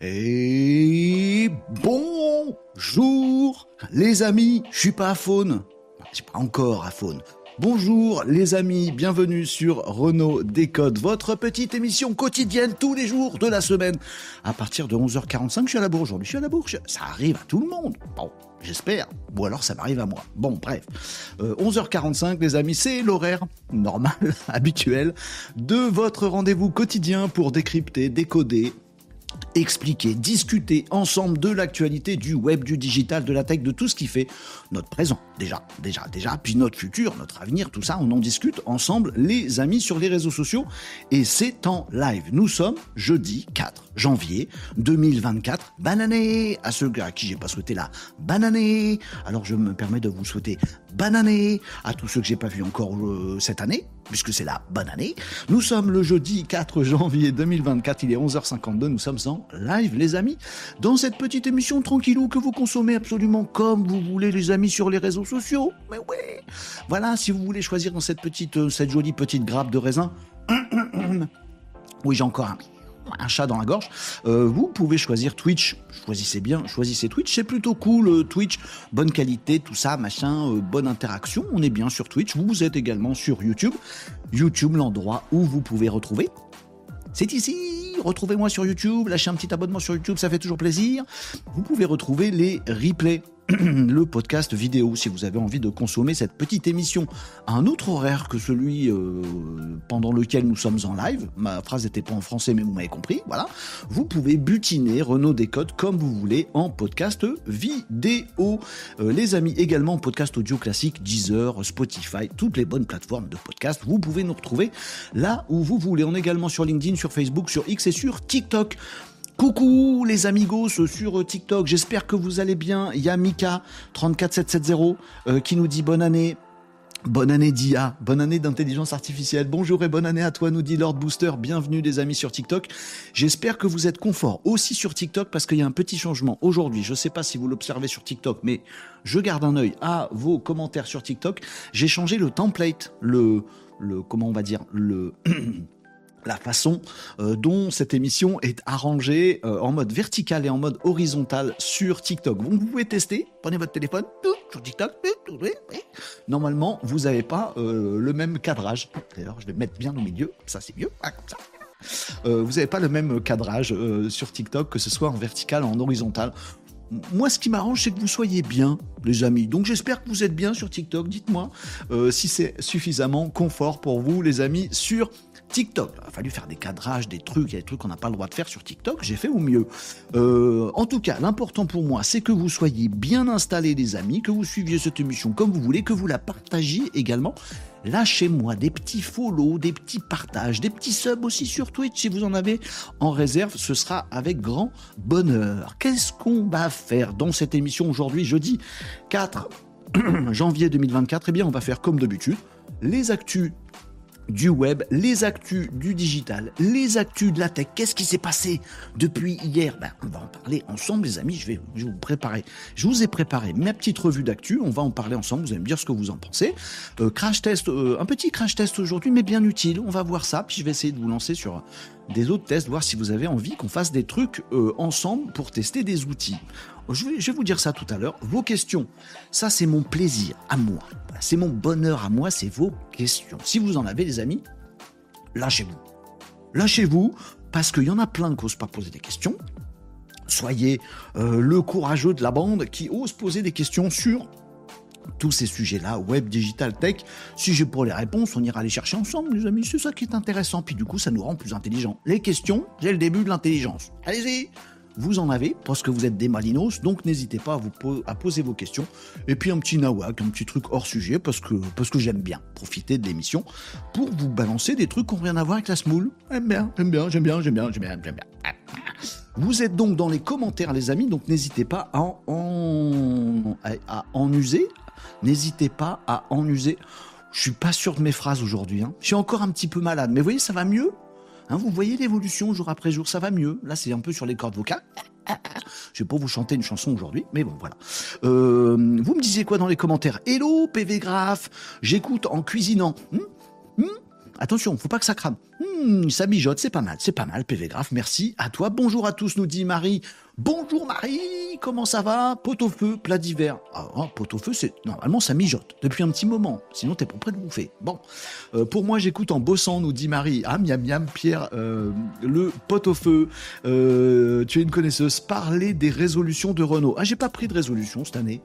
Et bonjour les amis, je suis pas à faune. Je suis pas encore à faune. Bonjour les amis, bienvenue sur Renault Décode, votre petite émission quotidienne tous les jours de la semaine. À partir de 11h45, je suis à la bourre aujourd'hui, je suis à la bourre, ça arrive à tout le monde. Bon, j'espère, ou alors ça m'arrive à moi. Bon, bref. Euh, 11h45 les amis, c'est l'horaire normal, habituel, de votre rendez-vous quotidien pour décrypter, décoder, expliquer, discuter ensemble de l'actualité du web, du digital, de la tech, de tout ce qui fait notre présent, déjà, déjà, déjà, puis notre futur, notre avenir, tout ça, on en discute ensemble, les amis, sur les réseaux sociaux, et c'est en live. Nous sommes jeudi 4 janvier 2024. Bonne année à ceux à qui j'ai pas souhaité la bonne année. Alors je me permets de vous souhaiter bonne à tous ceux que j'ai pas vus encore euh, cette année, puisque c'est la bonne année. Nous sommes le jeudi 4 janvier 2024, il est 11h52, nous sommes en live les amis, dans cette petite émission tranquillou que vous consommez absolument comme vous voulez les amis sur les réseaux sociaux. Mais ouais, voilà, si vous voulez choisir dans cette petite, euh, cette jolie petite grappe de raisin, oui j'ai encore un un chat dans la gorge, euh, vous pouvez choisir Twitch. Choisissez bien, choisissez Twitch. C'est plutôt cool, euh, Twitch. Bonne qualité, tout ça, machin, euh, bonne interaction. On est bien sur Twitch. Vous êtes également sur YouTube. YouTube, l'endroit où vous pouvez retrouver. C'est ici. Retrouvez-moi sur YouTube. Lâchez un petit abonnement sur YouTube, ça fait toujours plaisir. Vous pouvez retrouver les replays. Le podcast vidéo si vous avez envie de consommer cette petite émission à un autre horaire que celui euh, pendant lequel nous sommes en live. Ma phrase n'était pas en français mais vous m'avez compris, voilà. Vous pouvez butiner Renault Décode comme vous voulez en podcast vidéo. Euh, les amis également en podcast audio classique, Deezer, Spotify, toutes les bonnes plateformes de podcast. Vous pouvez nous retrouver là où vous voulez. On est également sur LinkedIn, sur Facebook, sur X et sur TikTok. Coucou les amigos sur TikTok, j'espère que vous allez bien. Il y a Mika34770 euh, qui nous dit bonne année. Bonne année d'IA, bonne année d'intelligence artificielle. Bonjour et bonne année à toi, nous dit Lord Booster. Bienvenue les amis sur TikTok. J'espère que vous êtes confort aussi sur TikTok parce qu'il y a un petit changement aujourd'hui. Je ne sais pas si vous l'observez sur TikTok, mais je garde un œil à vos commentaires sur TikTok. J'ai changé le template, le comment on va dire, le la façon euh, dont cette émission est arrangée euh, en mode vertical et en mode horizontal sur TikTok. Vous pouvez tester, prenez votre téléphone sur TikTok. Normalement, vous n'avez pas euh, le même cadrage. D'ailleurs, je vais me mettre bien au milieu, ça c'est mieux. Ah, ça. Vous n'avez pas le même cadrage sur TikTok, que ce soit en vertical ou en horizontal. Moi, ce qui m'arrange, c'est que vous soyez bien, les amis. Donc, j'espère que vous êtes bien sur TikTok. Dites-moi si c'est suffisamment confort pour vous, les amis, sur TikTok. Il a fallu faire des cadrages, des trucs, il y a des trucs qu'on n'a pas le droit de faire sur TikTok. J'ai fait au mieux. Euh, en tout cas, l'important pour moi, c'est que vous soyez bien installés, les amis, que vous suiviez cette émission comme vous voulez, que vous la partagiez également. Lâchez-moi des petits follow, des petits partages, des petits subs aussi sur Twitch si vous en avez en réserve. Ce sera avec grand bonheur. Qu'est-ce qu'on va faire dans cette émission aujourd'hui, jeudi 4 janvier 2024 Eh bien, on va faire comme d'habitude les actus du web, les actus du digital, les actus de la tech. Qu'est-ce qui s'est passé depuis hier? Ben, On va en parler ensemble, les amis. Je vais, vous préparer. Je vous ai préparé ma petite revue d'actu. On va en parler ensemble. Vous allez me dire ce que vous en pensez. Euh, crash test, euh, un petit crash test aujourd'hui, mais bien utile. On va voir ça. Puis je vais essayer de vous lancer sur des autres tests, voir si vous avez envie qu'on fasse des trucs euh, ensemble pour tester des outils. Je vais, vous dire ça tout à l'heure. Vos questions, ça c'est mon plaisir à moi. C'est mon bonheur à moi, c'est vos questions. Si vous en avez, les amis, lâchez-vous. Lâchez-vous, parce qu'il y en a plein qui n'osent pas poser des questions. Soyez euh, le courageux de la bande qui ose poser des questions sur tous ces sujets-là, web, digital, tech. Si j'ai pour les réponses, on ira les chercher ensemble, les amis. C'est ça qui est intéressant. Puis du coup, ça nous rend plus intelligents. Les questions, c'est le début de l'intelligence. Allez-y vous en avez parce que vous êtes des malinos, donc n'hésitez pas à, vous poser vos questions. Et puis un petit nawak, un petit truc hors sujet parce que, parce que j'aime bien profiter de l'émission pour vous balancer des trucs qui n'ont rien à voir avec la smoule. J'aime bien, j'aime bien, j'aime bien, j'aime bien, j'aime bien, j'aime bien. Vous êtes donc dans les commentaires, les amis, donc n'hésitez pas à en, à, à en user. N'hésitez pas à en user. Je suis pas sûr de mes phrases aujourd'hui. hein. Je suis encore un petit peu malade, mais vous voyez, ça va mieux. Hein, vous voyez l'évolution jour après jour, ça va mieux. Là, c'est un peu sur les cordes vocales. Je vais pas vous chanter une chanson aujourd'hui, mais bon, voilà. Euh, vous me disiez quoi dans les commentaires? Hello, PV Graph, j'écoute en cuisinant. Hmm? Hmm? Attention, faut pas que ça crame. Hmm ça mijote, c'est pas mal, c'est pas mal, PV Graph, merci à toi. Bonjour à tous, nous dit Marie. Bonjour Marie, comment ça va? Pot au feu, plat d'hiver. Ah, oh, pot au feu, c'est normalement ça mijote depuis un petit moment. Sinon t'es pas prêt de bouffer. Bon, euh, pour moi j'écoute en bossant, nous dit Marie. Ah miam miam, Pierre, euh, le pot au feu. Euh, tu es une connaisseuse. Parler des résolutions de Renault. Ah j'ai pas pris de résolution cette année.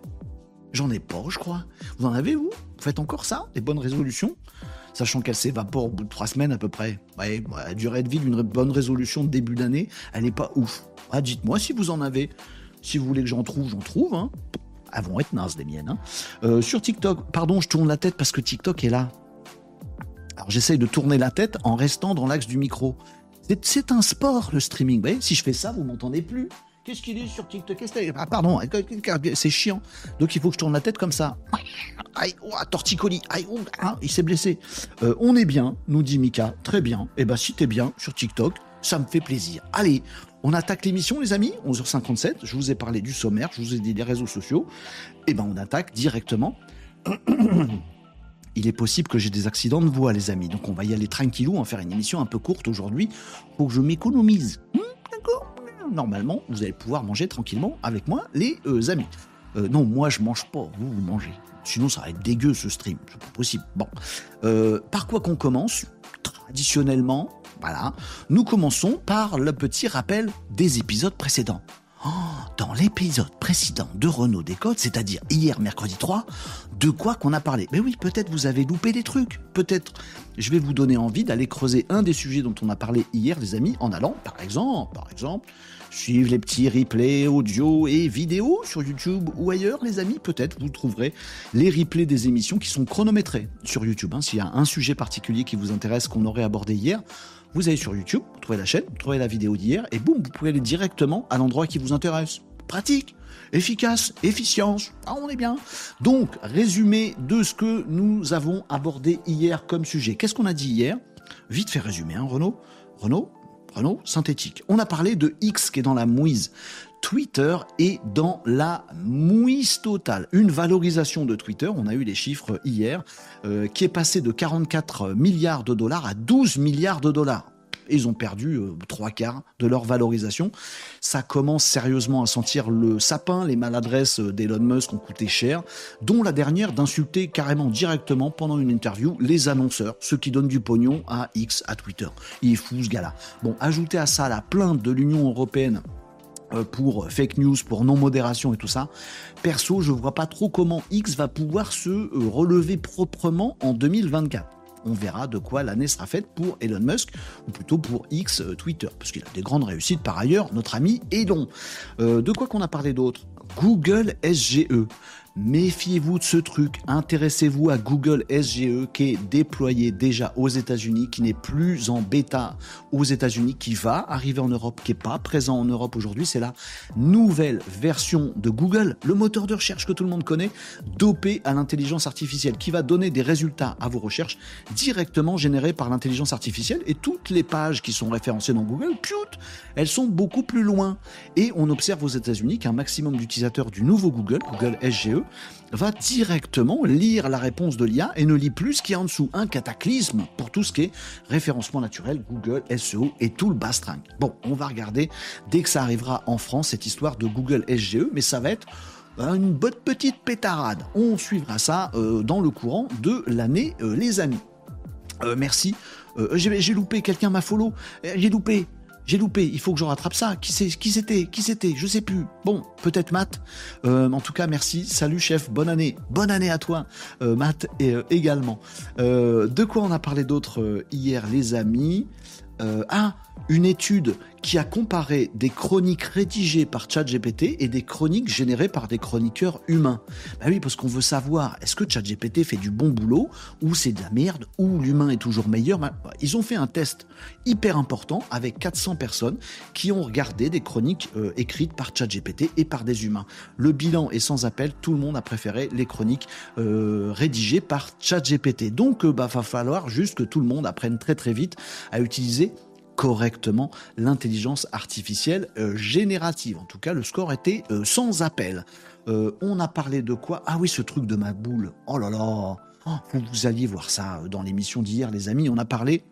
J'en ai pas, je crois. Vous en avez vous? Vous faites encore ça Des bonnes résolutions? Sachant qu'elle s'évapore au bout de trois semaines à peu près. Ouais, la durée de vie d'une bonne résolution de début d'année, elle n'est pas ouf. Ah, dites-moi si vous en avez. Si vous voulez que j'en trouve, j'en trouve. Hein. Elles vont être nazes, les miennes. Hein. Euh, sur TikTok, pardon, je tourne la tête parce que TikTok est là. Alors j'essaye de tourner la tête en restant dans l'axe du micro. C'est un sport, le streaming. Vous si je fais ça, vous m'entendez plus. Qu'est-ce qu'il est sur TikTok Ah, pardon, c'est chiant. Donc il faut que je tourne la tête comme ça. Aïe, oh, torticolis. Aïe, oh, hein, il s'est blessé. Euh, on est bien, nous dit Mika. Très bien. Eh ben, si t'es bien sur TikTok, ça me fait plaisir. Allez, on attaque l'émission, les amis. 11h57. Je vous ai parlé du sommaire, je vous ai dit des réseaux sociaux. Eh ben, on attaque directement. il est possible que j'ai des accidents de voix, les amis. Donc on va y aller tranquillou, va faire une émission un peu courte aujourd'hui pour que je m'économise. Hmm, normalement, vous allez pouvoir manger tranquillement avec moi, les euh, amis. Euh, non, moi, je mange pas, vous, vous mangez. Sinon, ça va être dégueu ce stream, c'est pas possible. Bon, euh, par quoi qu'on commence? Traditionnellement, voilà, nous commençons par le petit rappel des épisodes précédents. Oh, dans l'épisode précédent de Renault Décode, c'est-à-dire hier mercredi 3, de quoi qu'on a parlé Mais oui, peut-être vous avez loupé des trucs. Peut-être je vais vous donner envie d'aller creuser un des sujets dont on a parlé hier, les amis, en allant, par exemple, par exemple, suivre les petits replays audio et vidéo sur YouTube ou ailleurs, les amis. Peut-être vous trouverez les replays des émissions qui sont chronométrés sur YouTube. Hein. S'il y a un sujet particulier qui vous intéresse qu'on aurait abordé hier, vous allez sur YouTube, vous trouvez la chaîne, vous trouvez la vidéo d'hier, et boum, vous pouvez aller directement à l'endroit qui vous intéresse. Pratique, efficace, efficience, ah, on est bien. Donc, résumé de ce que nous avons abordé hier comme sujet. Qu'est-ce qu'on a dit hier? Vite fait résumé, hein, Renaud? Renaud? Renaud, synthétique. On a parlé de X qui est dans la mouise. Twitter est dans la mouise totale. Une valorisation de Twitter, on a eu les chiffres hier, euh, qui est passé de 44 milliards de dollars à 12 milliards de dollars ils ont perdu euh, trois quarts de leur valorisation. Ça commence sérieusement à sentir le sapin, les maladresses d'Elon Musk ont coûté cher, dont la dernière d'insulter carrément directement pendant une interview les annonceurs, ceux qui donnent du pognon à X, à Twitter. Il est fou ce gars-là. Bon, ajoutez à ça la plainte de l'Union européenne euh, pour fake news, pour non-modération et tout ça. Perso, je vois pas trop comment X va pouvoir se euh, relever proprement en 2024 on verra de quoi l'année sera faite pour Elon Musk, ou plutôt pour X euh, Twitter, parce qu'il a des grandes réussites par ailleurs, notre ami Elon. Euh, de quoi qu'on a parlé d'autre? Google SGE. Méfiez-vous de ce truc. Intéressez-vous à Google SGE qui est déployé déjà aux États-Unis, qui n'est plus en bêta aux États-Unis, qui va arriver en Europe, qui n'est pas présent en Europe aujourd'hui. C'est la nouvelle version de Google, le moteur de recherche que tout le monde connaît, dopé à l'intelligence artificielle, qui va donner des résultats à vos recherches directement générés par l'intelligence artificielle. Et toutes les pages qui sont référencées dans Google, elles sont beaucoup plus loin. Et on observe aux États-Unis qu'un maximum d'utilisateurs du nouveau Google, Google SGE, va directement lire la réponse de l'IA et ne lit plus ce qui est en dessous. Un cataclysme pour tout ce qui est référencement naturel, Google, SEO et tout le bastring. Bon, on va regarder dès que ça arrivera en France cette histoire de Google SGE, mais ça va être euh, une bonne petite pétarade. On suivra ça euh, dans le courant de l'année, euh, les amis. merci. j'ai loupé, quelqu'un m'a follow. J'ai loupé. J'ai loupé, il faut que je rattrape ça. Qui c'est Qui c'était Qui c'était Je sais plus. Bon, peut-être Matt. Euh, en tout cas, merci. Salut chef, bonne année. Bonne année à toi, euh, Matt, et, euh, également. de quoi on a parlé d'autre hier, les amis? Ah, une étude qui a comparé des chroniques rédigées par ChatGPT et des chroniques générées par des chroniqueurs humains. Bah oui, parce qu'on veut savoir, est-ce que ChatGPT fait du bon boulot, ou c'est de la merde, ou l'humain est toujours meilleur? Bah, Ils ont fait un test hyper important avec 400 personnes qui ont regardé des chroniques euh, écrites par ChatGPT et par des humains. Le bilan est sans appel, tout le monde a préféré les chroniques euh, rédigées par ChatGPT. Donc, euh, bah, va falloir juste que tout le monde apprenne très très vite à utiliser correctement l'intelligence artificielle euh, générative. En tout cas, le score était euh, sans appel. Euh, on a parlé de quoi? Ah oui, ce truc de ma boule. Oh là là oh, Vous alliez voir ça dans l'émission d'hier, les amis. On a parlé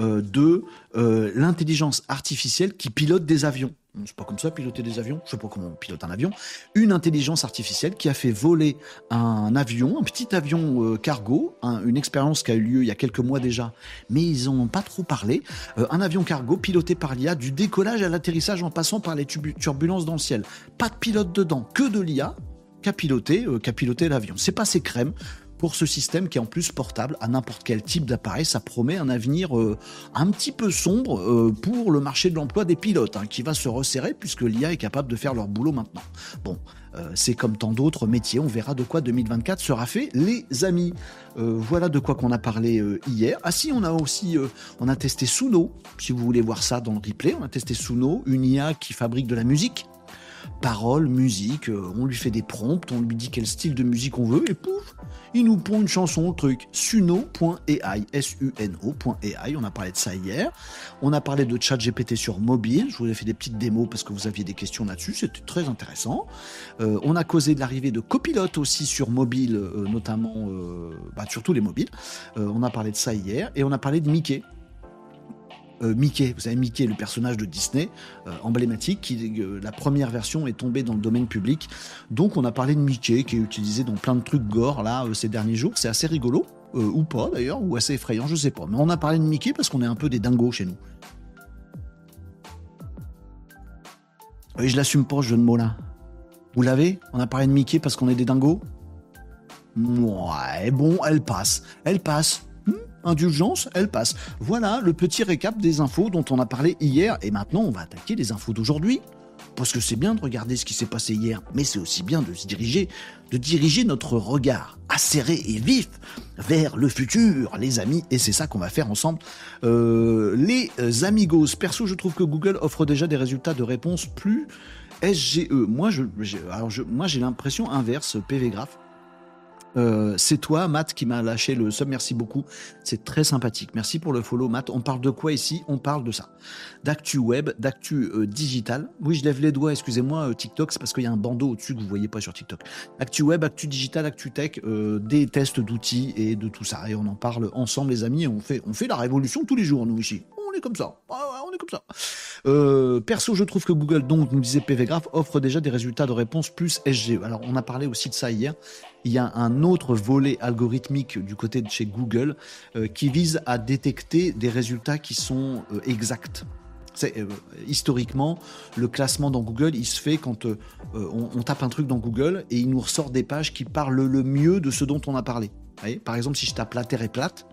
de l'intelligence artificielle qui pilote des avions c'est pas comme ça piloter des avions, je sais pas comment on pilote un avion, une intelligence artificielle qui a fait voler un avion, un petit avion euh, cargo, une expérience qui a eu lieu il y a quelques mois déjà, mais ils en ont pas trop parlé, euh, un avion cargo piloté par l'IA du décollage à l'atterrissage en passant par les turbulences dans le ciel. Pas de pilote dedans, que de l'IA qui a piloté, euh, piloté l'avion. C'est pas ses crèmes pour ce système qui est en plus portable à n'importe quel type d'appareil. Ça promet un avenir euh, un petit peu sombre euh, pour le marché de l'emploi des pilotes, hein, qui va se resserrer puisque l'IA est capable de faire leur boulot maintenant. Bon, euh, c'est comme tant d'autres métiers, on verra de quoi 2024 sera fait, les amis. voilà de quoi qu'on a parlé hier. Ah si, on a aussi, on a testé Suno, si vous voulez voir ça dans le replay, on a testé Suno, une IA qui fabrique de la musique paroles, musique, euh, on lui fait des prompts, on lui dit quel style de musique on veut, et pouf, il nous pond une chanson, le truc. Suno.ai, S-U-N-O.ai, on a parlé de ça hier. On a parlé de chat GPT sur mobile, je vous ai fait des petites démos parce que vous aviez des questions là-dessus, c'était très intéressant. Euh, on a causé de l'arrivée de copilotes aussi sur mobile, euh, notamment, bah, surtout les mobiles. on a parlé de ça hier, et on a parlé de Mickey. Euh, Mickey. Vous savez, Mickey, le personnage de Disney euh, emblématique, qui, euh, la première version est tombée dans le domaine public. Donc, on a parlé de Mickey, qui est utilisé dans plein de trucs gore là ces derniers jours. C'est assez rigolo, ou pas d'ailleurs, ou assez effrayant, je sais pas. Mais on a parlé de Mickey parce qu'on est un peu des dingos chez nous. Oui, je l'assume pas, ce jeu de mots là. Vous l'avez? On a parlé de Mickey parce qu'on est des dingos? Ouais, bon, elle passe. Elle passe indulgence, elle passe. Voilà le petit récap des infos dont on a parlé hier et maintenant on va attaquer les infos d'aujourd'hui. Parce que c'est bien de regarder ce qui s'est passé hier, mais c'est aussi bien de se diriger, de diriger notre regard acéré et vif vers le futur, les amis, et c'est ça qu'on va faire ensemble. Euh, les amigos, perso, je trouve que Google offre déjà des résultats de réponse plus SGE. Moi, moi, j'ai l'impression inverse, PV Graph. Euh, c'est toi, Matt, qui m'a lâché le sub. Merci beaucoup. C'est très sympathique. Merci pour le follow, Matt. On parle de quoi ici? On parle de ça. D'actu web, d'actu euh, digital. Oui, je lève les doigts, excusez-moi, euh, TikTok, c'est parce qu'il y a un bandeau au-dessus que vous voyez pas sur TikTok. Actu web, actu digital, actu tech, des tests d'outils et de tout ça. Et on en parle ensemble, les amis. on fait, on fait la révolution tous les jours, nous, ici on est comme ça. on est comme ça. Perso, je trouve que Google, donc, nous disait PVGraph, offre déjà des résultats de réponse plus SGE. Alors, on a parlé aussi de ça hier. Il y a un autre volet algorithmique du côté de chez Google euh, qui vise à détecter des résultats qui sont euh, exacts. historiquement, le classement dans Google, il se fait quand on, tape un truc dans Google et il nous ressort des pages qui parlent le mieux de ce dont on a parlé par exemple, si je tape la Terre est plate,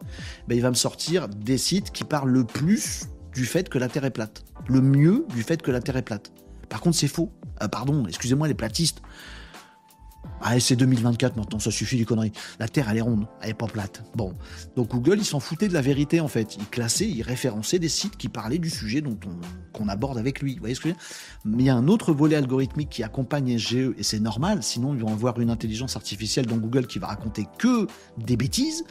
ben, il va me sortir des sites qui parlent le plus du fait que la Terre est plate. Le mieux du fait que la Terre est plate. Par contre, c'est faux. Euh, pardon, excusez-moi les platistes. Ah, c'est 2024 maintenant, ça suffit les conneries. La Terre, elle est ronde, elle est pas plate. Bon. Donc Google, il s'en foutait de la vérité, en fait. Il classait, il référençait des sites qui parlaient du sujet dont on, qu'on aborde avec lui. Vous voyez ce que je veux dire? Mais il y a un autre volet algorithmique qui accompagne SGE, et c'est normal, sinon ils vont avoir une intelligence artificielle dans Google qui va raconter que des bêtises.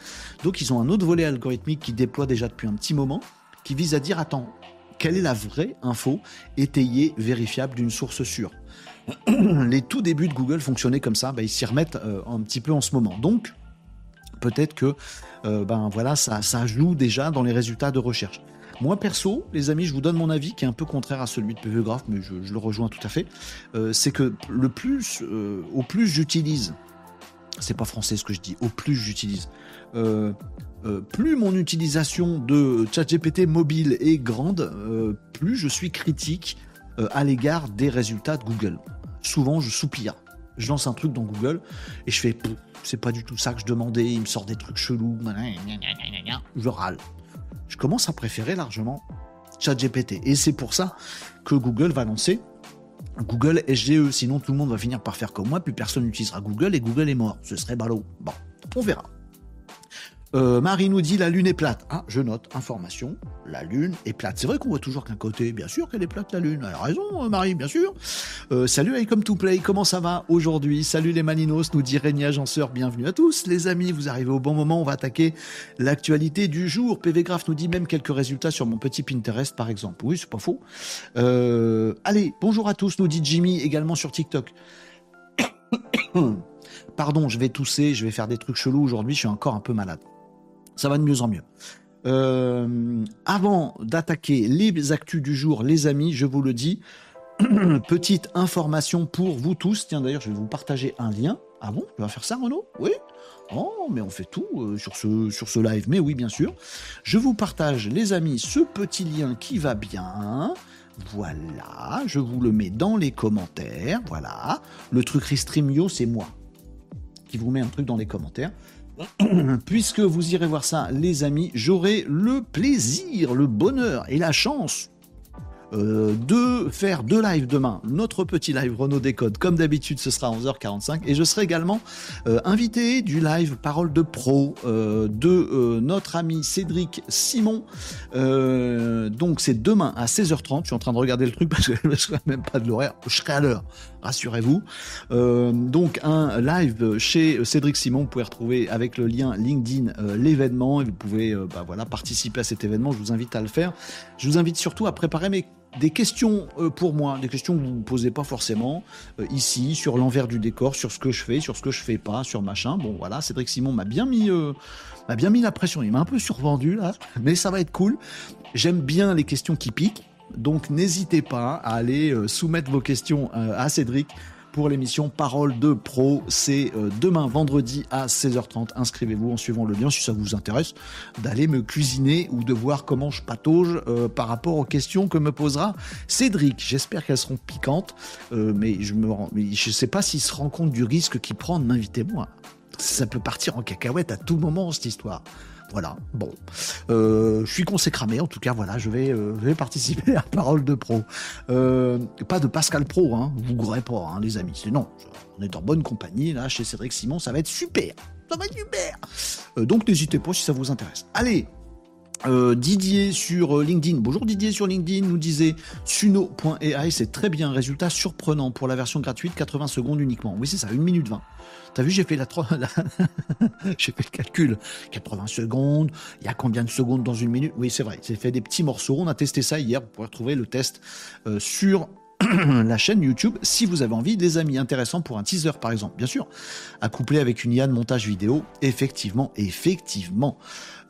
Donc ils ont un autre volet algorithmique qui déploie déjà depuis un petit moment, qui vise à dire, attends, quelle est la vraie info étayée, vérifiable d'une source sûre? les tout débuts de Google fonctionnaient comme ça, bah, ils s'y remettent euh, un petit peu en ce moment. Donc, peut-être que euh, ben voilà, ça, joue déjà dans les résultats de recherche. Moi perso, les amis, je vous donne mon avis qui est un peu contraire à celui de PV Graph, mais je, le rejoins tout à fait. Euh, c'est que le plus, au plus j'utilise, c'est pas français ce que je dis, au plus j'utilise, plus mon utilisation de ChatGPT mobile est grande, plus je suis critique à l'égard des résultats de Google souvent je soupire. Je lance un truc dans Google et je fais c'est pas du tout ça que je demandais, il me sort des trucs chelous, je râle. Je commence à préférer largement ChatGPT et c'est pour ça que Google va lancer Google SGE, sinon tout le monde va finir par faire comme moi, plus personne n'utilisera Google et Google est mort. Ce serait ballot. Bon, on verra. Euh, Marie nous dit la Lune est plate. Ah, je note, information, la Lune est plate. C'est vrai qu'on voit toujours qu'un côté, bien sûr qu'elle est plate la Lune. Elle a raison, euh, Marie, bien sûr. Euh, salut Come to Play, comment ça va aujourd'hui? Salut les Maninos, nous dit Régnier Agenceur, bienvenue à tous. Les amis, vous arrivez au bon moment, on va attaquer l'actualité du jour. PV Graph nous dit même quelques résultats sur mon petit Pinterest par exemple. Oui, c'est pas faux. allez, bonjour à tous, nous dit Jimmy, également sur TikTok. Pardon, je vais tousser, je vais faire des trucs chelous aujourd'hui, je suis encore un peu malade. Ça va de mieux en mieux. Euh, avant d'attaquer les actus du jour, les amis, je vous le dis, petite information pour vous tous. Tiens, d'ailleurs, je vais vous partager un lien. Ah bon? Tu vas faire ça, Renaud? Oui? Oh, mais on fait tout euh, sur, ce, sur ce live. Mais oui, bien sûr. Je vous partage, les amis, ce petit lien qui va bien. Voilà, je vous le mets dans les commentaires. Voilà. Le truc Restreamio, c'est moi qui vous met un truc dans les commentaires. Puisque vous irez voir ça, les amis, j'aurai le plaisir, le bonheur et la chance euh, de faire deux lives demain. Notre petit live Renault Décode, comme d'habitude, ce sera à 11h45. Et je serai également euh, invité du live Parole de Pro euh, de notre ami Cédric Simon. donc c'est demain à 16h30. Je suis en train de regarder le truc parce que je ne sais même pas de l'horaire. Je serai à l'heure, rassurez-vous. donc un live chez Cédric Simon. Vous pouvez retrouver avec le lien LinkedIn l'événement et vous pouvez bah, voilà, participer à cet événement. Je vous invite à le faire. Je vous invite surtout à préparer mes des questions euh, pour moi, des questions que vous ne posez pas forcément euh, ici, sur l'envers du décor, sur ce que je fais, sur ce que je fais pas, sur machin. Bon voilà, Cédric Simon m'a bien mis, euh, m'a bien mis la pression. Il m'a un peu survendu là, mais ça va être cool. J'aime bien les questions qui piquent. Donc n'hésitez pas à aller soumettre vos questions à Cédric pour l'émission Parole de Pro. C'est euh, demain vendredi à 16h30. Inscrivez-vous en suivant le lien si ça vous intéresse d'aller me cuisiner ou de voir comment je patauge euh, par rapport aux questions que me posera Cédric. J'espère qu'elles seront piquantes, euh, mais je je sais pas s'il se rend compte du risque qu'il prend de m'inviter moi. Ça peut partir en cacahuète à tout moment cette histoire. Voilà, bon. Euh, je suis consécramé, en tout cas, voilà, je vais, euh, participer à Parole de Pro. Euh, pas de Pascal Pro, hein, vous gourrez pas, hein, les amis. Non, on est en bonne compagnie, là, chez Cédric Simon, ça va être super. Ça va être super. donc n'hésitez pas si ça vous intéresse. Allez, Didier sur LinkedIn. Bonjour Didier sur LinkedIn nous disait suno.ai, c'est très bien, résultat surprenant pour la version gratuite, 80 secondes uniquement. Oui, c'est ça, 1 minute 20. T'as vu, j'ai fait la, j'ai fait le calcul. 80 secondes. Il y a combien de secondes dans une minute? Oui, c'est vrai. J'ai fait des petits morceaux. On a testé ça hier. Vous pourrez retrouver le test euh, sur la chaîne YouTube si vous avez envie des amis intéressants pour un teaser par exemple bien sûr à coupler avec une IA de montage vidéo effectivement effectivement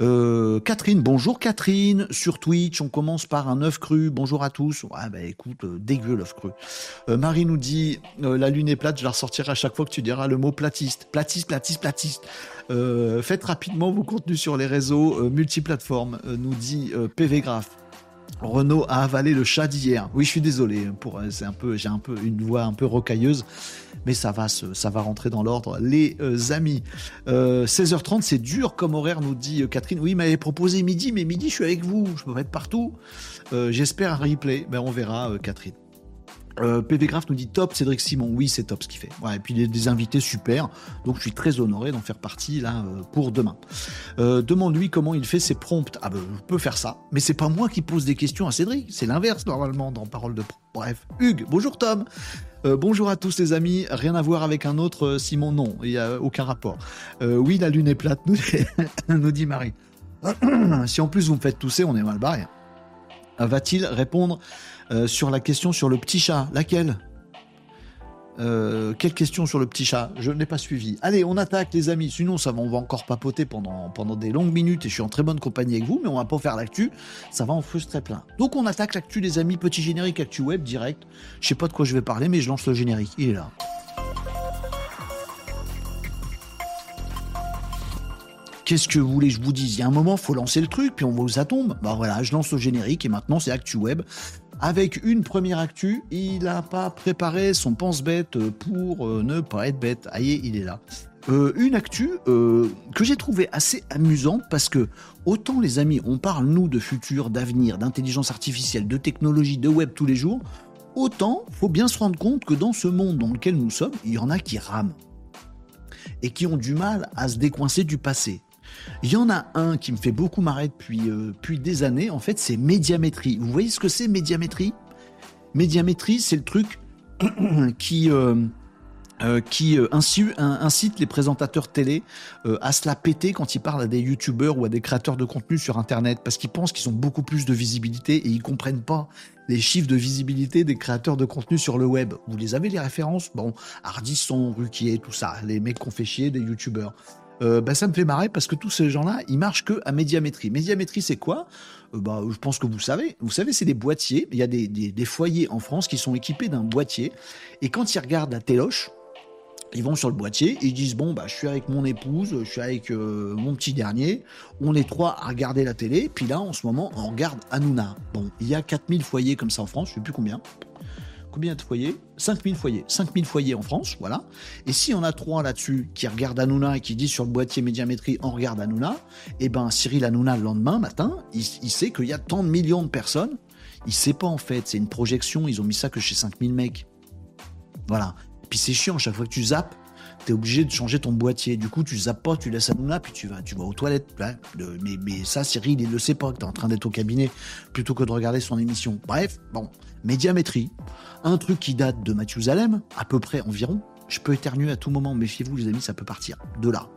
euh, Catherine, bonjour Catherine, sur Twitch, on commence par un œuf cru, bonjour à tous. Ouais, bah écoute, euh, dégueu l'œuf cru. Euh, Marie nous dit, la lune est plate, je la ressortirai à chaque fois que tu diras le mot platiste. Platiste, platiste, platiste. faites rapidement vos contenus sur les réseaux multiplateformes, nous dit PV Graph. Renault a avalé le chat d'hier. Oui, je suis désolé. Pour, c'est un peu, j'ai un peu une voix un peu rocailleuse, mais ça va, ça va rentrer dans l'ordre. Les euh, amis, 16h30, euh, c'est dur comme horaire, nous dit euh, Catherine. Oui, m'avait proposé midi, mais midi, je suis avec vous. Je peux être partout. j'espère un replay. Ben, on verra, Catherine. Euh, PV Graph nous dit top Cédric Simon. Oui, c'est top ce qu'il fait. Et puis des, des, invités super. Donc je suis très honoré d'en faire partie là euh, pour demain. Euh, Demande-lui comment il fait ses prompts. Ah ben, je peux faire ça. Mais c'est pas moi qui pose des questions à Cédric. C'est l'inverse normalement dans Parole de Bref. Hugues, bonjour Tom. Bonjour à tous les amis, rien à voir avec un autre Simon, non, il n'y a aucun rapport. oui, la lune est plate, nous, nous dit Marie. si en plus vous me faites tousser, on est mal barré. Va-t-il répondre euh, sur la question sur le petit chat? Laquelle? Euh, quelle question sur le petit chat? Je ne l'ai pas suivi. Allez, on attaque les amis. Sinon, ça va, on va encore papoter pendant, pendant des longues minutes et je suis en très bonne compagnie avec vous, mais on va pas faire l'actu. Ça va en frustrer plein. Donc on attaque l'actu les amis. Petit générique actu web direct. Je sais pas de quoi je vais parler, mais je lance le générique. Il est là. Qu'est-ce que vous voulez que je vous dise? Il y a un moment, faut lancer le truc, puis on voit où ça tombe. Bah voilà, je lance le générique et maintenant c'est Actu Web avec une première actu. Il n'a pas préparé son pense-bête pour euh, ne pas être bête. Aïe, il est là. Euh, une actu euh, que j'ai trouvé assez amusante parce que autant les amis, on parle nous de futur, d'avenir, d'intelligence artificielle, de technologie, de web tous les jours, autant faut bien se rendre compte que dans ce monde dans lequel nous sommes, il y en a qui rament et qui ont du mal à se décoincer du passé. Il y en a un qui me fait beaucoup marrer depuis, euh, depuis des années, en fait, c'est médiamétrie. Vous voyez ce que c'est médiamétrie? Médiamétrie, c'est le truc qui, euh, euh, incite les présentateurs télé à se la péter quand ils parlent à des youtubeurs ou à des créateurs de contenu sur Internet, parce qu'ils pensent qu'ils ont beaucoup plus de visibilité et ils comprennent pas les chiffres de visibilité des créateurs de contenu sur le web. Vous les avez les références? Bon, Ardisson, Ruquier, tout ça, les mecs qu'on fait chier des youtubeurs. Euh, bah, ça me fait marrer parce que tous ces gens-là, ils marchent que à médiamétrie. Médiamétrie, c'est quoi? Euh, bah, Je pense que vous savez. Vous savez, c'est des boîtiers. Il y a des, foyers en France qui sont équipés d'un boîtier. Et quand ils regardent la téloche, ils vont sur le boîtier ils disent bon bah je suis avec mon épouse, je suis avec euh, mon petit dernier, on est trois à regarder la télé, puis là en ce moment on regarde Hanouna. Bon, il y a 4000 foyers comme ça en France, je sais plus combien. Combien de foyers 5000 foyers. 5000 foyers en France, voilà. Et si on a trois là-dessus qui regardent Hanouna et qui disent sur le boîtier médiamétrie on regarde Hanouna, eh ben Cyril Hanouna le lendemain matin, il, sait qu'il y a tant de millions de personnes. Il sait pas en fait, c'est une projection, ils ont mis ça que chez 5000 mecs. Voilà. Puis c'est chiant, chaque fois que tu zappes, tu es obligé de changer ton boîtier. Du coup, tu zappes pas, tu laisses Hanouna, puis tu vas, tu vas aux toilettes. mais, mais ça, Cyril, il le sait pas que tu es en train d'être au cabinet plutôt que de regarder son émission. Bref, bon, médiamétrie. Un truc qui date de Zalem, à peu près environ. Je peux éternuer à tout moment, méfiez-vous les amis, ça peut partir de là.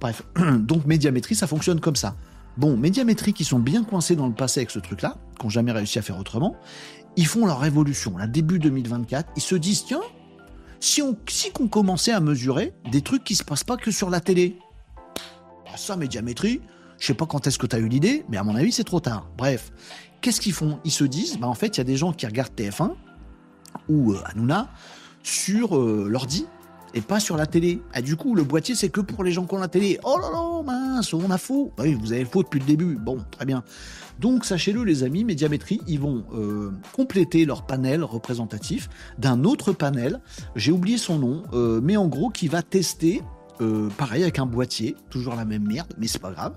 Bref, donc médiamétrie, ça fonctionne comme ça. Bon, médiamétrie qui sont bien coincés dans le passé avec ce truc-là, qui n'ont jamais réussi à faire autrement, ils font leur révolution. Là, début 2024, ils se disent, tiens, si on qu'on commençait à mesurer des trucs qui se passent pas que sur la télé. Ah, ça, médiamétrie, je sais pas quand est-ce que tu as eu l'idée, mais à mon avis, c'est trop tard. Bref, qu'est-ce qu'ils font? Ils se disent, bah, en fait, il y a des gens qui regardent TF1 ou euh, Hanouna sur euh, l'ordi et pas sur la télé. Et du coup, le boîtier, c'est que pour les gens qui ont la télé. Oh là là, mince, on a faux. Bah oui, vous avez faux depuis le début. Bon, très bien. Donc, sachez-le, les amis, Médiamétrie, ils vont euh, compléter leur panel représentatif d'un autre panel. J'ai oublié son nom, euh, mais en gros, qui va tester euh, pareil avec un boîtier, toujours la même merde, mais c'est pas grave,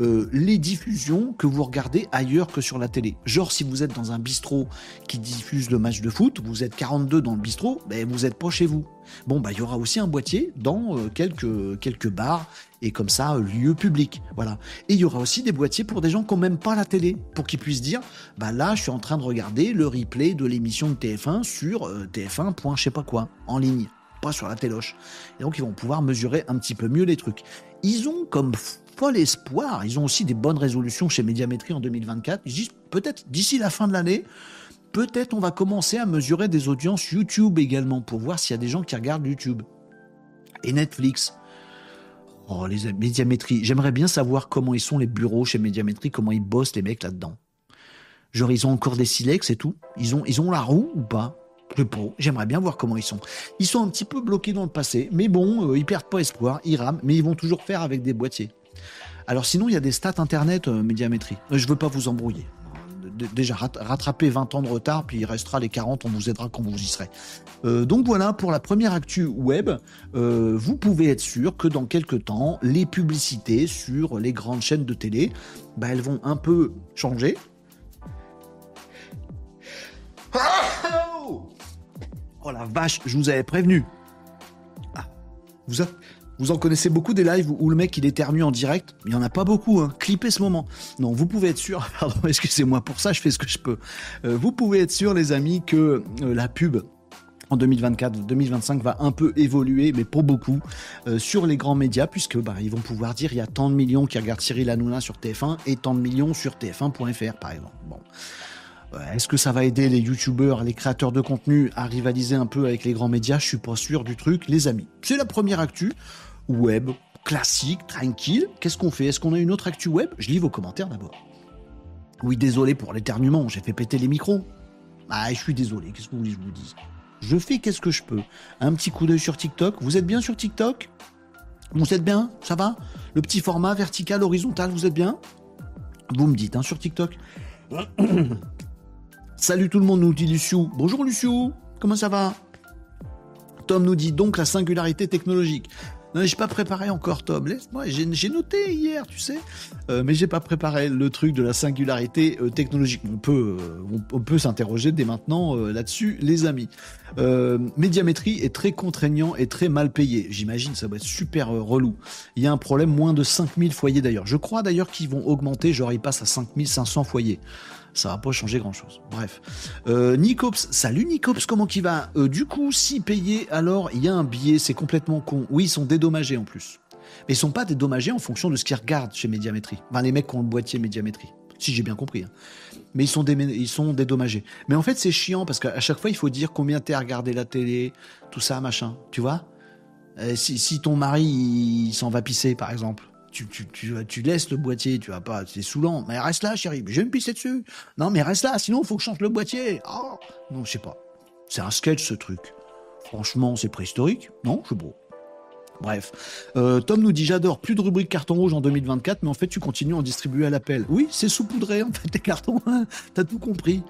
euh, les diffusions que vous regardez ailleurs que sur la télé. Genre si vous êtes dans un bistrot qui diffuse le match de foot, vous êtes 42 dans le bistrot, ben vous êtes pas chez vous. Bon bah il y aura aussi un boîtier dans euh, quelques quelques bars et comme ça lieux publics, voilà. Et il y aura aussi des boîtiers pour des gens qui n'ont même pas la télé, pour qu'ils puissent dire bah là je suis en train de regarder le replay de l'émission de TF1 sur TF1. je sais pas quoi en ligne sur la téloche. Et donc ils vont pouvoir mesurer un petit peu mieux les trucs. Ils ont comme fol espoir, ils ont aussi des bonnes résolutions chez Médiamétrie en 2024. Ils disent peut-être d'ici la fin de l'année, peut-être on va commencer à mesurer des audiences YouTube également pour voir s'il y a des gens qui regardent YouTube. Et Netflix. Oh, les médiamétries. J'aimerais bien savoir comment ils sont les bureaux chez Médiamétrie, comment ils bossent les mecs là-dedans. Genre, ils ont encore des silex et tout. Ils ont, ils ont la roue ou pas? J'aimerais bien voir comment ils sont. Ils sont un petit peu bloqués dans le passé, mais bon, euh, ils perdent pas espoir, ils rament, mais ils vont toujours faire avec des boîtiers. Alors sinon, il y a des stats internet euh, médiamétrie. Euh, je veux pas vous embrouiller. Déjà, rattraper 20 ans de retard, puis il restera les 40, on vous aidera quand vous y serez. donc voilà, pour la première actu web, vous pouvez être sûr que dans quelques temps, les publicités sur les grandes chaînes de télé, bah, elles vont un peu changer. Oh la vache, je vous avais prévenu. Ah, vous, vous en connaissez beaucoup des lives où le mec il éternue en direct Il n'y en a pas beaucoup, hein. clippez ce moment. Non, vous pouvez être sûr, pardon, excusez-moi pour ça, je fais ce que je peux. Euh, vous pouvez être sûr, les amis, que euh, la pub en 2024-2025 va un peu évoluer, mais pour beaucoup, euh, sur les grands médias, puisque bah, ils vont pouvoir dire il y a tant de millions qui regardent Cyril Hanouna sur TF1 et tant de millions sur TF1.fr, par exemple. Bon. Est-ce que ça va aider les youtubeurs, les créateurs de contenu à rivaliser un peu avec les grands médias? Je suis pas sûr du truc, les amis. C'est la première actu web, classique, tranquille. Qu'est-ce qu'on fait? Est-ce qu'on a une autre actu web? Je lis vos commentaires d'abord. Oui, désolé pour l'éternuement, j'ai fait péter les micros. Ah, je suis désolé, qu'est-ce que vous voulez que je vous dise? Je fais qu'est-ce que je peux. Un petit coup d'œil sur TikTok. Vous êtes bien sur TikTok? Vous êtes bien? Ça va? Le petit format vertical, horizontal, vous êtes bien? Vous me dites, hein, sur TikTok. Salut tout le monde, nous dit Luciou. Bonjour Luciou, comment ça va Tom nous dit donc la singularité technologique. Non, j'ai pas préparé encore, Tom. Laisse-moi. J'ai noté hier, tu sais, euh, mais j'ai pas préparé le truc de la singularité euh, technologique. On peut, euh, on, peut s'interroger dès maintenant là-dessus, les amis. médiamétrie est très contraignant et très mal payé. J'imagine, ça va être super relou. Il y a un problème, moins de 5000 foyers d'ailleurs. Je crois d'ailleurs qu'ils vont augmenter, genre ils passent à 5500 foyers ça va pas changer grand chose. Bref. Euh, Nicops, salut Nicops, comment qui va? Euh, Du coup, si payé, alors il y a un billet, c'est complètement con. Oui, ils sont dédommagés en plus. Mais ils sont pas dédommagés en fonction de ce qu'ils regardent chez Médiamétrie. Enfin, les mecs qui ont le boîtier Médiamétrie. Si j'ai bien compris. Hein. Mais ils sont, ils sont dédommagés. Mais en fait, c'est chiant parce qu'à chaque fois, il faut dire combien t'es regardé la télé, tout ça, machin. Tu vois? Euh, si, si ton mari il, s'en va pisser, par exemple, tu, laisses le boîtier, tu vas pas, c'est saoulant. Mais reste là, chérie. Je vais me pisser dessus. Non, mais reste là, sinon il faut que je change le boîtier. Oh. Non, je sais pas. C'est un sketch ce truc. Franchement, c'est préhistorique. Non, je pas. Bref, euh, Tom nous dit j'adore, plus de rubrique carton rouge en 2024, mais en fait tu continues à en distribuer à l'appel. Oui, c'est saupoudré en fait les cartons, t'as tout compris.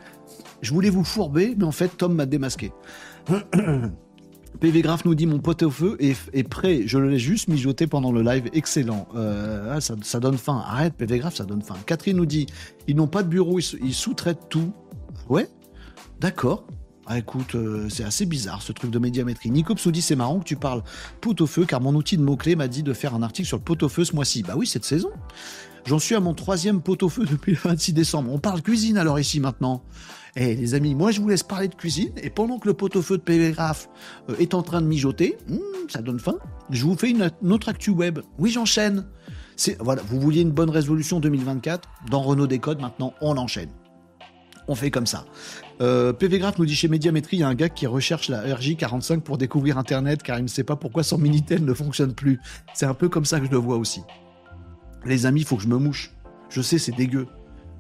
Je voulais vous fourber, mais en fait Tom m'a démasqué. PV Graph nous dit mon pote au feu est, prêt, je le laisse juste mijoter pendant le live, excellent. Euh, ah, ça, donne faim, arrête PV Graph, ça donne faim. Catherine nous dit ils n'ont pas de bureau, ils sous-traitent tout. Ouais, d'accord. Ah écoute, euh, c'est assez bizarre ce truc de médiamétrie. Nico dit c'est marrant que tu parles pot au feu car mon outil de mots-clés m'a dit de faire un article sur le pot au feu ce mois-ci. Bah oui, cette saison. J'en suis à mon troisième pot au feu depuis le 26 décembre. On parle cuisine alors ici maintenant. Eh les amis, moi je vous laisse parler de cuisine et pendant que le pot au feu de Pégraphe euh, est en train de mijoter, hmm, ça donne faim, je vous fais une, autre actu web. Oui, j'enchaîne. Voilà, vous vouliez une bonne résolution 2024 Dans Renault Décode, maintenant on enchaîne on fait comme ça. Euh, PV Graph nous dit chez Médiamétrie, il y a un gars qui recherche la RJ45 pour découvrir Internet car il ne sait pas pourquoi son Minitel ne fonctionne plus. C'est un peu comme ça que je le vois aussi. Les amis, faut que je me mouche. Je sais, c'est dégueu.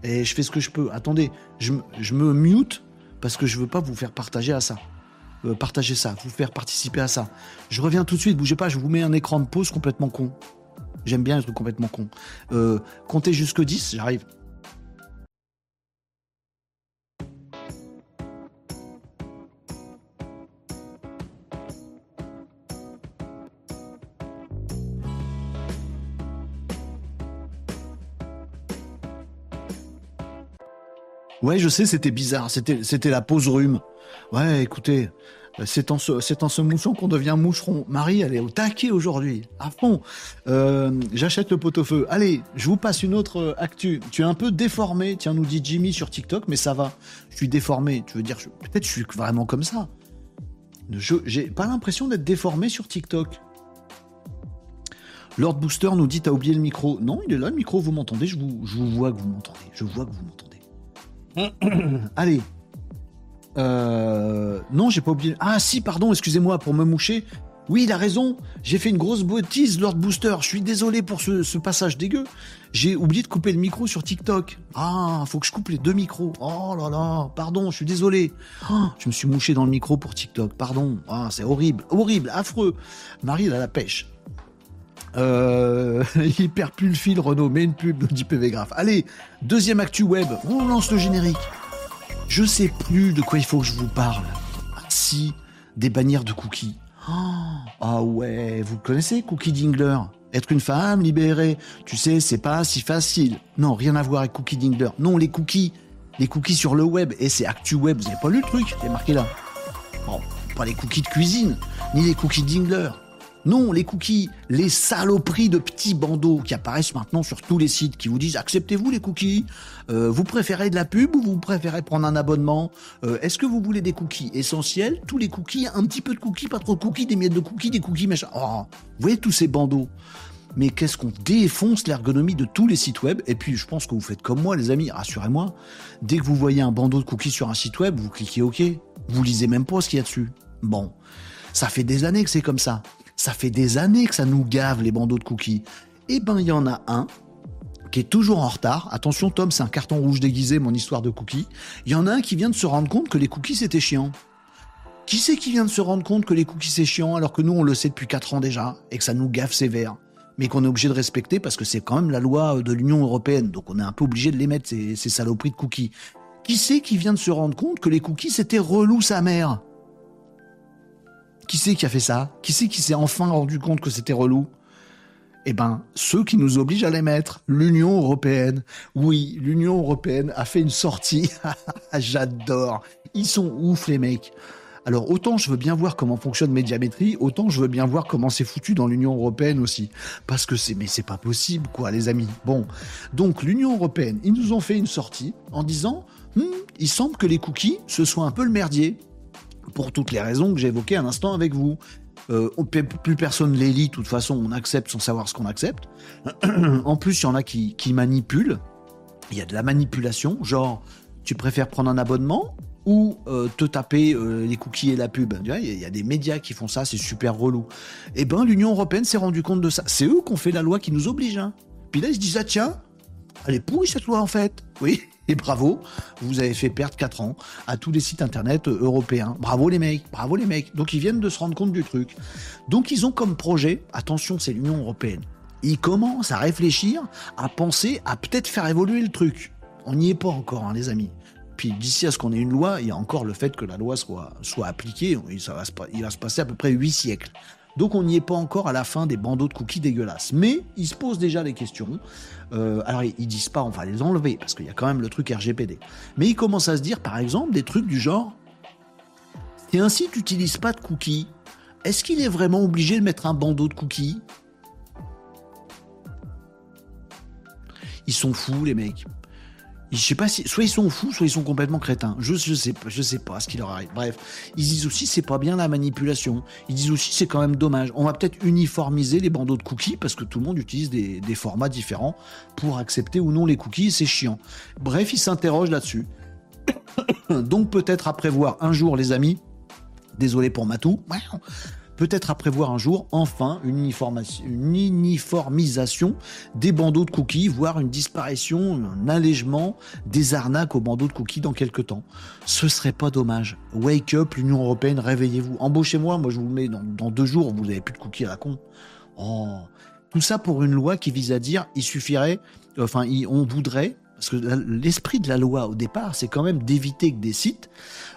Et je fais ce que je peux. Attendez, je, me mute parce que je veux pas vous faire partager à ça. Euh, partager ça, vous faire participer à ça. Je reviens tout de suite, bougez pas, je vous mets un écran de pause complètement con. J'aime bien les trucs complètement con. Euh, comptez jusque 10, j'arrive. Ouais, je sais, c'était bizarre. C'était, la pause rhume. Ouais, écoutez, c'est en se, c'est en se mouchant qu'on devient moucheron. Marie, elle est au taquet aujourd'hui, à fond. Euh, j'achète le pot-au-feu. Allez, je vous passe une autre euh, actu. Tu es un peu déformé, tiens, nous dit Jimmy sur TikTok, mais ça va. Je suis déformé. Tu veux dire, peut-être je suis vraiment comme ça. Je, j'ai pas l'impression d'être déformé sur TikTok. Lord Booster nous dit t'as oublié le micro. Non, il est là le micro, vous m'entendez? Je je vous vois que vous m'entendez. Je vois que vous m'entendez. Allez. Euh, non, j'ai pas oublié. Ah si, pardon, excusez-moi pour me moucher. Oui, il a raison. J'ai fait une grosse bêtise, Lord Booster. Je suis désolé pour ce, passage dégueu. J'ai oublié de couper le micro sur TikTok. Ah, faut que je coupe les deux micros. Oh là là, pardon, je suis désolé. Oh, je me suis mouché dans le micro pour TikTok. Pardon. Ah, c'est horrible, horrible, affreux. Marie, elle a la pêche. Euh, il perd plus le fil, Renault, mais une pub, dit PV Graph. Allez, deuxième actu web, on lance le générique. Je sais plus de quoi il faut que je vous parle. Ah, si, des bannières de cookies. Oh, ah ouais, vous connaissez Cookie Dingler? Être une femme libérée, tu sais, c'est pas si facile. Non, rien à voir avec Cookie Dingler. Non, les cookies, les cookies sur le web, et c'est Actu Web, vous avez pas lu le truc? C'est marqué là. Bon, pas les cookies de cuisine, ni les cookies Dingler. Non, les cookies, les saloperies de petits bandeaux qui apparaissent maintenant sur tous les sites qui vous disent acceptez-vous les cookies euh, Vous préférez de la pub ou vous préférez prendre un abonnement euh, Est-ce que vous voulez des cookies essentiels? Tous les cookies, un petit peu de cookies, pas trop de cookies, des miettes de cookies, des cookies machin. Oh, vous voyez tous ces bandeaux mais qu'est-ce qu'on défonce l'ergonomie de tous les sites web? Et puis, je pense que vous faites comme moi, les amis, rassurez-moi. Dès que vous voyez un bandeau de cookies sur un site web, vous cliquez OK. Vous lisez même pas ce qu'il y a dessus. Bon. Ça fait des années que c'est comme ça. Ça fait des années que ça nous gave les bandeaux de cookies. Eh ben, il y en a un qui est toujours en retard. Attention, Tom, c'est un carton rouge déguisé, mon histoire de cookies. Il y en a un qui vient de se rendre compte que les cookies c'était chiant. Qui c'est qui vient de se rendre compte que les cookies c'est chiant alors que nous on le sait depuis 4 ans déjà et que ça nous gave sévère? Mais qu'on est obligé de respecter parce que c'est quand même la loi de l'Union européenne, donc on est un peu obligé de les mettre, ces, ces saloperies de cookies. Qui c'est qui vient de se rendre compte que les cookies c'était relou sa mère? Qui c'est qui a fait ça? Qui c'est qui s'est enfin rendu compte que c'était relou? Eh ben, ceux qui nous obligent à les mettre, l'Union européenne. Oui, l'Union européenne a fait une sortie. J'adore. Ils sont ouf, les mecs. Alors, autant je veux bien voir comment fonctionne Médiamétrie, autant je veux bien voir comment c'est foutu dans l'Union européenne aussi. Parce que c'est, mais c'est pas possible, quoi, les amis. Bon. Donc, l'Union européenne, ils nous ont fait une sortie en disant, hmm, il semble que les cookies, ce soit un peu le merdier pour toutes les raisons que j'ai évoquées un instant avec vous. Euh, plus personne les lit, de toute façon, on accepte sans savoir ce qu'on accepte. en plus, il y en a qui, manipulent. Il y a de la manipulation, genre, tu préfères prendre un abonnement ou euh, te taper euh, les cookies et la pub. Il y, a des médias qui font ça, c'est super relou. Eh ben, l'Union européenne s'est rendu compte de ça. C'est eux qui ont fait la loi qui nous oblige. Hein. Puis là, ils se disent, ah tiens, elle est pourrie cette loi en fait. Oui, et bravo, vous avez fait perdre 4 ans à tous les sites internet européens. Bravo les mecs, bravo les mecs. Donc ils viennent de se rendre compte du truc. Donc ils ont comme projet, attention, c'est l'Union européenne. Ils commencent à réfléchir, à penser, à peut-être faire évoluer le truc. On n'y est pas encore, hein, les amis. Puis d'ici à ce qu'on ait une loi, il y a encore le fait que la loi soit, soit appliquée. Ça va se, il va se passer à peu près 8 siècles. Donc on n'y est pas encore à la fin des bandeaux de cookies dégueulasses. Mais ils se posent déjà les questions. Euh, alors ils disent pas on va les enlever, parce qu'il y a quand même le truc RGPD. Mais ils commencent à se dire par exemple des trucs du genre, si un site n'utilise pas de cookies, est-ce qu'il est vraiment obligé de mettre un bandeau de cookies? Ils sont fous les mecs. Je sais pas si, soit ils sont fous, soit ils sont complètement crétins. Je, je sais pas, je sais pas ce qui leur arrive. Bref, ils disent aussi c'est pas bien la manipulation. Ils disent aussi c'est quand même dommage. On va peut-être uniformiser les bandeaux de cookies parce que tout le monde utilise des, des formats différents pour accepter ou non les cookies. C'est chiant. Bref, ils s'interrogent là-dessus. Donc peut-être à prévoir un jour, les amis. Désolé pour Matou peut-être à prévoir un jour, enfin, une, uniformisation des bandeaux de cookies, voire une disparition, un allègement des arnaques aux bandeaux de cookies dans quelques temps. Ce serait pas dommage. Wake up, l'Union Européenne, réveillez-vous. Embauchez-moi, moi je vous mets dans, deux jours, vous n'avez plus de cookies à la con. Oh. Tout ça pour une loi qui vise à dire, il suffirait, enfin, on voudrait, parce que l'esprit de la loi au départ, c'est quand même d'éviter que des sites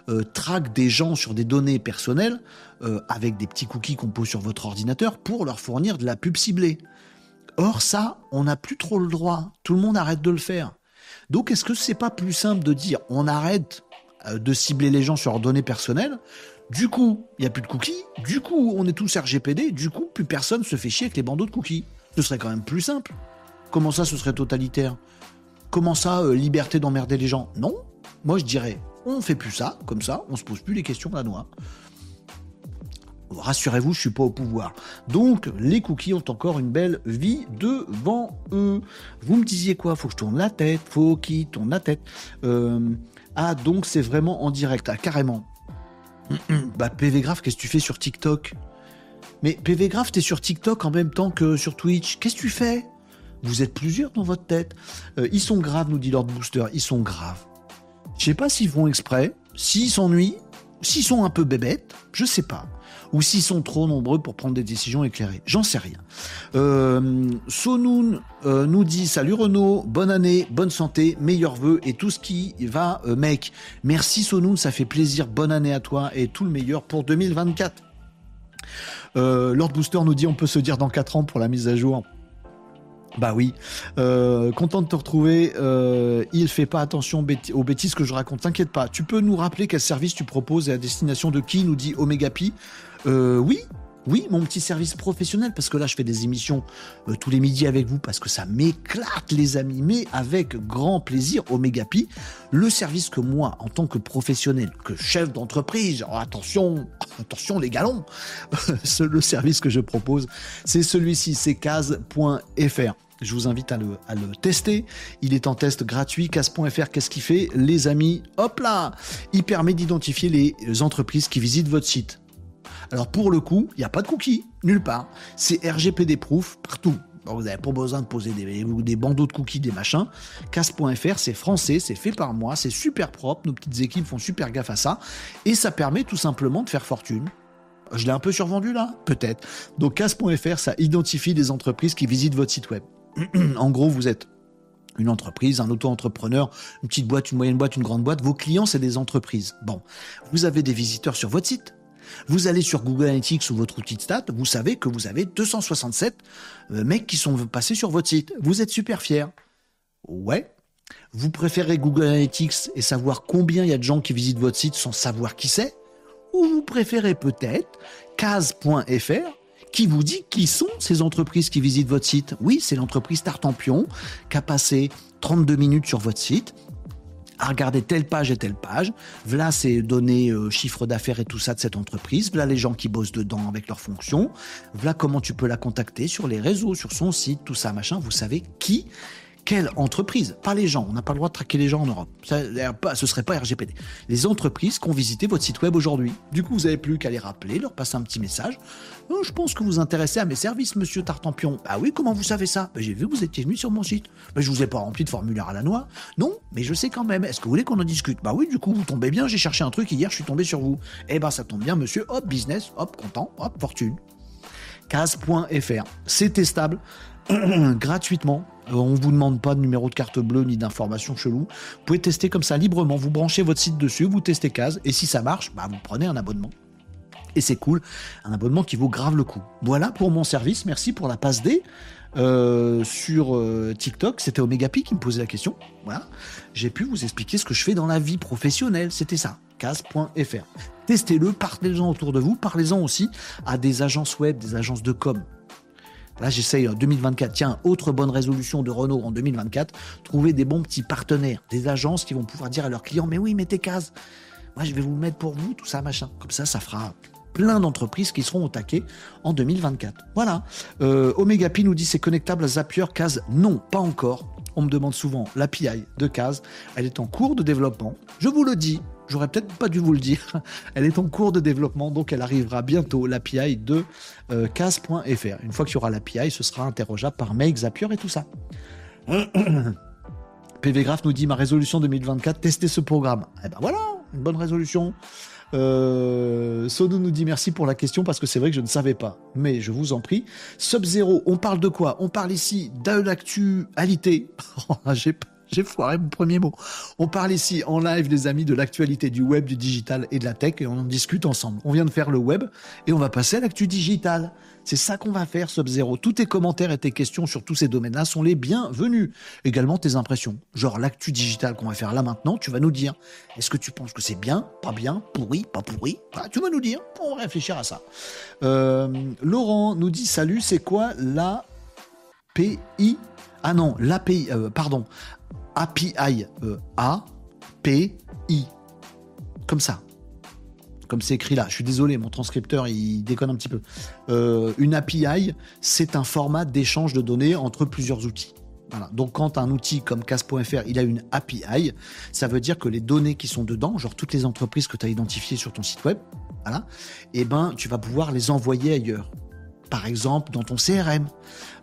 euh, traquent des gens sur des données personnelles euh, avec des petits cookies qu'on pose sur votre ordinateur pour leur fournir de la pub ciblée. Or ça, on n'a plus trop le droit. Tout le monde arrête de le faire. Donc est-ce que c'est pas plus simple de dire on arrête euh, de cibler les gens sur leurs données personnelles? Du coup, il n'y a plus de cookies. Du coup, on est tous RGPD. Du coup, plus personne se fait chier avec les bandeaux de cookies. Ce serait quand même plus simple. Comment ça, ce serait totalitaire? Comment ça, euh, liberté d'emmerder les gens? Non. Moi, je dirais, on fait plus ça, comme ça, on se pose plus les questions la noix. Rassurez-vous, je suis pas au pouvoir. Donc, les cookies ont encore une belle vie devant eux. Vous me disiez quoi? Faut que je tourne la tête. Faut qu'ils tourne la tête. Euh, ah, donc c'est vraiment en direct. Ah, carrément. bah, PV Graph, qu'est-ce que tu fais sur TikTok? Mais PV Graph, t'es sur TikTok en même temps que sur Twitch. Qu'est-ce que tu fais? Vous êtes plusieurs dans votre tête. Euh, ils sont graves, nous dit Lord Booster. Ils sont graves. Je sais pas s'ils font exprès, s'ils s'ennuient, s'ils sont un peu bébêtes, je sais pas. Ou s'ils sont trop nombreux pour prendre des décisions éclairées. J'en sais rien. Euh, Sonoun euh, nous dit Salut Renaud, bonne année, bonne santé, meilleurs vœux et tout ce qui va, mec. Merci Sonoun, ça fait plaisir. Bonne année à toi et tout le meilleur pour 2024. Lord Booster nous dit On peut se dire dans 4 ans pour la mise à jour. Bah oui, euh, content de te retrouver. Euh, il fait pas attention aux bêtises que je raconte. T'inquiète pas. Tu peux nous rappeler quel service tu proposes et à destination de qui Nous dit Omega Pi? Euh, oui, oui, mon petit service professionnel, parce que là, je fais des émissions euh, tous les midis avec vous, parce que ça m'éclate, les amis, mais avec grand plaisir, Omega Pi, le service que moi, en tant que professionnel, que chef d'entreprise, oh, attention, attention les galons, le service que je propose, c'est celui-ci, c'est case.fr. Je vous invite à le, tester. Il est en test gratuit. Casse.fr, qu'est-ce qu'il fait? Les amis, hop là Il permet d'identifier les entreprises qui visitent votre site. Alors pour le coup, il n'y a pas de cookies, nulle part. C'est RGPD proof partout. vous n'avez pas besoin de poser des, des bandeaux de cookies, des machins. Casse.fr, c'est français, c'est fait par moi, c'est super propre. Nos petites équipes font super gaffe à ça. Et ça permet tout simplement de faire fortune. Je l'ai un peu survendu là? Peut-être. Donc casse.fr, ça identifie des entreprises qui visitent votre site web. en gros, vous êtes une entreprise, un auto-entrepreneur, une petite boîte, une moyenne boîte, une grande boîte. Vos clients, c'est des entreprises. Bon, vous avez des visiteurs sur votre site. Vous allez sur Google Analytics ou votre outil de stats, vous savez que vous avez 267 euh, mecs qui sont passés sur votre site. Vous êtes super fiers. Ouais. Vous préférez Google Analytics et savoir combien il y a de gens qui visitent votre site sans savoir qui c'est? Ou vous préférez peut-être case.fr qui vous dit qui sont ces entreprises qui visitent votre site? Oui, c'est l'entreprise Tartampion qui a passé 32 minutes sur votre site à regarder telle page et telle page. Voilà ces données, euh, chiffre d'affaires et tout ça de cette entreprise. Voilà les gens qui bossent dedans avec leurs fonctions. Voilà comment tu peux la contacter sur les réseaux, sur son site, tout ça, machin. Vous savez qui quelle entreprise? Pas les gens, on n'a pas le droit de traquer les gens en Europe. Ça, ce serait pas RGPD. Les entreprises qui ont visité votre site web aujourd'hui. Du coup, vous n'avez plus qu'à les rappeler, leur passer un petit message. Oh, je pense que vous vous intéressez à mes services, monsieur Tartampion. Ah oui, comment vous savez ça? Ben, J'ai vu que vous étiez venu sur mon site. Ben, je vous ai pas rempli de formulaire à la noix. Non, mais je sais quand même. Est-ce que vous voulez qu'on en discute? Bah oui, du coup, vous tombez bien, j'ai cherché un truc hier, je suis tombé sur vous. Eh ben, ça tombe bien, monsieur. Hop, business, hop, content, hop, fortune. Case.fr. C'est testable gratuitement. Euh, on vous demande pas de numéro de carte bleue ni d'informations chelou. Vous pouvez tester comme ça librement. Vous branchez votre site dessus, vous testez Case, et si ça marche, bah, vous prenez un abonnement. Et c'est cool, un abonnement qui vaut grave le coup. Voilà pour mon service. Merci pour la passe D. Euh, sur euh, TikTok, c'était Omegapi qui me posait la question. Voilà, j'ai pu vous expliquer ce que je fais dans la vie professionnelle. C'était ça, case.fr. Testez-le, parlez-en autour de vous, parlez-en aussi à des agences web, des agences de com. Là, j'essaye en 2024. Tiens, autre bonne résolution de Renault en 2024, trouver des bons petits partenaires, des agences qui vont pouvoir dire à leurs clients, mais oui, mettez case. Moi, je vais vous le mettre pour vous, tout ça, machin. Comme ça, ça fera plein d'entreprises qui seront au taquet en 2024. Voilà. Euh, Omega Pi nous dit c'est connectable à Zapier Case. Non, pas encore. On me demande souvent l'API de Case. Elle est en cours de développement. Je vous le dis, J'aurais peut-être pas dû vous le dire. Elle est en cours de développement, donc elle arrivera bientôt, l'API de euh, case.fr. Une fois qu'il y aura l'API, ce sera interrogeable par Make, Zapier et tout ça. PV Graph nous dit ma résolution 2024, tester ce programme. Eh ben voilà, une bonne résolution. Euh, nous dit merci pour la question parce que c'est vrai que je ne savais pas. Mais je vous en prie. Sub-Zero, on parle de quoi? On parle ici d'actualité. J'ai j'ai foiré mon premier mot. On parle ici en live, les amis, de l'actualité du web, du digital et de la tech, et on en discute ensemble. On vient de faire le web, et on va passer à l'actu digital. C'est ça qu'on va faire, Sub-Zero. Tous tes commentaires et tes questions sur tous ces domaines-là sont les bienvenus. Également tes impressions. Genre l'actu digital qu'on va faire là maintenant, tu vas nous dire. Est-ce que tu penses que c'est bien, pas bien, pourri, pas pourri? Bah, Tu vas nous dire. On va réfléchir à ça. Euh, Laurent nous dit salut, c'est quoi la PI ah non, l'API, euh, pardon, API, euh, A, P, I. Comme ça. Comme c'est écrit là. Je suis désolé, mon transcripteur, il déconne un petit peu. Euh, une API, c'est un format d'échange de données entre plusieurs outils. Voilà. Donc quand un outil comme CAS.fr, il a une API, ça veut dire que les données qui sont dedans, genre toutes les entreprises que tu as identifiées sur ton site web, voilà, eh ben, tu vas pouvoir les envoyer ailleurs. Par exemple, dans ton CRM.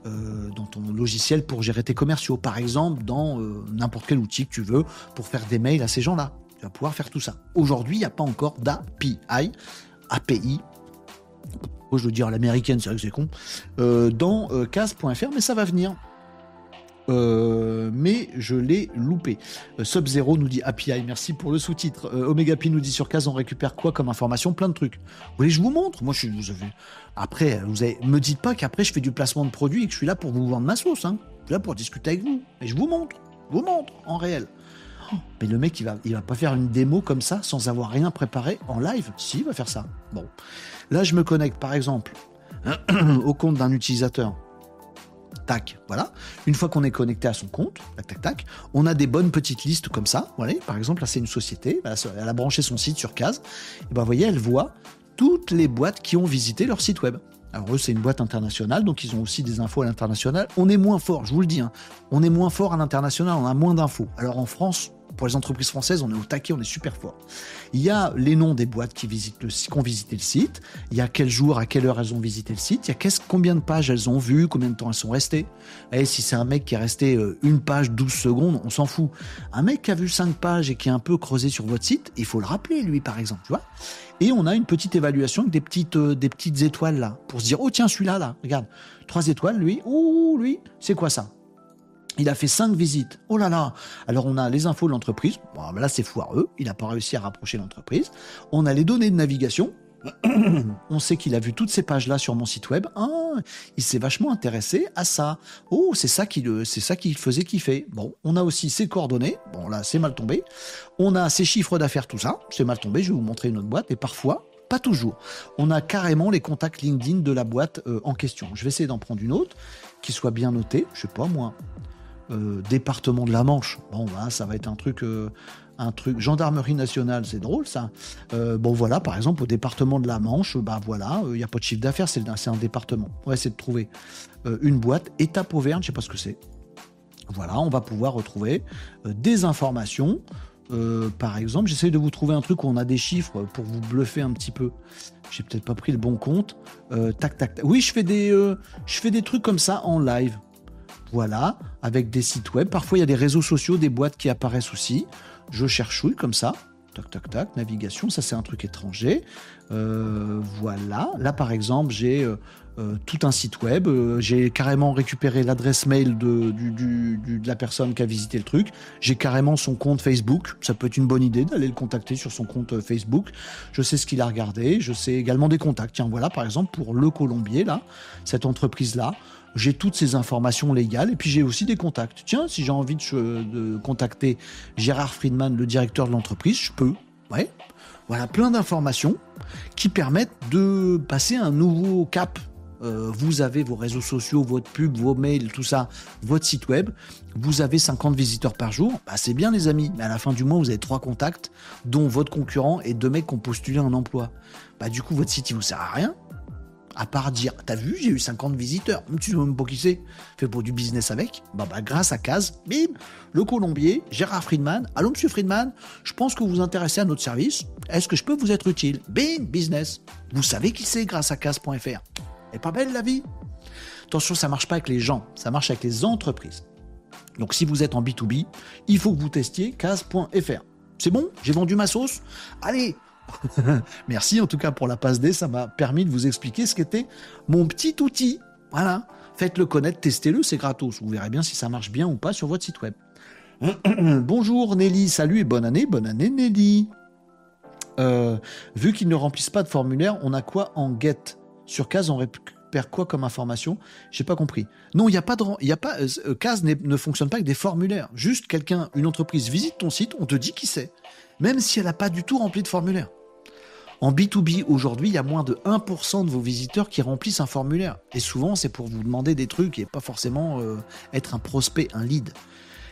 Euh, dans ton logiciel pour gérer tes commerciaux, par exemple dans euh, n'importe quel outil que tu veux pour faire des mails à ces gens-là. Tu vas pouvoir faire tout ça. Aujourd'hui, il n'y a pas encore d'API, API, je veux dire l'américaine, c'est vrai que c'est con, euh, dans case.fr, mais ça va venir. Euh, mais je l'ai loupé. Euh, Sub-Zero nous dit API, merci pour le sous-titre. Euh, Pi nous dit sur Case, on récupère quoi comme information? Plein de trucs. Vous voulez je vous montre? Moi, je. Vous avez... Après, vous avez... me dites pas qu'après, je fais du placement de produits et que je suis là pour vous vendre ma sauce. Hein. Je suis là pour discuter avec vous. Et je vous montre. Je vous montre en réel. Mais le mec, il va, il va pas faire une démo comme ça sans avoir rien préparé en live. Si, il va faire ça. Bon. Là, je me connecte, par exemple, au compte d'un utilisateur tac, voilà. Une fois qu'on est connecté à son compte, tac, tac, tac, on a des bonnes petites listes comme ça. Voilà. Par exemple, là, c'est une société, elle a branché son site sur Case. Et ben, vous voyez, elle voit toutes les boîtes qui ont visité leur site web. Alors eux, c'est une boîte internationale, donc ils ont aussi des infos à l'international. On est moins fort, je vous le dis, hein. on est moins fort à l'international, on a moins d'infos. Alors en France, pour les entreprises françaises, on est au taquet, on est super fort. Il y a les noms des boîtes qui, visitent le, ont visité le site, il y a quel jour, à quelle heure elles ont visité le site, il y a combien de pages elles ont vues, combien de temps elles sont restées. Et si c'est un mec qui est resté euh, une page 12 secondes, on s'en fout. Un mec qui a vu 5 pages et qui est un peu creusé sur votre site, il faut le rappeler, lui, par exemple, tu vois. Et on a une petite évaluation avec des petites, euh, des petites étoiles là, pour se dire, oh tiens, celui-là, là, regarde, trois étoiles, lui, ouh, lui, c'est quoi ça? Il a fait cinq visites. Oh là là Alors on a les infos de l'entreprise. Bon, ben là c'est foireux. Il n'a pas réussi à rapprocher l'entreprise. On a les données de navigation. on sait qu'il a vu toutes ces pages-là sur mon site web. Ah, il s'est vachement intéressé à ça. Oh, c'est ça qui c'est ça qui faisait kiffer. Bon, on a aussi ses coordonnées. Bon, là, c'est mal tombé. On a ses chiffres d'affaires, tout ça. C'est mal tombé. Je vais vous montrer une autre boîte. Et parfois, pas toujours. On a carrément les contacts LinkedIn de la boîte euh, en question. Je vais essayer d'en prendre une autre qui soit bien notée. Je sais pas moi. Euh, département de la Manche. Bon, bah, ça va être un truc, euh, un truc. Gendarmerie nationale, c'est drôle ça. Euh, bon, voilà, par exemple, au département de la Manche, bah voilà, il n'y a pas de chiffre d'affaires, c'est un département. On va essayer de trouver une boîte. Étape Auvergne, je sais pas ce que c'est. Voilà, on va pouvoir retrouver des informations. Par exemple, j'essaye de vous trouver un truc où on a des chiffres pour vous bluffer un petit peu. J'ai peut-être pas pris le bon compte. Tac, tac, tac. Oui, je fais des, je fais des trucs comme ça en live. Voilà, avec des sites web. Parfois, il y a des réseaux sociaux, des boîtes qui apparaissent aussi. Je cherche oui comme ça. Tac, tac, tac. Navigation, ça c'est un truc étranger. voilà. Là, par exemple, j'ai euh, tout un site web. Euh, j'ai carrément récupéré l'adresse mail de, de la personne qui a visité le truc. J'ai carrément son compte Facebook. Ça peut être une bonne idée d'aller le contacter sur son compte euh, Facebook. Je sais ce qu'il a regardé. Je sais également des contacts. Tiens, voilà, par exemple, pour Le Colombier, là, cette entreprise-là, j'ai toutes ces informations légales et puis j'ai aussi des contacts. Tiens, si j'ai envie de, contacter Gérard Friedman, le directeur de l'entreprise, je peux. Ouais. Voilà, plein d'informations qui permettent de passer un nouveau cap euh, vous avez vos réseaux sociaux, votre pub, vos mails, tout ça, votre site web, vous avez 50 visiteurs par jour, bah c'est bien les amis, mais à la fin du mois, vous avez trois contacts, dont votre concurrent et deux mecs qui ont postulé un emploi. Bah du coup, votre site, il vous sert à rien, à part dire, t'as vu, j'ai eu 50 visiteurs, tu sais même pas qui c'est, fait pour du business avec, bah, bah grâce à Case, bim, le Colombier, Gérard Friedman, allô monsieur Friedman, je pense que vous vous intéressez à notre service, est-ce que je peux vous être utile? Bim, business. Vous savez qui c'est grâce à Case.fr pas belle la vie? Attention, ça marche pas avec les gens, ça marche avec les entreprises. Donc si vous êtes en B2B, il faut que vous testiez case.fr. C'est bon? J'ai vendu ma sauce? Allez Merci en tout cas pour la passe D, ça m'a permis de vous expliquer ce qu'était mon petit outil. Voilà. Faites-le connaître, testez-le, c'est gratos. Vous verrez bien si ça marche bien ou pas sur votre site web. Bonjour Nelly, salut et bonne année, bonne année Nelly. Euh, vu qu'ils ne remplissent pas de formulaire, on a quoi en get? Sur Case, on récupère quoi comme information? J'ai pas compris. Non, il n'y a pas de, y a pas, euh, Case ne fonctionne pas avec des formulaires. Juste quelqu'un, une entreprise visite ton site, on te dit qui c'est, même si elle n'a pas du tout rempli de formulaire. En B2B, aujourd'hui, il y a moins de 1% de vos visiteurs qui remplissent un formulaire. Et souvent, c'est pour vous demander des trucs et pas forcément euh, être un prospect, un lead.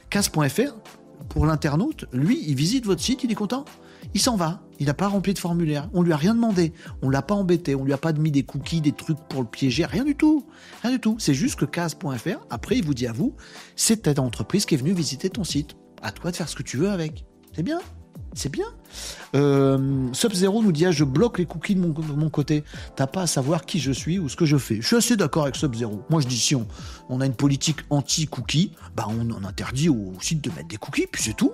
Case.fr, pour l'internaute, lui, il visite votre site, il est content il s'en va. Il n'a pas rempli de formulaire. On lui a rien demandé. On l'a pas embêté. On lui a pas mis des cookies, des trucs pour le piéger. Rien du tout. Rien du tout. C'est juste que case.fr, après, il vous dit à vous, c'est ta entreprise qui est venue visiter ton site. À toi de faire ce que tu veux avec. C'est bien. C'est bien. Euh, Sub-Zero nous dit ah, je bloque les cookies de mon, côté. T'as pas à savoir qui je suis ou ce que je fais. Je suis assez d'accord avec Sub-Zero. Moi, je dis si on, a une politique anti-cookie, bah on, interdit au site de mettre des cookies, puis c'est tout.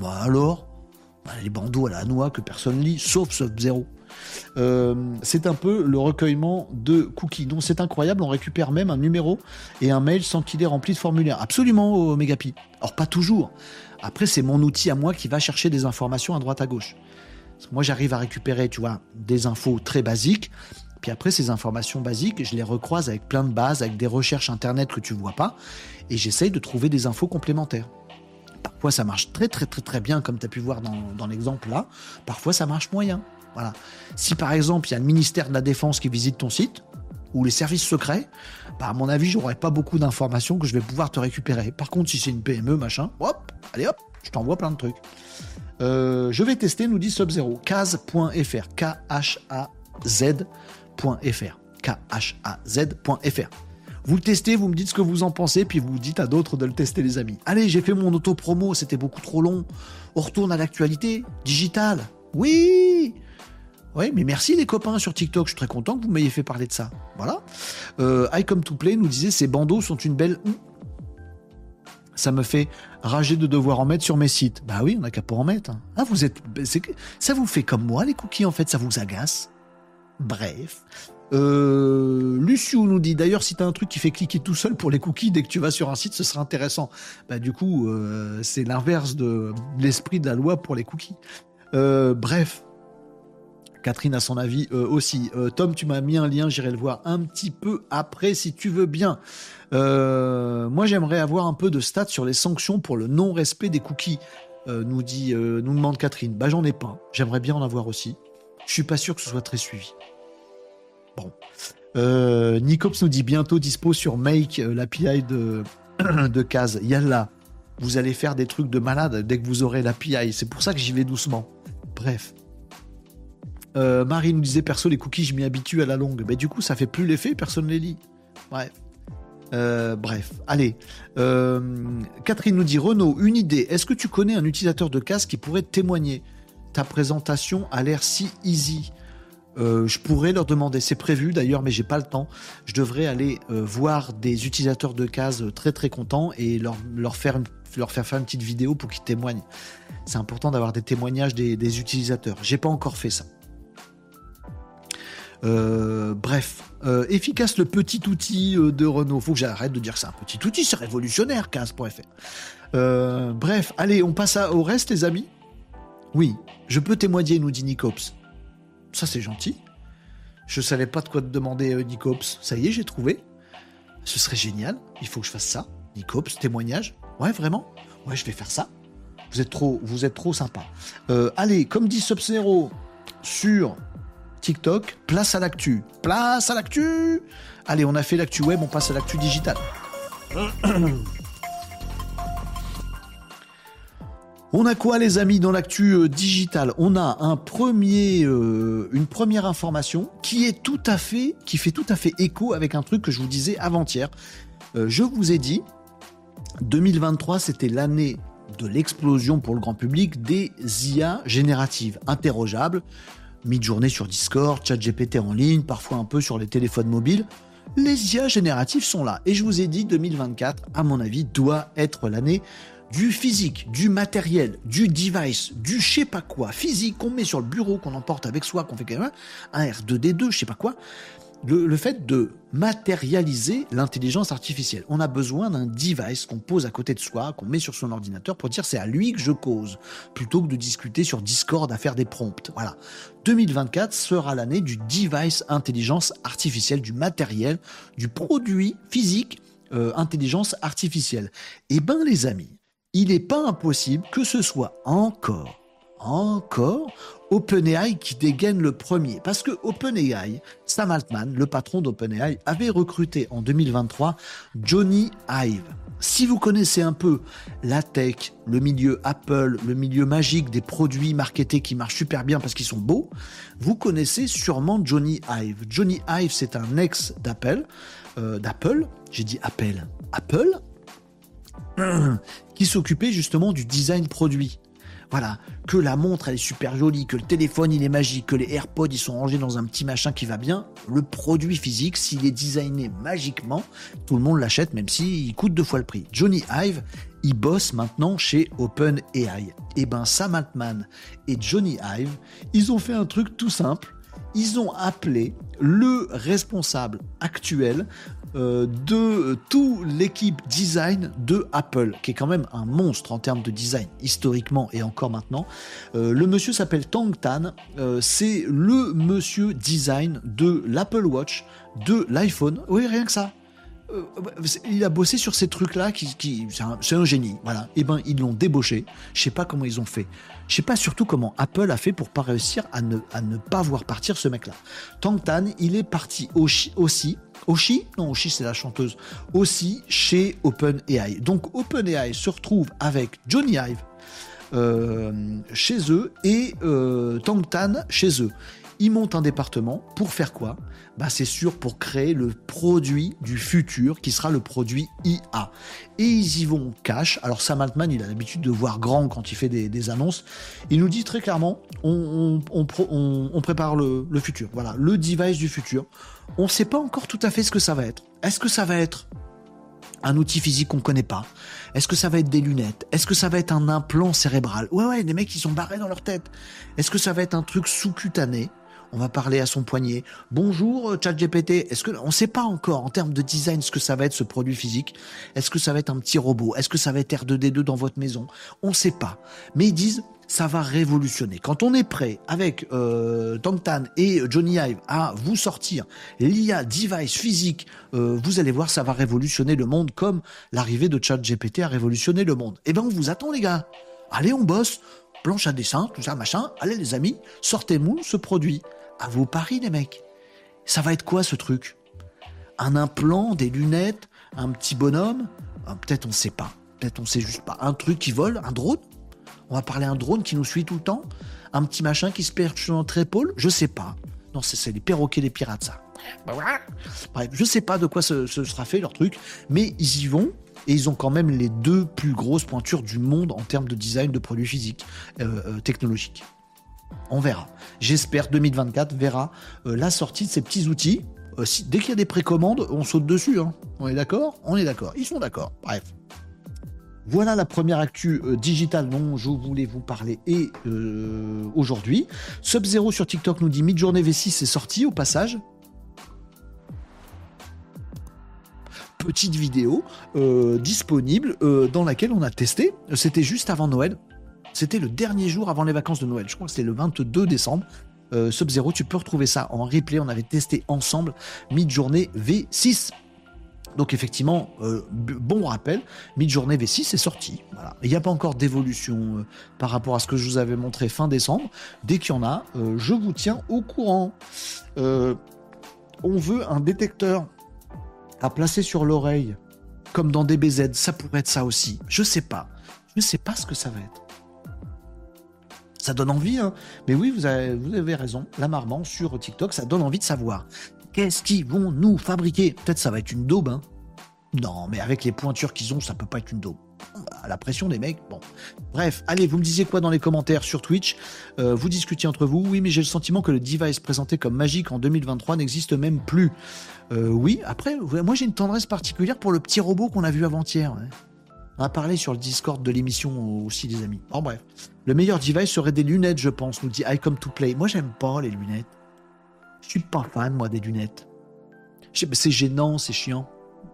Bah alors? Bah, les bandeaux à la noix que personne lit, sauf Sub-Zero. Euh, c'est un peu le recueillement de cookies. Donc c'est incroyable, on récupère même un numéro et un mail sans qu'il ait rempli de formulaire. Absolument, Megapi. Or, pas toujours. Après, c'est mon outil à moi qui va chercher des informations à droite à gauche. Moi, j'arrive à récupérer, tu vois, des infos très basiques. Puis après, ces informations basiques, je les recroise avec plein de bases, avec des recherches internet que tu vois pas. Et j'essaye de trouver des infos complémentaires. Parfois, ça marche très, très, très, très bien, comme tu as pu voir dans, l'exemple là. Parfois, ça marche moyen. Voilà. Si par exemple, il y a le ministère de la Défense qui visite ton site, ou les services secrets, bah, à mon avis, j'aurais pas beaucoup d'informations que je vais pouvoir te récupérer. Par contre, si c'est une PME, machin, hop, allez hop, je t'envoie plein de trucs. Euh, je vais tester, nous dit Sub0, case.fr, K-H-A-Z.fr, K-H-A-Z.fr. Vous le testez, vous me dites ce que vous en pensez, puis vous dites à d'autres de le tester, les amis. Allez, j'ai fait mon auto-promo, c'était beaucoup trop long. On retourne à l'actualité digitale. Oui oui, mais merci les copains sur TikTok, je suis très content que vous m'ayez fait parler de ça. Voilà. Euh, I Come to Play nous disait ces bandeaux sont une belle. Ça me fait rager de devoir en mettre sur mes sites. Bah oui, on n'a qu'à pas en mettre. Hein. Ah, vous êtes. Ça vous fait comme moi, les cookies, en fait, ça vous agace. Bref. Euh, Luciou nous dit d'ailleurs si tu as un truc qui fait cliquer tout seul pour les cookies dès que tu vas sur un site, ce serait intéressant. Bah du coup, euh, c'est l'inverse de l'esprit de la loi pour les cookies. Euh, bref, Catherine a son avis aussi. Tom, tu m'as mis un lien, j'irai le voir un petit peu après si tu veux bien. moi, j'aimerais avoir un peu de stats sur les sanctions pour le non-respect des cookies. nous dit, nous demande Catherine. Bah j'en ai pas. J'aimerais bien en avoir aussi. Je suis pas sûr que ce soit très suivi. Bon. Euh, Nicops nous dit bientôt dispo sur Make, euh, l'API de, de Case. Yalla, vous allez faire des trucs de malade dès que vous aurez l'API. C'est pour ça que j'y vais doucement. Bref. Euh, Marie nous disait perso, les cookies, je m'y habitue à la longue. Mais du coup, ça fait plus l'effet, personne ne les lit. Bref. Euh, bref, allez. Euh, Catherine nous dit Renaud, une idée. Est-ce que tu connais un utilisateur de casque qui pourrait témoigner? Ta présentation a l'air si easy. Je pourrais leur demander, c'est prévu d'ailleurs, mais j'ai pas le temps. Je devrais aller voir des utilisateurs de cases très très contents et leur, leur, faire, leur faire faire une petite vidéo pour qu'ils témoignent. C'est important d'avoir des témoignages des, des utilisateurs. J'ai pas encore fait ça. Euh, bref, euh, efficace le petit outil euh, de Renault. Faut que j'arrête de dire ça. Petit outil, c'est révolutionnaire, 15.fr. bref, allez, on passe au reste, les amis. Oui, je peux témoigner, nous dit Nicops. Ça, c'est gentil. Je savais pas de quoi te demander, Nicops. Ça y est, j'ai trouvé. Ce serait génial. Il faut que je fasse ça. Nicops, témoignage. Ouais, vraiment Ouais, je vais faire ça. Vous êtes trop, vous êtes trop sympa. allez, comme dit sub sur TikTok, place à l'actu. Place à l'actu Allez, on a fait l'actu web, on passe à l'actu digital. On a quoi les amis dans l'actu euh, digital? On a euh, une première information qui fait tout à fait écho avec un truc que je vous disais avant-hier. Euh, je vous ai dit, 2023 c'était l'année de l'explosion pour le grand public des IA génératives, interrogeables, mid-journée sur Discord, chat GPT en ligne, parfois un peu sur les téléphones mobiles. Les IA génératifs sont là. Et je vous ai dit, 2024, à mon avis, doit être l'année du physique, du matériel, du device, du je sais pas quoi, physique qu'on met sur le bureau, qu'on emporte avec soi, qu'on fait quand même un R2D2, je sais pas quoi, le, fait de matérialiser l'intelligence artificielle. On a besoin d'un device qu'on pose à côté de soi, qu'on met sur son ordinateur pour dire c'est à lui que je cause, plutôt que de discuter sur Discord à faire des prompts. Voilà. 2024 sera l'année du device intelligence artificielle, du matériel, du produit physique euh, intelligence artificielle. Eh ben les amis, il n'est pas impossible que ce soit encore encore OpenAI qui dégaine le premier. Parce que OpenAI, Sam Altman, le patron d'OpenAI, avait recruté en 2023 Johnny Ive. Si vous connaissez un peu la tech, le milieu Apple, le milieu magique des produits marketés qui marchent super bien parce qu'ils sont beaux, vous connaissez sûrement Johnny Ive. Johnny Ive, c'est un ex d'Apple, euh, d'Apple, j'ai dit Apple, Apple, qui s'occupait justement du design produit. Voilà, que la montre elle est super jolie, que le téléphone il est magique, que les AirPods ils sont rangés dans un petit machin qui va bien, le produit physique, s'il est designé magiquement, tout le monde l'achète même s'il coûte deux fois le prix. Johnny Ive, il bosse maintenant chez OpenAI. Et eh ben Sam Altman et Johnny Ive, ils ont fait un truc tout simple. Ils ont appelé le responsable actuel de toute l'équipe design de Apple, qui est quand même un monstre en termes de design, historiquement et encore maintenant. Euh, le monsieur s'appelle Tang Tan, euh, c'est le monsieur design de l'Apple Watch, de l'iPhone. Oui, rien que ça. il a bossé sur ces trucs-là, qui, c'est un, génie. Voilà. Et eh ben, ils l'ont débauché. Je sais pas comment ils ont fait. Je sais pas surtout comment Apple a fait pour pas réussir à ne, à ne pas voir partir ce mec-là. Tang Tan, il est parti aussi Oshi, non Oshi c'est la chanteuse, aussi chez OpenAI. Donc OpenAI se retrouve avec Johnny Ive euh, chez eux et euh, Tangtan chez eux. Ils montent un département pour faire quoi? Bah, C'est sûr pour créer le produit du futur qui sera le produit IA. Et ils y vont cash. Alors Sam Altman, il a l'habitude de voir grand quand il fait des, annonces. Il nous dit très clairement, on, prépare le, futur. Voilà, le device du futur on ne sait pas encore tout à fait ce que ça va être. Est-ce que ça va être un outil physique qu'on ne connaît pas? Est-ce que ça va être des lunettes? Est-ce que ça va être un implant cérébral? Ouais, ouais, des mecs qui sont barrés dans leur tête. Est-ce que ça va être un truc sous-cutané? On va parler à son poignet. Bonjour euh, ChatGPT. Est-ce que on ne sait pas encore en termes de design ce que ça va être ce produit physique Est-ce que ça va être un petit robot? Est-ce que ça va être R2D2 dans votre maison? On ne sait pas. Mais ils disent ça va révolutionner. Quand on est prêt avec euh, Tangtan et Johnny Ive à vous sortir l'IA device physique, euh, vous allez voir, ça va révolutionner le monde comme l'arrivée de ChatGPT a révolutionné le monde. Eh ben, on vous attend, les gars. Allez, on bosse. Planche à dessin, tout ça, machin. Allez, les amis, sortez-moi ce produit. À vos paris, les mecs. Ça va être quoi, ce truc? Un implant, des lunettes, un petit bonhomme? Ah, Peut-être on ne sait pas. Peut-être on sait juste pas. Un truc qui vole, un drone? On va parler un drone qui nous suit tout le temps? Un petit machin qui se perche sur notre épaule? Je sais pas. Non, c'est les perroquets des pirates, ça. Bref, je sais pas de quoi ce, sera fait leur truc, mais ils y vont et ils ont quand même les deux plus grosses pointures du monde en termes de design de produits physiques, euh, euh, technologiques. On verra. J'espère 2024 verra euh, la sortie de ces petits outils. dès qu'il y a des précommandes, on saute dessus. Hein. On est d'accord? On est d'accord. Ils sont d'accord. Bref. Voilà la première actu digitale dont je voulais vous parler et aujourd'hui. Sub-Zero sur TikTok nous dit Mid-journée V6 est sorti au passage. petite vidéo euh, disponible euh, dans laquelle on a testé. C'était juste avant Noël. C'était le dernier jour avant les vacances de Noël. Je crois que c'était le 22 décembre. Euh, Sub-Zero, tu peux retrouver ça en replay. On avait testé ensemble mid-journée V6. Donc effectivement, bon rappel, mid-journée V6 est sorti. Il n'y a pas encore d'évolution par rapport à ce que je vous avais montré fin décembre. Dès qu'il y en a, je vous tiens au courant. on veut un détecteur à placer sur l'oreille, comme dans DBZ, ça pourrait être ça aussi. Je sais pas. Je sais pas ce que ça va être. Donne envie, hein. Mais oui, vous avez, raison. La marmant sur TikTok, ça donne envie de savoir. Qu'est-ce qu'ils vont nous fabriquer? Peut-être ça va être une daube, hein. Non, mais avec les pointures qu'ils ont, ça peut pas être une daube. À la pression des mecs, bon. Bref, allez, vous me disiez quoi dans les commentaires sur Twitch? Euh, Vous discutiez entre vous? Oui, mais j'ai le sentiment que le device présenté comme magique en 2023 n'existe même plus. Euh, oui, après, moi j'ai une tendresse particulière pour le petit robot qu'on a vu avant-hier. A parlé sur le Discord de l'émission aussi, les amis. En bref, le meilleur device serait des lunettes, je pense, nous dit I Come to Play. Moi, j'aime pas les lunettes. Je suis pas fan, moi, des lunettes. C'est gênant, c'est chiant.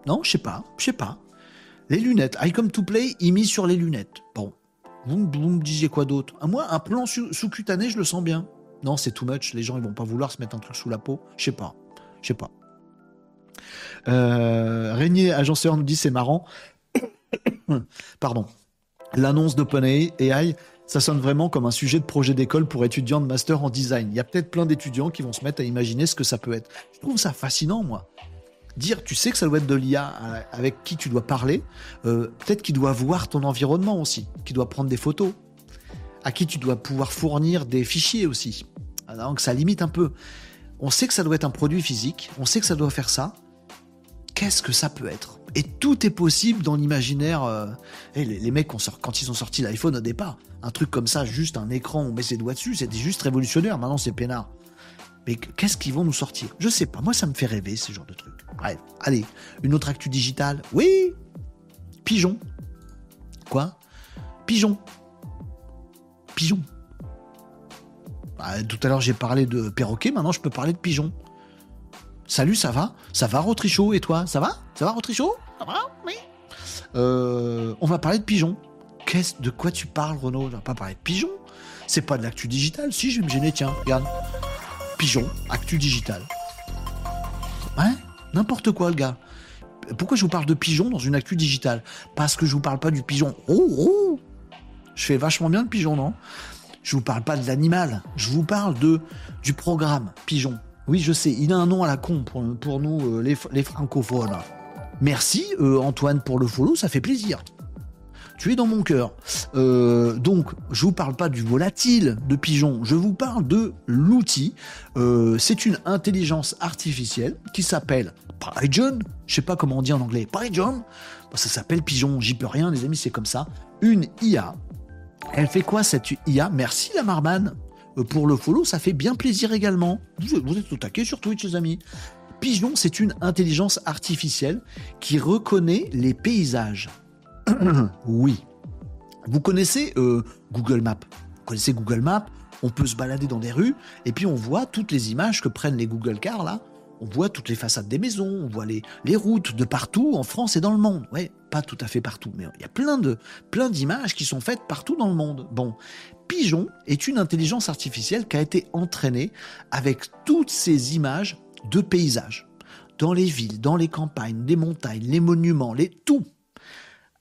Non, je sais pas, je sais pas. Les lunettes, I Come to Play, il mis sur les lunettes. Bon, vous, me disiez quoi d'autre? À moi, un plan sous-cutané, je le sens bien. Non, c'est too much. Les gens, ils vont pas vouloir se mettre un truc sous la peau. Je sais pas. Je sais pas. Euh, Régnier, agenceur, nous dit c'est marrant. Pardon. L'annonce d'OpenAI, ça sonne vraiment comme un sujet de projet d'école pour étudiants de master en design. Il y a peut-être plein d'étudiants qui vont se mettre à imaginer ce que ça peut être. Je trouve ça fascinant, moi. Dire, tu sais que ça doit être de l'IA euh, avec qui tu dois parler, euh, peut-être qu'il doit voir ton environnement aussi, qu'il doit prendre des photos, à qui tu dois pouvoir fournir des fichiers aussi. Donc ça limite un peu. On sait que ça doit être un produit physique, on sait que ça doit faire ça, qu'est-ce que ça peut être? Et tout est possible dans l'imaginaire. Euh, les, mecs, quand ils ont sorti l'iPhone au départ, un truc comme ça, juste un écran, on met ses doigts dessus, c'était juste révolutionnaire. Maintenant, c'est peinard. Mais qu'est-ce qu'ils vont nous sortir? Je sais pas. Moi, ça me fait rêver, ce genre de truc. Bref, allez, une autre actu digitale. Oui Pigeon. Quoi? Pigeon. Pigeon. Bah, tout à l'heure, j'ai parlé de perroquet, maintenant, je peux parler de pigeon. Salut, ça va? Ça va, Rotrichaud Et toi Ça va? Ça va, Rotrichaud Ça va Oui. Euh, on va parler de pigeons. Qu'est-ce de quoi tu parles, Renaud? On va pas parler de pigeons. C'est pas de l'actu digital. Si, je vais me gêner, tiens, regarde. Pigeon, actu digital. Hein N'importe quoi, le gars. Pourquoi je vous parle de pigeons dans une actu digitale? Parce que je vous parle pas du pigeon. Oh, oh Je fais vachement bien le pigeon, non? Je vous parle pas de l'animal. Je vous parle de du programme pigeon. Oui, je sais, il a un nom à la con pour, nous, euh, les, francophones. Merci euh, Antoine pour le follow, ça fait plaisir. Tu es dans mon cœur. Euh, donc, je vous parle pas du volatile de pigeon, je vous parle de l'outil. c'est une intelligence artificielle qui s'appelle Pigeon. Je sais pas comment on dit en anglais. Pigeon. Ça s'appelle Pigeon. J'y peux rien, les amis, c'est comme ça. Une IA. Elle fait quoi cette IA Merci la marmane euh, pour le follow, ça fait bien plaisir également. Vous, êtes au taquet sur Twitch, les amis. Pigeon, c'est une intelligence artificielle qui reconnaît les paysages. oui. Vous connaissez euh, Google Maps Vous connaissez Google Maps On peut se balader dans des rues et puis on voit toutes les images que prennent les Google Cars là. On voit toutes les façades des maisons, on voit les, routes de partout en France et dans le monde. Ouais, pas tout à fait partout, mais il y a plein plein d'images qui sont faites partout dans le monde. Bon, Pigeon est une intelligence artificielle qui a été entraînée avec toutes ces images de paysages. Dans les villes, dans les campagnes, les montagnes, les monuments, les tout.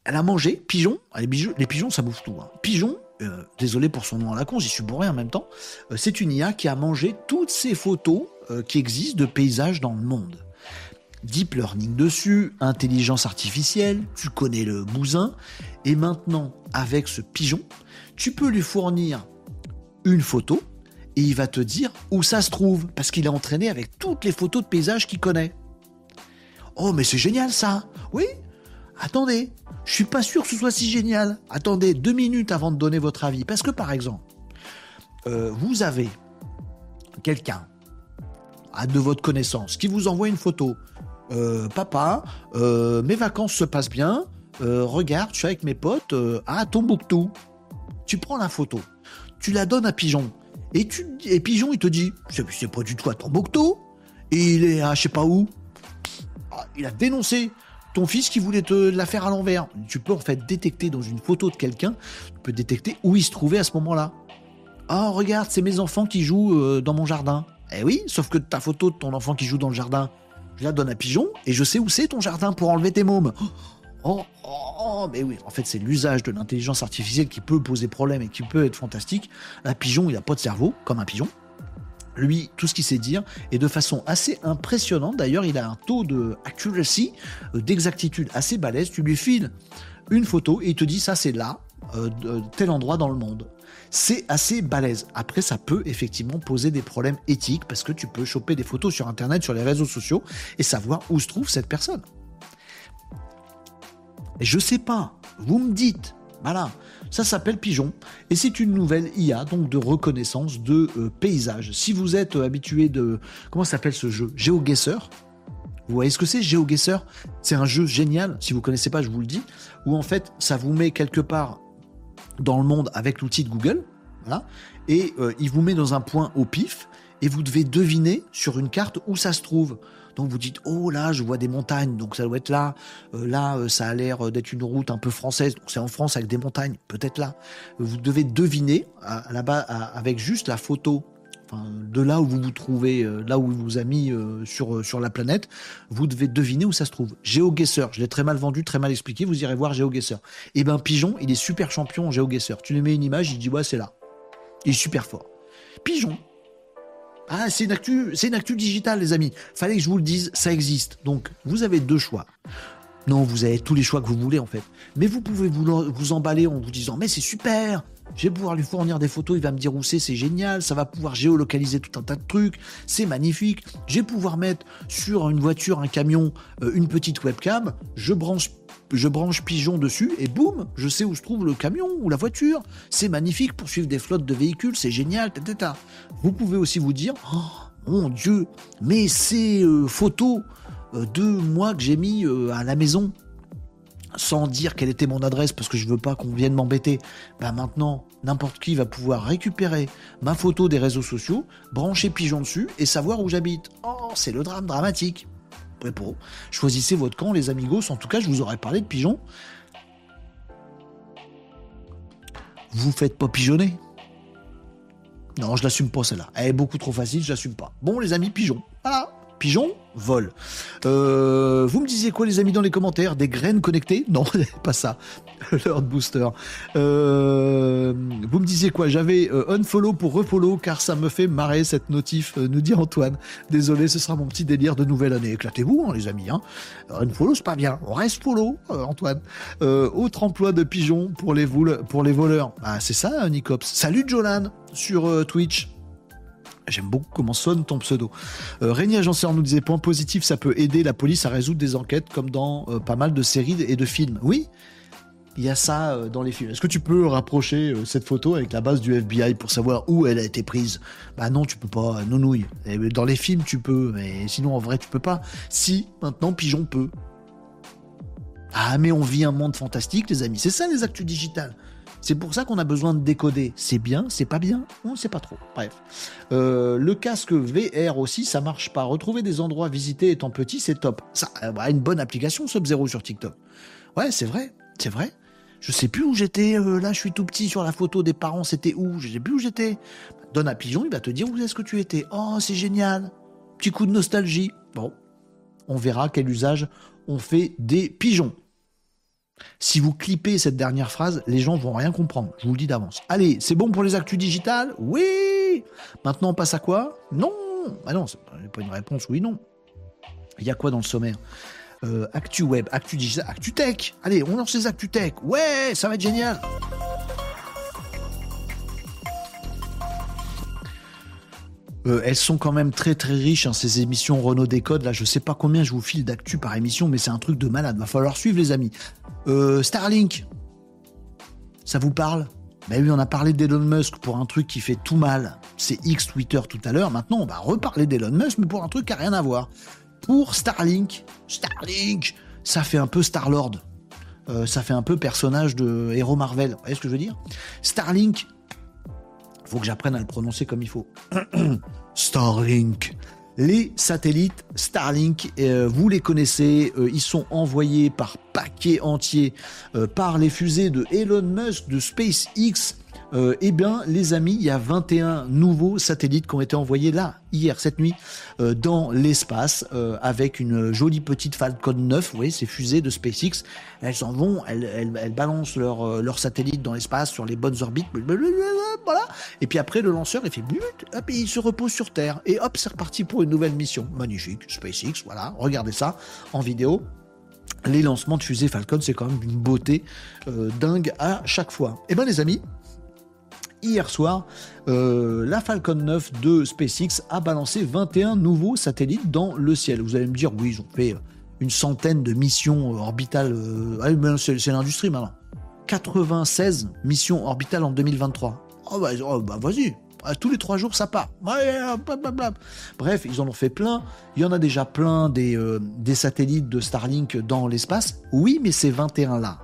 Elle a mangé, pigeon, les, les pigeons ça bouffe tout. Hein. Pigeon, euh, désolé pour son nom à la con, j'y suis bourré en même temps, euh, c'est une IA qui a mangé toutes ces photos euh, qui existent de paysages dans le monde. Deep learning dessus, intelligence artificielle, tu connais le bousin, et maintenant avec ce pigeon, tu peux lui fournir une photo et il va te dire où ça se trouve, parce qu'il est entraîné avec toutes les photos de paysages qu'il connaît. Oh, mais c'est génial ça Oui Attendez, je suis pas sûr que ce soit si génial. Attendez deux minutes avant de donner votre avis. Parce que par exemple, euh, vous avez quelqu'un de votre connaissance qui vous envoie une photo. Euh, papa, euh, mes vacances se passent bien. regarde, je suis avec mes potes à Tombouctou. Tu prends la photo, tu la donnes à Pigeon. Et, Pigeon, il te dit, c'est pas du tout à Tombouctou. Et il est à je sais pas où. Ah, il a dénoncé ton fils qui voulait te la faire à l'envers. Tu peux en fait détecter dans une photo de quelqu'un, tu peux détecter où il se trouvait à ce moment-là. Oh, regarde, c'est mes enfants qui jouent euh, dans mon jardin. Eh oui, sauf que ta photo de ton enfant qui joue dans le jardin, je la donne à Pigeon et je sais où c'est ton jardin pour enlever tes mômes. Oh, oh, oh mais oui, en fait, c'est l'usage de l'intelligence artificielle qui peut poser problème et qui peut être fantastique. Un pigeon, il n'a pas de cerveau, comme un pigeon lui, tout ce qu'il sait dire, et de façon assez impressionnante. D'ailleurs, il a un taux de accuracy, euh, d'exactitude assez balèze. Tu lui files une photo et il te dit ça, c'est là, euh, tel endroit dans le monde. C'est assez balèze. Après, ça peut effectivement poser des problèmes éthiques parce que tu peux choper des photos sur Internet, sur les réseaux sociaux et savoir où se trouve cette personne. Je sais pas. Vous me dites. Voilà. Ça s'appelle Pigeon et c'est une nouvelle IA donc de reconnaissance de euh, paysages. Si vous êtes euh, habitué de comment s'appelle ce jeu? GeoGuessr, vous voyez ce que c'est GeoGuessr C'est un jeu génial. Si vous connaissez pas, je vous le dis. Où en fait, ça vous met quelque part dans le monde avec l'outil de Google, voilà, et euh, il vous met dans un point au pif et vous devez deviner sur une carte où ça se trouve. Donc vous dites, oh là, je vois des montagnes, donc ça doit être là. Euh, là, euh, ça a l'air d'être une route un peu française, donc c'est en France avec des montagnes, peut-être là. Vous devez deviner là-bas avec juste la photo de là où vous vous trouvez, euh, là où il vous a mis sur, sur la planète, vous devez deviner où ça se trouve. GeoGuessr, je l'ai très mal vendu, très mal expliqué, vous irez voir GeoGuessr. Et eh ben Pigeon, il est super champion en GeoGuessr. Tu lui mets une image, il dit ouais c'est là. Il est super fort. Pigeon, ah, c'est une actu, c'est une actu digitale, les amis. Fallait que je vous le dise, ça existe. Donc, vous avez deux choix. Non, vous avez tous les choix que vous voulez, en fait. Mais vous pouvez vous, vous emballer en vous disant, mais c'est super! Je vais pouvoir lui fournir des photos, il va me dire où c'est, c'est génial, ça va pouvoir géolocaliser tout un tas de trucs, c'est magnifique. Je vais pouvoir mettre sur une voiture, un camion, euh, une petite webcam, je branche je branche Pigeon dessus et boum, je sais où se trouve le camion ou la voiture. C'est magnifique pour suivre des flottes de véhicules, c'est génial, etc. Vous pouvez aussi vous dire, oh mon Dieu, mais ces euh, photos euh, de moi que j'ai mis euh, à la maison, sans dire quelle était mon adresse parce que je veux pas qu'on vienne m'embêter, bah maintenant n'importe qui va pouvoir récupérer ma photo des réseaux sociaux, brancher Pigeon dessus et savoir où j'habite. Oh, c'est le drame dramatique. Choisissez votre camp, les amigos. En tout cas, je vous aurais parlé de pigeons. Vous faites pas pigeonner? Non, je l'assume pas celle-là. Elle est beaucoup trop facile, je l'assume pas. Bon, les amis, pigeons. Voilà. Pigeon, vol. Euh, vous me disiez quoi, les amis, dans les commentaires? Des graines connectées? Non, pas ça. L'heure booster. Euh, vous me disiez quoi? J'avais euh, unfollow pour refollow car ça me fait marrer cette notif, nous dit Antoine. Désolé, ce sera mon petit délire de nouvelle année. Éclatez-vous, hein, les amis. Hein. Unfollow, c'est pas bien. On reste follow, Antoine. autre emploi de pigeon pour les, voleurs. Ah, c'est ça, Nicops. Salut, Jolan, sur Twitch. J'aime beaucoup comment sonne ton pseudo. Euh, Régnier Agenceur nous disait point positif, ça peut aider la police à résoudre des enquêtes comme dans euh, pas mal de séries et de films. Oui, il y a ça euh, dans les films. Est-ce que tu peux rapprocher euh, cette photo avec la base du FBI pour savoir où elle a été prise? Bah non, tu peux pas, nounouille. Dans les films, tu peux, mais sinon en vrai, tu peux pas. Si, maintenant, Pigeon peut. Ah, mais on vit un monde fantastique, les amis. C'est ça les actus digitales. C'est pour ça qu'on a besoin de décoder. C'est bien, c'est pas bien, on ne sait pas trop. Bref. Euh, le casque VR aussi, ça marche pas. Retrouver des endroits visités étant petit, c'est top. Ça a bah, une bonne application Sub-Zero sur TikTok. Ouais, c'est vrai, c'est vrai. Je sais plus où j'étais. Euh, là, je suis tout petit sur la photo des parents. C'était où? Je sais plus où j'étais. Donne à Pigeon, il va te dire où est-ce que tu étais. Oh, c'est génial. Petit coup de nostalgie. Bon, on verra quel usage on fait des pigeons. Si vous clippez cette dernière phrase, les gens vont rien comprendre. Je vous le dis d'avance. Allez, c'est bon pour les actus digitales? Oui Maintenant, on passe à quoi? Non Ah non, c'est pas une réponse oui, non. Il y a quoi dans le sommaire? Euh, Actu web, actu digital, actu tech. Allez, on lance les actu tech. Ouais, ça va être génial. Euh, elles sont quand même très très riches, hein, ces émissions Renault Décode. Là, je sais pas combien je vous file d'actu par émission, mais c'est un truc de malade. Va falloir suivre, les amis. Euh, Starlink, ça vous parle? Ben oui, on a parlé d'Elon Musk pour un truc qui fait tout mal. C'est X Twitter tout à l'heure. Maintenant, on va reparler d'Elon Musk, mais pour un truc qui a rien à voir. Pour Starlink, Starlink, ça fait un peu Star-Lord. Euh, ça fait un peu personnage de héros Marvel. Vous voyez ce que je veux dire? Starlink, faut que j'apprenne à le prononcer comme il faut. Starlink. Les satellites Starlink, euh, vous les connaissez, euh, ils sont envoyés par paquets entiers par les fusées de Elon Musk, de SpaceX, euh, eh bien, les amis, il y a 21 nouveaux satellites qui ont été envoyés là, hier, cette nuit, euh, dans l'espace, euh, avec une jolie petite Falcon 9. Vous voyez, ces fusées de SpaceX, elles en vont, elles, balancent leurs leur satellites dans l'espace sur les bonnes orbites, voilà. Et puis après, le lanceur, il fait hop, et il se repose sur Terre. Et hop, c'est reparti pour une nouvelle mission. Magnifique, SpaceX, voilà. Regardez ça en vidéo les lancements de fusées Falcon, c'est quand même une beauté dingue à chaque fois. Eh bien les amis, hier soir, euh, la Falcon 9 de SpaceX a balancé 21 nouveaux satellites dans le ciel. Vous allez me dire, oui, ils ont fait une centaine de missions orbitales. Euh, c'est l'industrie maintenant. 96 missions orbitales en 2023. Oh bah, oh, vas-y, tous les trois jours ça part. Bref, ils en ont fait plein. Il y en a déjà plein des, euh, des satellites de Starlink dans l'espace. Oui, mais ces 21 là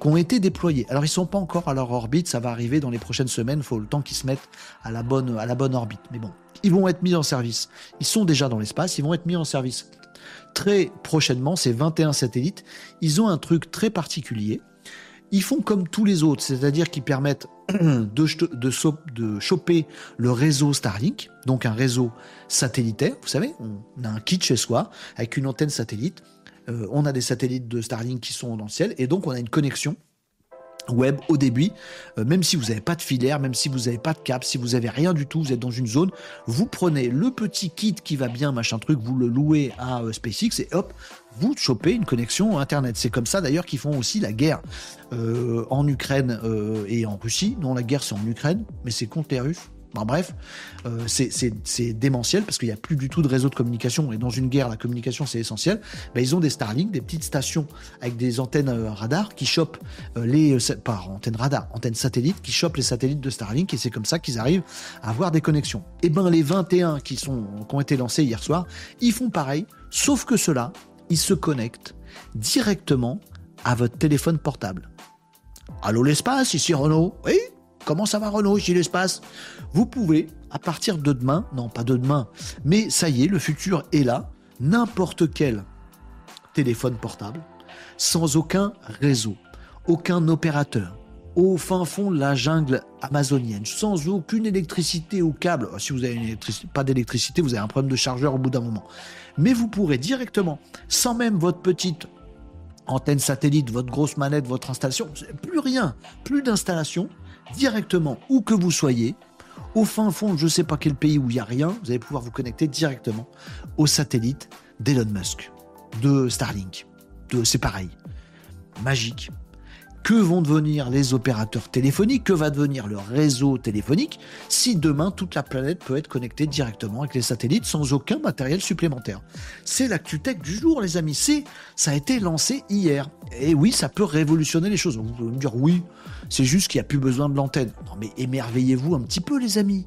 qui ont été déployés. Alors ils sont pas encore à leur orbite, ça va arriver dans les prochaines semaines, faut le temps qu'ils se mettent à la bonne à la bonne orbite. Mais bon, ils vont être mis en service. Ils sont déjà dans l'espace, ils vont être mis en service. Très prochainement, ces 21 satellites, ils ont un truc très particulier. Ils font comme tous les autres, c'est-à-dire qu'ils permettent de, de, de, choper le réseau Starlink, donc un réseau satellitaire. Vous savez, on a un kit chez soi avec une antenne satellite. Euh, on a des satellites de Starlink qui sont dans le ciel, et donc on a une connexion web au début, euh, même si vous n'avez pas de filaire, même si vous n'avez pas de câble, si vous n'avez rien du tout, vous êtes dans une zone, vous prenez le petit kit qui va bien, machin truc, vous le louez à euh, SpaceX et hop, vous chopez une connexion Internet. C'est comme ça d'ailleurs qu'ils font aussi la guerre en Ukraine et en Russie. Non, la guerre c'est en Ukraine, mais c'est contre les Russes bref, euh, c'est démentiel parce qu'il n'y a plus du tout de réseau de communication. Et dans une guerre, la communication, c'est essentiel. Ben, ils ont des Starlink, des petites stations avec des antennes euh, radar qui chopent les... satellites, de Starlink. Et c'est comme ça qu'ils arrivent à avoir des connexions. Et ben les 21 qui, sont, qui ont été lancés hier soir, ils font pareil, sauf que ceux-là, ils se connectent directement à votre téléphone portable. Allô l'espace, ici Renault Oui? Comment ça va Renault ici l'espace? Vous pouvez, à partir de demain, non pas de demain, mais ça y est, le futur est là, n'importe quel téléphone portable, sans aucun réseau, aucun opérateur, au fin fond de la jungle amazonienne, sans aucune électricité ou câble. Si vous avez pas d'électricité, vous avez un problème de chargeur au bout d'un moment. Mais vous pourrez directement, sans même votre petite antenne satellite, votre grosse manette, votre installation, plus rien, plus d'installation, directement où que vous soyez, au fin fond, je ne sais pas quel pays où il n'y a rien, vous allez pouvoir vous connecter directement au satellite d'Elon Musk, de Starlink. De, c'est pareil. Magique. Que vont devenir les opérateurs téléphoniques? Que va devenir le réseau téléphonique si demain toute la planète peut être connectée directement avec les satellites sans aucun matériel supplémentaire? C'est l'actu tech du jour, les amis. C'est, ça a été lancé hier. Et oui, ça peut révolutionner les choses. Vous pouvez me dire oui, c'est juste qu'il n'y a plus besoin de l'antenne. Non, mais émerveillez-vous un petit peu, les amis.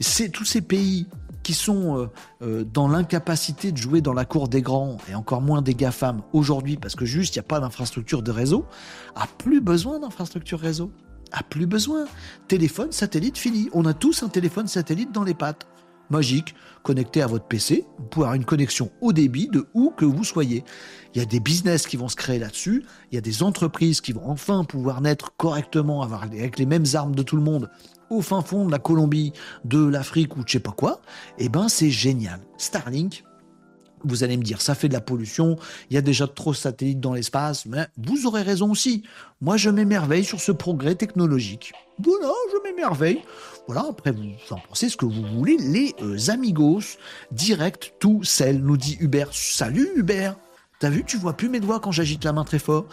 C'est tous ces pays qui sont euh, euh, dans l'incapacité de jouer dans la cour des grands et encore moins des GAFAM aujourd'hui parce que juste il n'y a pas d'infrastructure de réseau, a plus besoin d'infrastructure réseau. A plus besoin. Téléphone, satellite, fini. On a tous un téléphone satellite dans les pattes magique connecté à votre PC. Vous pouvez avoir une connexion au débit de où que vous soyez. Il y a des business qui vont se créer là-dessus. Il y a des entreprises qui vont enfin pouvoir naître correctement avec les mêmes armes de tout le monde au fin fond de la Colombie, de l'Afrique ou je sais pas quoi. Eh ben, c'est génial. Starlink, vous allez me dire, ça fait de la pollution, il y a déjà trop de satellites dans l'espace, mais vous aurez raison aussi. Moi, je m'émerveille sur ce progrès technologique. Voilà, je m'émerveille. Voilà, après, vous en pensez ce que vous voulez. Les euh, amigos, direct tout sel, nous dit Hubert. Salut Hubert T'as vu, tu vois plus mes doigts quand j'agite la main très fort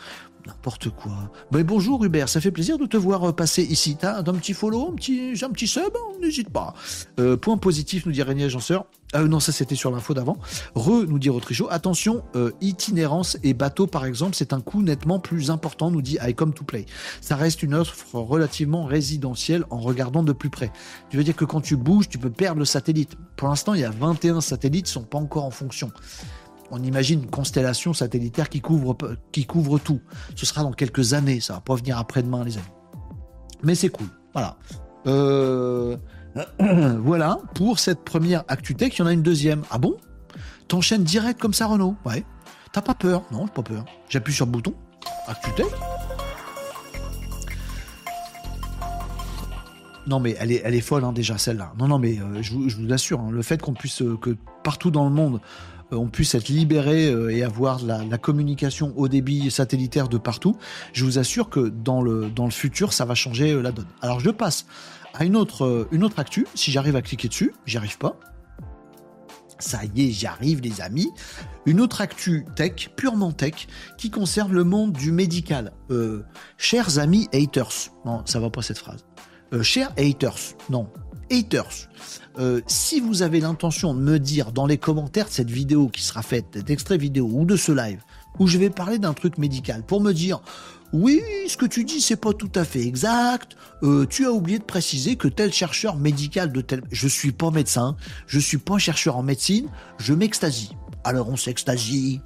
N'importe quoi. Ben, bonjour Hubert, ça fait plaisir de te voir euh, passer ici. T'as un petit follow, un petit, un petit sub N'hésite pas. Euh, point positif, nous dit Régnier Agenceur. Ah non, ça c'était sur l'info d'avant. Re, nous dit Rotrichot. Attention, euh, itinérance et bateau par exemple, c'est un coût nettement plus important, nous dit I Come to Play. Ça reste une offre relativement résidentielle en regardant de plus près. Tu veux dire que quand tu bouges, tu peux perdre le satellite. Pour l'instant, il y a 21 satellites qui sont pas encore en fonction on imagine une constellation satellitaire qui couvre, tout. Ce sera dans quelques années, ça va pas venir après-demain, les amis. Mais c'est cool. Voilà. Euh, voilà pour cette première ActuTech. Il y en a une deuxième. Ah bon? T'enchaînes direct comme ça, Renault Ouais. T'as pas peur? Non, j'ai pas peur. J'appuie sur le bouton. ActuTech. Non mais elle est, folle hein, déjà celle-là. Non non mais euh, je, vous, assure, hein, le fait qu'on puisse euh, que partout dans le monde on puisse être libéré euh, et avoir la, communication au débit satellitaire de partout, je vous assure que dans le, dans le futur, ça va changer euh, la donne. Alors je passe à une autre, une autre actu, si j'arrive à cliquer dessus, j'y arrive pas. Ça y est, j'y arrive les amis. Une autre actu tech, purement tech, qui concerne le monde du médical. chers amis haters, non, ça va pas cette phrase. chers haters, non, haters. Euh, si vous avez l'intention de me dire dans les commentaires de cette vidéo qui sera faite, d'extrait vidéo ou de ce live, où je vais parler d'un truc médical, pour me dire oui, ce que tu dis, c'est pas tout à fait exact. Euh, tu as oublié de préciser que tel chercheur médical de tel. Je suis pas médecin, je suis pas chercheur en médecine, je m'extasie. Alors on s'extasie,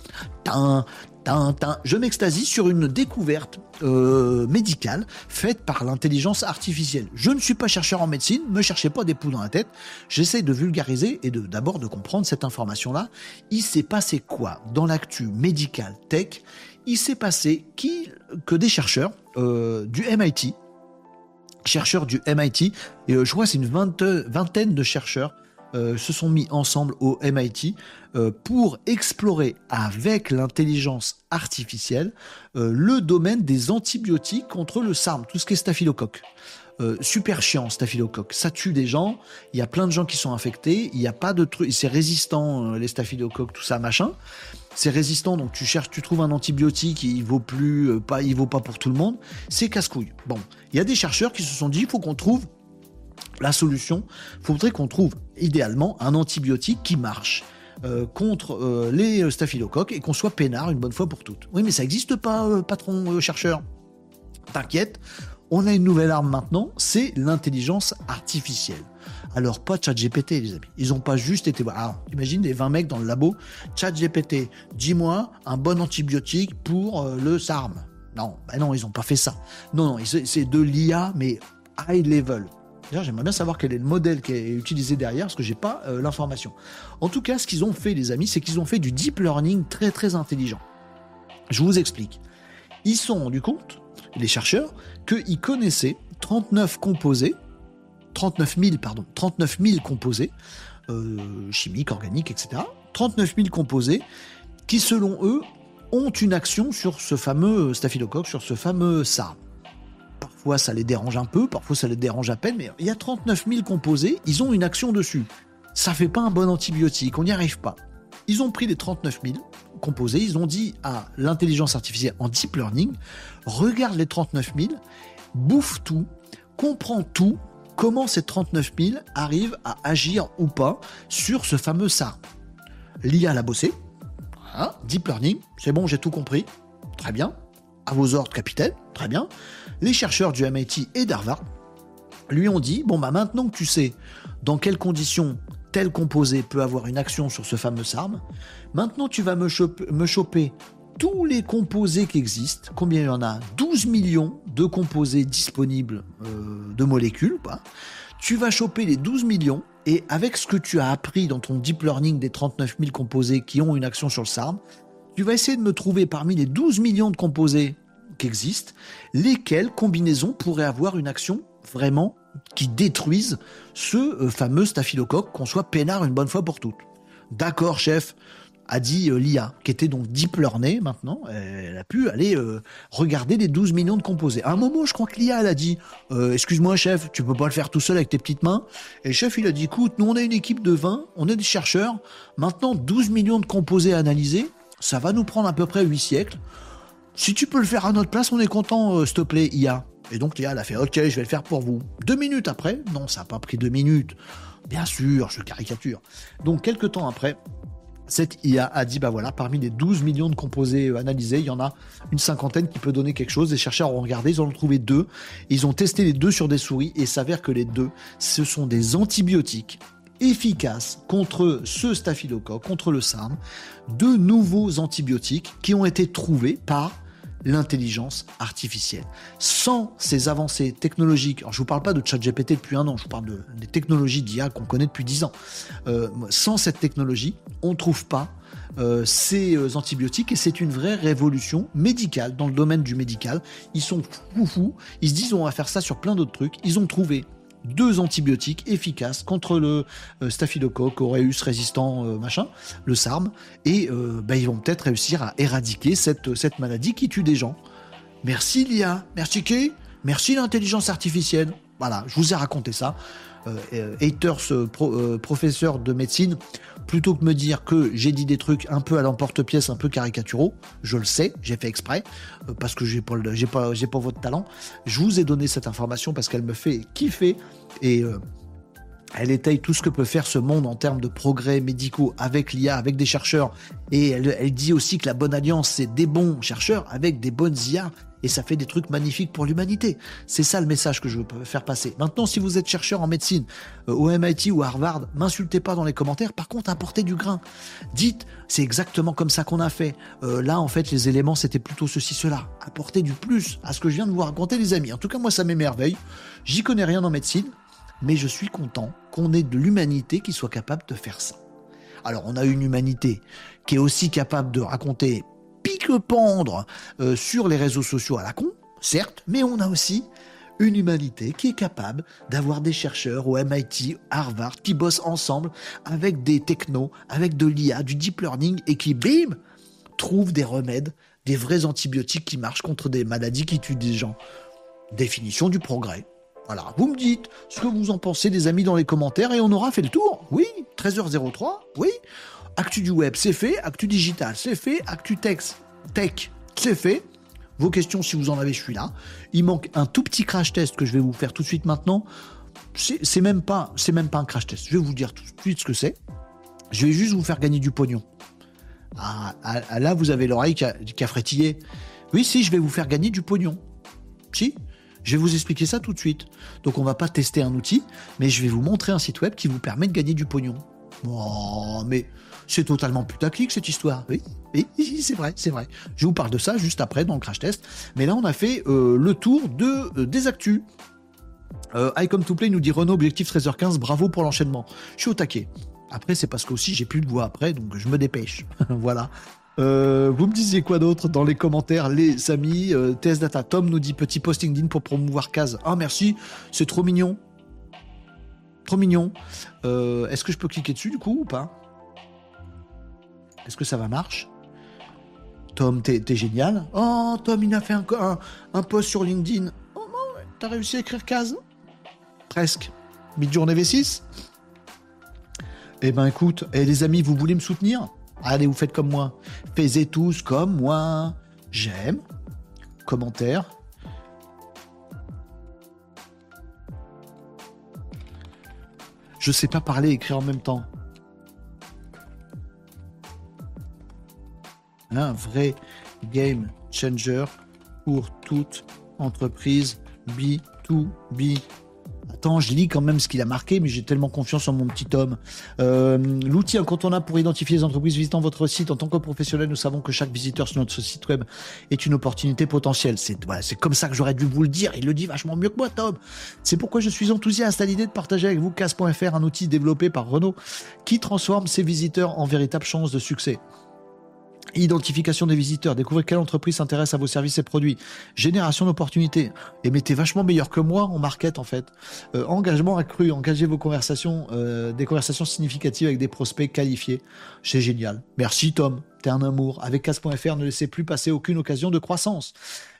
je m'extasie sur une découverte euh, médicale faite par l'intelligence artificielle. Je ne suis pas chercheur en médecine, ne me cherchez pas des poux dans la tête. J'essaie de vulgariser et d'abord de comprendre cette information-là. Il s'est passé quoi dans l'actu médical tech? Il s'est passé qui, que des chercheurs euh, du MIT, chercheurs du MIT, et euh, je crois c'est une vingtaine de chercheurs euh, se sont mis ensemble au MIT euh, pour explorer avec l'intelligence artificielle euh, le domaine des antibiotiques contre le SARM, tout ce qui est staphylocoque. super chiant, staphylocoque. Ça tue des gens. Il y a plein de gens qui sont infectés. Il n'y a pas de truc. C'est résistant, les staphylocoques, tout ça, machin. C'est résistant, donc tu cherches, tu trouves un antibiotique, il vaut plus, pas, il vaut pas pour tout le monde. C'est casse-couille. Bon, il y a des chercheurs qui se sont dit, il faut qu'on trouve la solution, il faudrait qu'on trouve idéalement un antibiotique qui marche. Euh, contre euh, les staphylocoques et qu'on soit peinard une bonne fois pour toutes. Oui, mais ça n'existe pas, euh, patron chercheur? T'inquiète, on a une nouvelle arme maintenant, c'est l'intelligence artificielle. Alors, pas ChatGPT, les amis. Ils n'ont pas juste été. Alors, imagine des 20 mecs dans le labo. ChatGPT, dis-moi un bon antibiotique pour le SARM. Non, ben non, ils n'ont pas fait ça. Non, non, c'est de l'IA, mais high level. D'ailleurs, j'aimerais bien savoir quel est le modèle qui est utilisé derrière, parce que j'ai pas euh, l'information. En tout cas, ce qu'ils ont fait, les amis, c'est qu'ils ont fait du deep learning très très intelligent. Je vous explique. Ils sont rendus compte, les chercheurs, qu'ils connaissaient 39 composés, 39 000, pardon, 39 000 composés, euh, chimiques, organiques, etc. 39 000 composés qui, selon eux, ont une action sur ce fameux staphylocoque, sur ce fameux SARM. Parfois ça les dérange un peu, parfois ça les dérange à peine, mais il y a 39 000 composés, ils ont une action dessus. Ça fait pas un bon antibiotique, on n'y arrive pas. Ils ont pris les 39 000 composés, ils ont dit à l'intelligence artificielle en deep learning, regarde les 39 000, bouffe tout, comprend tout, comment ces 39 000 arrivent à agir ou pas sur ce fameux SARM. L'IA l'a bossé, deep learning, c'est bon, j'ai tout compris, très bien, à vos ordres, capitaine, très bien les chercheurs du MIT et d'Harvard lui ont dit bon bah maintenant que tu sais dans quelles conditions tel composé peut avoir une action sur ce fameux SARM, maintenant tu vas me choper, tous les composés qui existent. Combien il y en a? 12 millions de composés disponibles euh, de molécules. Tu vas choper les 12 millions et avec ce que tu as appris dans ton deep learning des 39 000 composés qui ont une action sur le SARM, tu vas essayer de me trouver parmi les 12 millions de composés existent, lesquelles combinaisons pourraient avoir une action vraiment qui détruise ce euh, fameux staphylocoque, qu'on soit peinard une bonne fois pour toutes. D'accord, chef, a dit euh, l'IA, qui était donc deep learning maintenant, elle a pu aller euh, regarder les 12 millions de composés. À un moment, je crois que l'IA, elle a dit Excuse-moi, chef, tu peux pas le faire tout seul avec tes petites mains. Et le chef, il a dit Écoute, nous, on a une équipe de 20, on est des chercheurs, maintenant 12 millions de composés à analyser, ça va nous prendre à peu près 8 siècles Si tu peux le faire à notre place, on est content, euh, s'il te plaît, IA. Et donc Lia, elle a fait Ok, je vais le faire pour vous. Deux minutes après, non, ça n'a pas pris deux minutes. Bien sûr, je caricature. Donc, quelques temps après, cette IA a dit bah voilà, parmi les 12 millions de composés euh, analysés, il y en a une cinquantaine qui peut donner quelque chose. Les chercheurs ont regardé, ils en ont trouvé deux. Ils ont testé les deux sur des souris et s'avère que les deux, ce sont des antibiotiques efficaces contre ce staphylocoque, contre le SARM, de nouveaux antibiotiques qui ont été trouvés par l'intelligence artificielle. Sans ces avancées technologiques, alors je ne vous parle pas de ChatGPT depuis un an, je vous parle de, des technologies d'IA qu'on connaît depuis dix ans. Euh, sans cette technologie, on ne trouve pas euh, ces euh, antibiotiques et c'est une vraie révolution médicale dans le domaine du médical. Ils sont fous fous, ils se disent on va faire ça sur plein d'autres trucs. Ils ont trouvé deux antibiotiques efficaces contre le euh, staphylocoque aureus résistant euh, machin, le SARM, et euh, bah, ils vont peut-être réussir à éradiquer cette, maladie qui tue des gens. Merci l'IA, merci qui Merci l'intelligence artificielle. Voilà, je vous ai raconté ça. haters, professeur de médecine, plutôt que me dire que j'ai dit des trucs un peu à l'emporte-pièce, un peu caricaturaux, je le sais, j'ai fait exprès, euh, parce que j'ai pas, pas votre talent. Je vous ai donné cette information parce qu'elle me fait kiffer et euh, elle étaye tout ce que peut faire ce monde en termes de progrès médicaux avec l'IA, avec des chercheurs. Et elle, elle dit aussi que la bonne alliance, c'est des bons chercheurs avec des bonnes IA et ça fait des trucs magnifiques pour l'humanité. C'est ça le message que je veux faire passer. Maintenant, si vous êtes chercheur en médecine euh, au MIT ou à Harvard, m'insultez pas dans les commentaires. Par contre, apportez du grain. Dites, c'est exactement comme ça qu'on a fait. Euh, là, en fait, les éléments, c'était plutôt ceci, cela. Apportez du plus à ce que je viens de vous raconter, les amis. En tout cas, moi, ça m'émerveille. J'y connais rien en médecine, mais je suis content qu'on ait de l'humanité qui soit capable de faire ça. Alors, on a une humanité qui est aussi capable de raconter pique-pendre euh, sur les réseaux sociaux à la con, certes, mais on a aussi une humanité qui est capable d'avoir des chercheurs au MIT, Harvard, qui bossent ensemble avec des technos, avec de l'IA, du deep learning, et qui, bim, trouvent des remèdes, des vrais antibiotiques qui marchent contre des maladies qui tuent des gens. Définition du progrès. Voilà, vous me dites ce que vous en pensez, des amis, dans les commentaires, et on aura fait le tour. Oui, 13h03, oui. Actu du web, c'est fait. Actu digital, c'est fait. Actu tech, c'est fait. Vos questions, si vous en avez, je suis là. Il manque un tout petit crash test que je vais vous faire tout de suite maintenant. C'est même pas, c'est même pas un crash test. Je vais vous dire tout de suite ce que c'est. Je vais juste vous faire gagner du pognon. Ah, ah là, vous avez l'oreille qui a, frétillé. Oui, si, je vais vous faire gagner du pognon. Si, je vais vous expliquer ça tout de suite. Donc on va pas tester un outil, mais je vais vous montrer un site web qui vous permet de gagner du pognon. Oh, mais c'est totalement putaclic cette histoire. Oui, c'est vrai, c'est vrai. Je vous parle de ça juste après dans le crash test. Mais là, on a fait euh, le tour de, euh, des actus. Euh, I come to play nous dit Renault objectif 13h15, bravo pour l'enchaînement. Je suis au taquet. Après, c'est parce qu'aussi j'ai plus de voix après, donc je me dépêche. voilà. Euh, vous me disiez quoi d'autre dans les commentaires, les amis? TS Data Tom nous dit petit posting din pour promouvoir Case. Ah merci, c'est trop mignon. Trop mignon. Est-ce que je peux cliquer dessus du coup ou pas? Est-ce que ça va marcher Tom, t'es, génial. Oh, Tom, il a fait un, un, post sur LinkedIn. Oh, t'as réussi à écrire case Presque. Mid-journée V6 Eh ben écoute, et eh, les amis, vous voulez me soutenir? Allez, vous faites comme moi. Faites tous comme moi. J'aime. Commentaire. Je sais pas parler et écrire en même temps. Un vrai game changer pour toute entreprise B2B. Attends, je lis quand même ce qu'il a marqué, mais j'ai tellement confiance en mon petit homme. Euh, l'outil incontournable pour identifier les entreprises visitant votre site. En tant que professionnel, nous savons que chaque visiteur sur notre site web est une opportunité potentielle. C'est voilà, comme ça que j'aurais dû vous le dire. Il le dit vachement mieux que moi, Tom. C'est pourquoi je suis enthousiaste à l'idée de partager avec vous Casse.fr, un outil développé par Renault qui transforme ses visiteurs en véritable chance de succès. Identification des visiteurs, découvrez quelle entreprise s'intéresse à vos services et produits, génération d'opportunités. Et mettez vachement meilleur que moi en market en fait. Euh, engagement accru, engagez vos conversations, euh, des conversations significatives avec des prospects qualifiés. C'est génial. Merci Tom, t'es un amour. Avec casse.fr, ne laissez plus passer aucune occasion de croissance.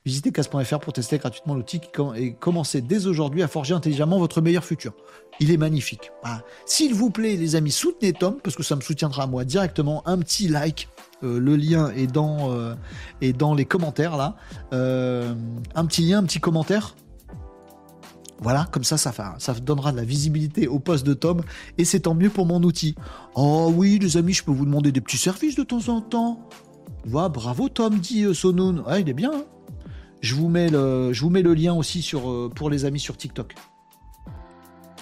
Visitez casse.fr pour tester gratuitement l'outil et commencez dès aujourd'hui à forger intelligemment votre meilleur futur. Il est magnifique. S'il vous plaît, les amis, soutenez Tom, parce que ça me soutiendra moi directement. Un petit like, le lien est dans, est dans les commentaires là. un petit lien, un petit commentaire. Voilà, comme ça, ça, donnera de la visibilité au poste de Tom et c'est tant mieux pour mon outil. Oh oui, les amis, je peux vous demander des petits services de temps en temps. Voilà, bravo Tom, dit euh, Sonoun. Ah, il est bien. Hein. je, vous mets le, lien aussi euh, pour les amis sur TikTok.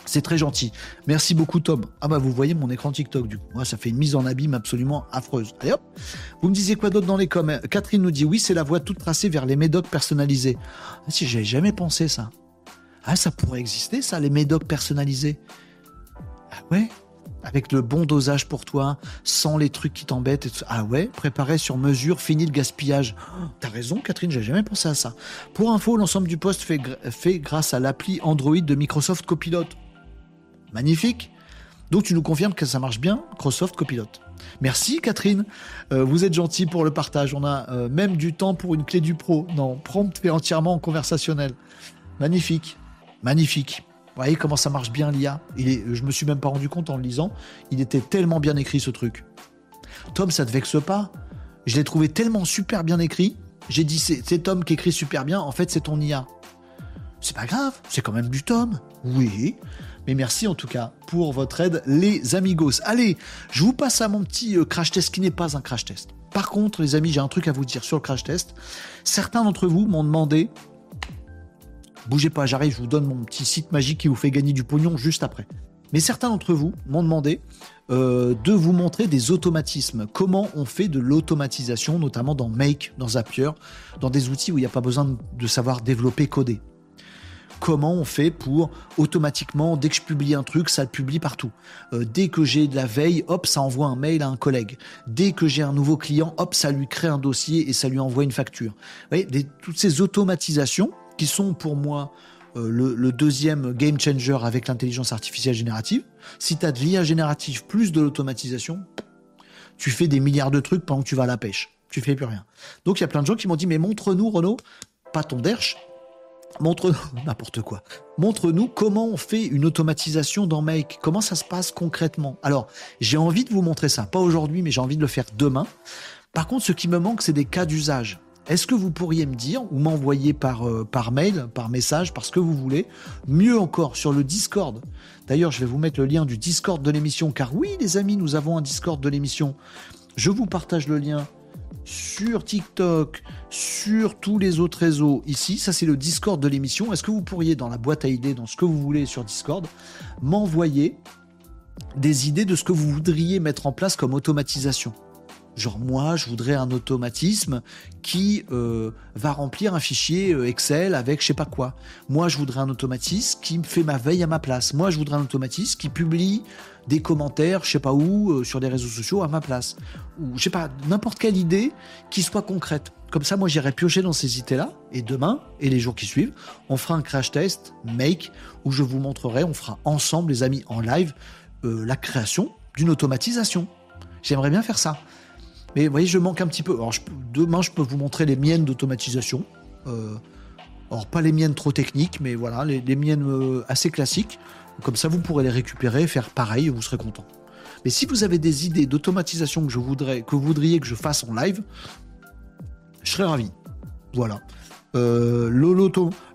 C'est très gentil. Merci beaucoup, Tom. Ah bah vous voyez mon écran TikTok du coup. Moi, ça fait une mise en abîme absolument affreuse. Allez hop. Vous me disiez quoi d'autre dans les coms? Catherine nous dit oui, c'est la voie toute tracée vers les médocs personnalisés. Ah, si j'avais jamais pensé ça. Ah, ça pourrait exister, ça, les médocs personnalisés. Ah ouais? Avec le bon dosage pour toi, sans les trucs qui t'embêtent. Ah ouais? Préparé sur mesure, fini le gaspillage. Oh, t'as raison, Catherine, j'ai jamais pensé à ça. Pour info, l'ensemble du poste fait, fait grâce à l'appli Android de Microsoft Copilot. Magnifique donc tu nous confirmes que ça marche bien, Microsoft Copilot. Merci Catherine, euh, vous êtes gentil pour le partage. On a euh, même du temps pour une clé du pro. Non, prompt et entièrement conversationnel. Magnifique. Magnifique. Vous voyez comment ça marche bien l'IA est, Je me suis même pas rendu compte en le lisant. Il était tellement bien écrit ce truc. Tom, ça te vexe pas? Je l'ai trouvé tellement super bien écrit. J'ai dit c'est Tom qui écrit super bien. En fait, c'est ton IA. C'est pas grave, c'est quand même du Tom. Oui. Mais merci en tout cas pour votre aide, les amigos. Allez, je vous passe à mon petit euh, crash test qui n'est pas un crash test. Par contre, les amis, j'ai un truc à vous dire sur le crash test. Certains d'entre vous m'ont demandé Bougez pas, j'arrive, je vous donne mon petit site magique qui vous fait gagner du pognon juste après. Mais certains d'entre vous m'ont demandé euh, de vous montrer des automatismes. Comment on fait de l'automatisation, notamment dans Make, dans Zapier, dans des outils où il n'y a pas besoin de savoir développer, coder. Comment on fait pour automatiquement, dès que je publie un truc, ça le publie partout. Euh, dès que j'ai de la veille, hop, ça envoie un mail à un collègue. Dès que j'ai un nouveau client, hop, ça lui crée un dossier et ça lui envoie une facture. Vous voyez, toutes ces automatisations, qui sont pour moi euh, le, deuxième game changer avec l'intelligence artificielle générative. Si tu as de l'IA générative plus de l'automatisation, tu fais des milliards de trucs pendant que tu vas à la pêche. Tu fais plus rien. Donc il y a plein de gens qui m'ont dit mais montre-nous Renaud, pas ton derche, montre-nous n'importe quoi. Montre-nous comment on fait une automatisation dans Make, comment ça se passe concrètement? Alors, j'ai envie de vous montrer ça, pas aujourd'hui mais j'ai envie de le faire demain. Par contre, ce qui me manque c'est des cas d'usage. Est-ce que vous pourriez me dire ou m'envoyer par, euh, par mail, par message, parce que vous voulez, mieux encore sur le Discord? D'ailleurs, je vais vous mettre le lien du Discord de l'émission, car oui, les amis, nous avons un Discord de l'émission. Je vous partage le lien sur TikTok, sur tous les autres réseaux ici. Ça, c'est le Discord de l'émission. Est-ce que vous pourriez, dans la boîte à idées, dans ce que vous voulez sur Discord, m'envoyer des idées de ce que vous voudriez mettre en place comme automatisation? Genre moi, je voudrais un automatisme qui euh, va remplir un fichier euh, Excel avec je sais pas quoi. Moi, je voudrais un automatisme qui me fait ma veille à ma place. Moi, je voudrais un automatisme qui publie des commentaires, je sais pas où, euh, sur des réseaux sociaux à ma place. Ou je sais pas, n'importe quelle idée qui soit concrète. Comme ça, moi, j'irai piocher dans ces idées-là. Et demain, et les jours qui suivent, on fera un crash test, make, où je vous montrerai, on fera ensemble, les amis, en live, la création d'une automatisation. J'aimerais bien faire ça. Mais vous voyez, je manque un petit peu. Demain, je peux vous montrer les miennes d'automatisation. Euh, alors, pas les miennes trop techniques, mais voilà, les, miennes euh, assez classiques. Comme ça, vous pourrez les récupérer, faire pareil, vous serez content. Mais si vous avez des idées d'automatisation que je voudrais, que vous voudriez que je fasse en live, je serais ravi. Voilà. Euh,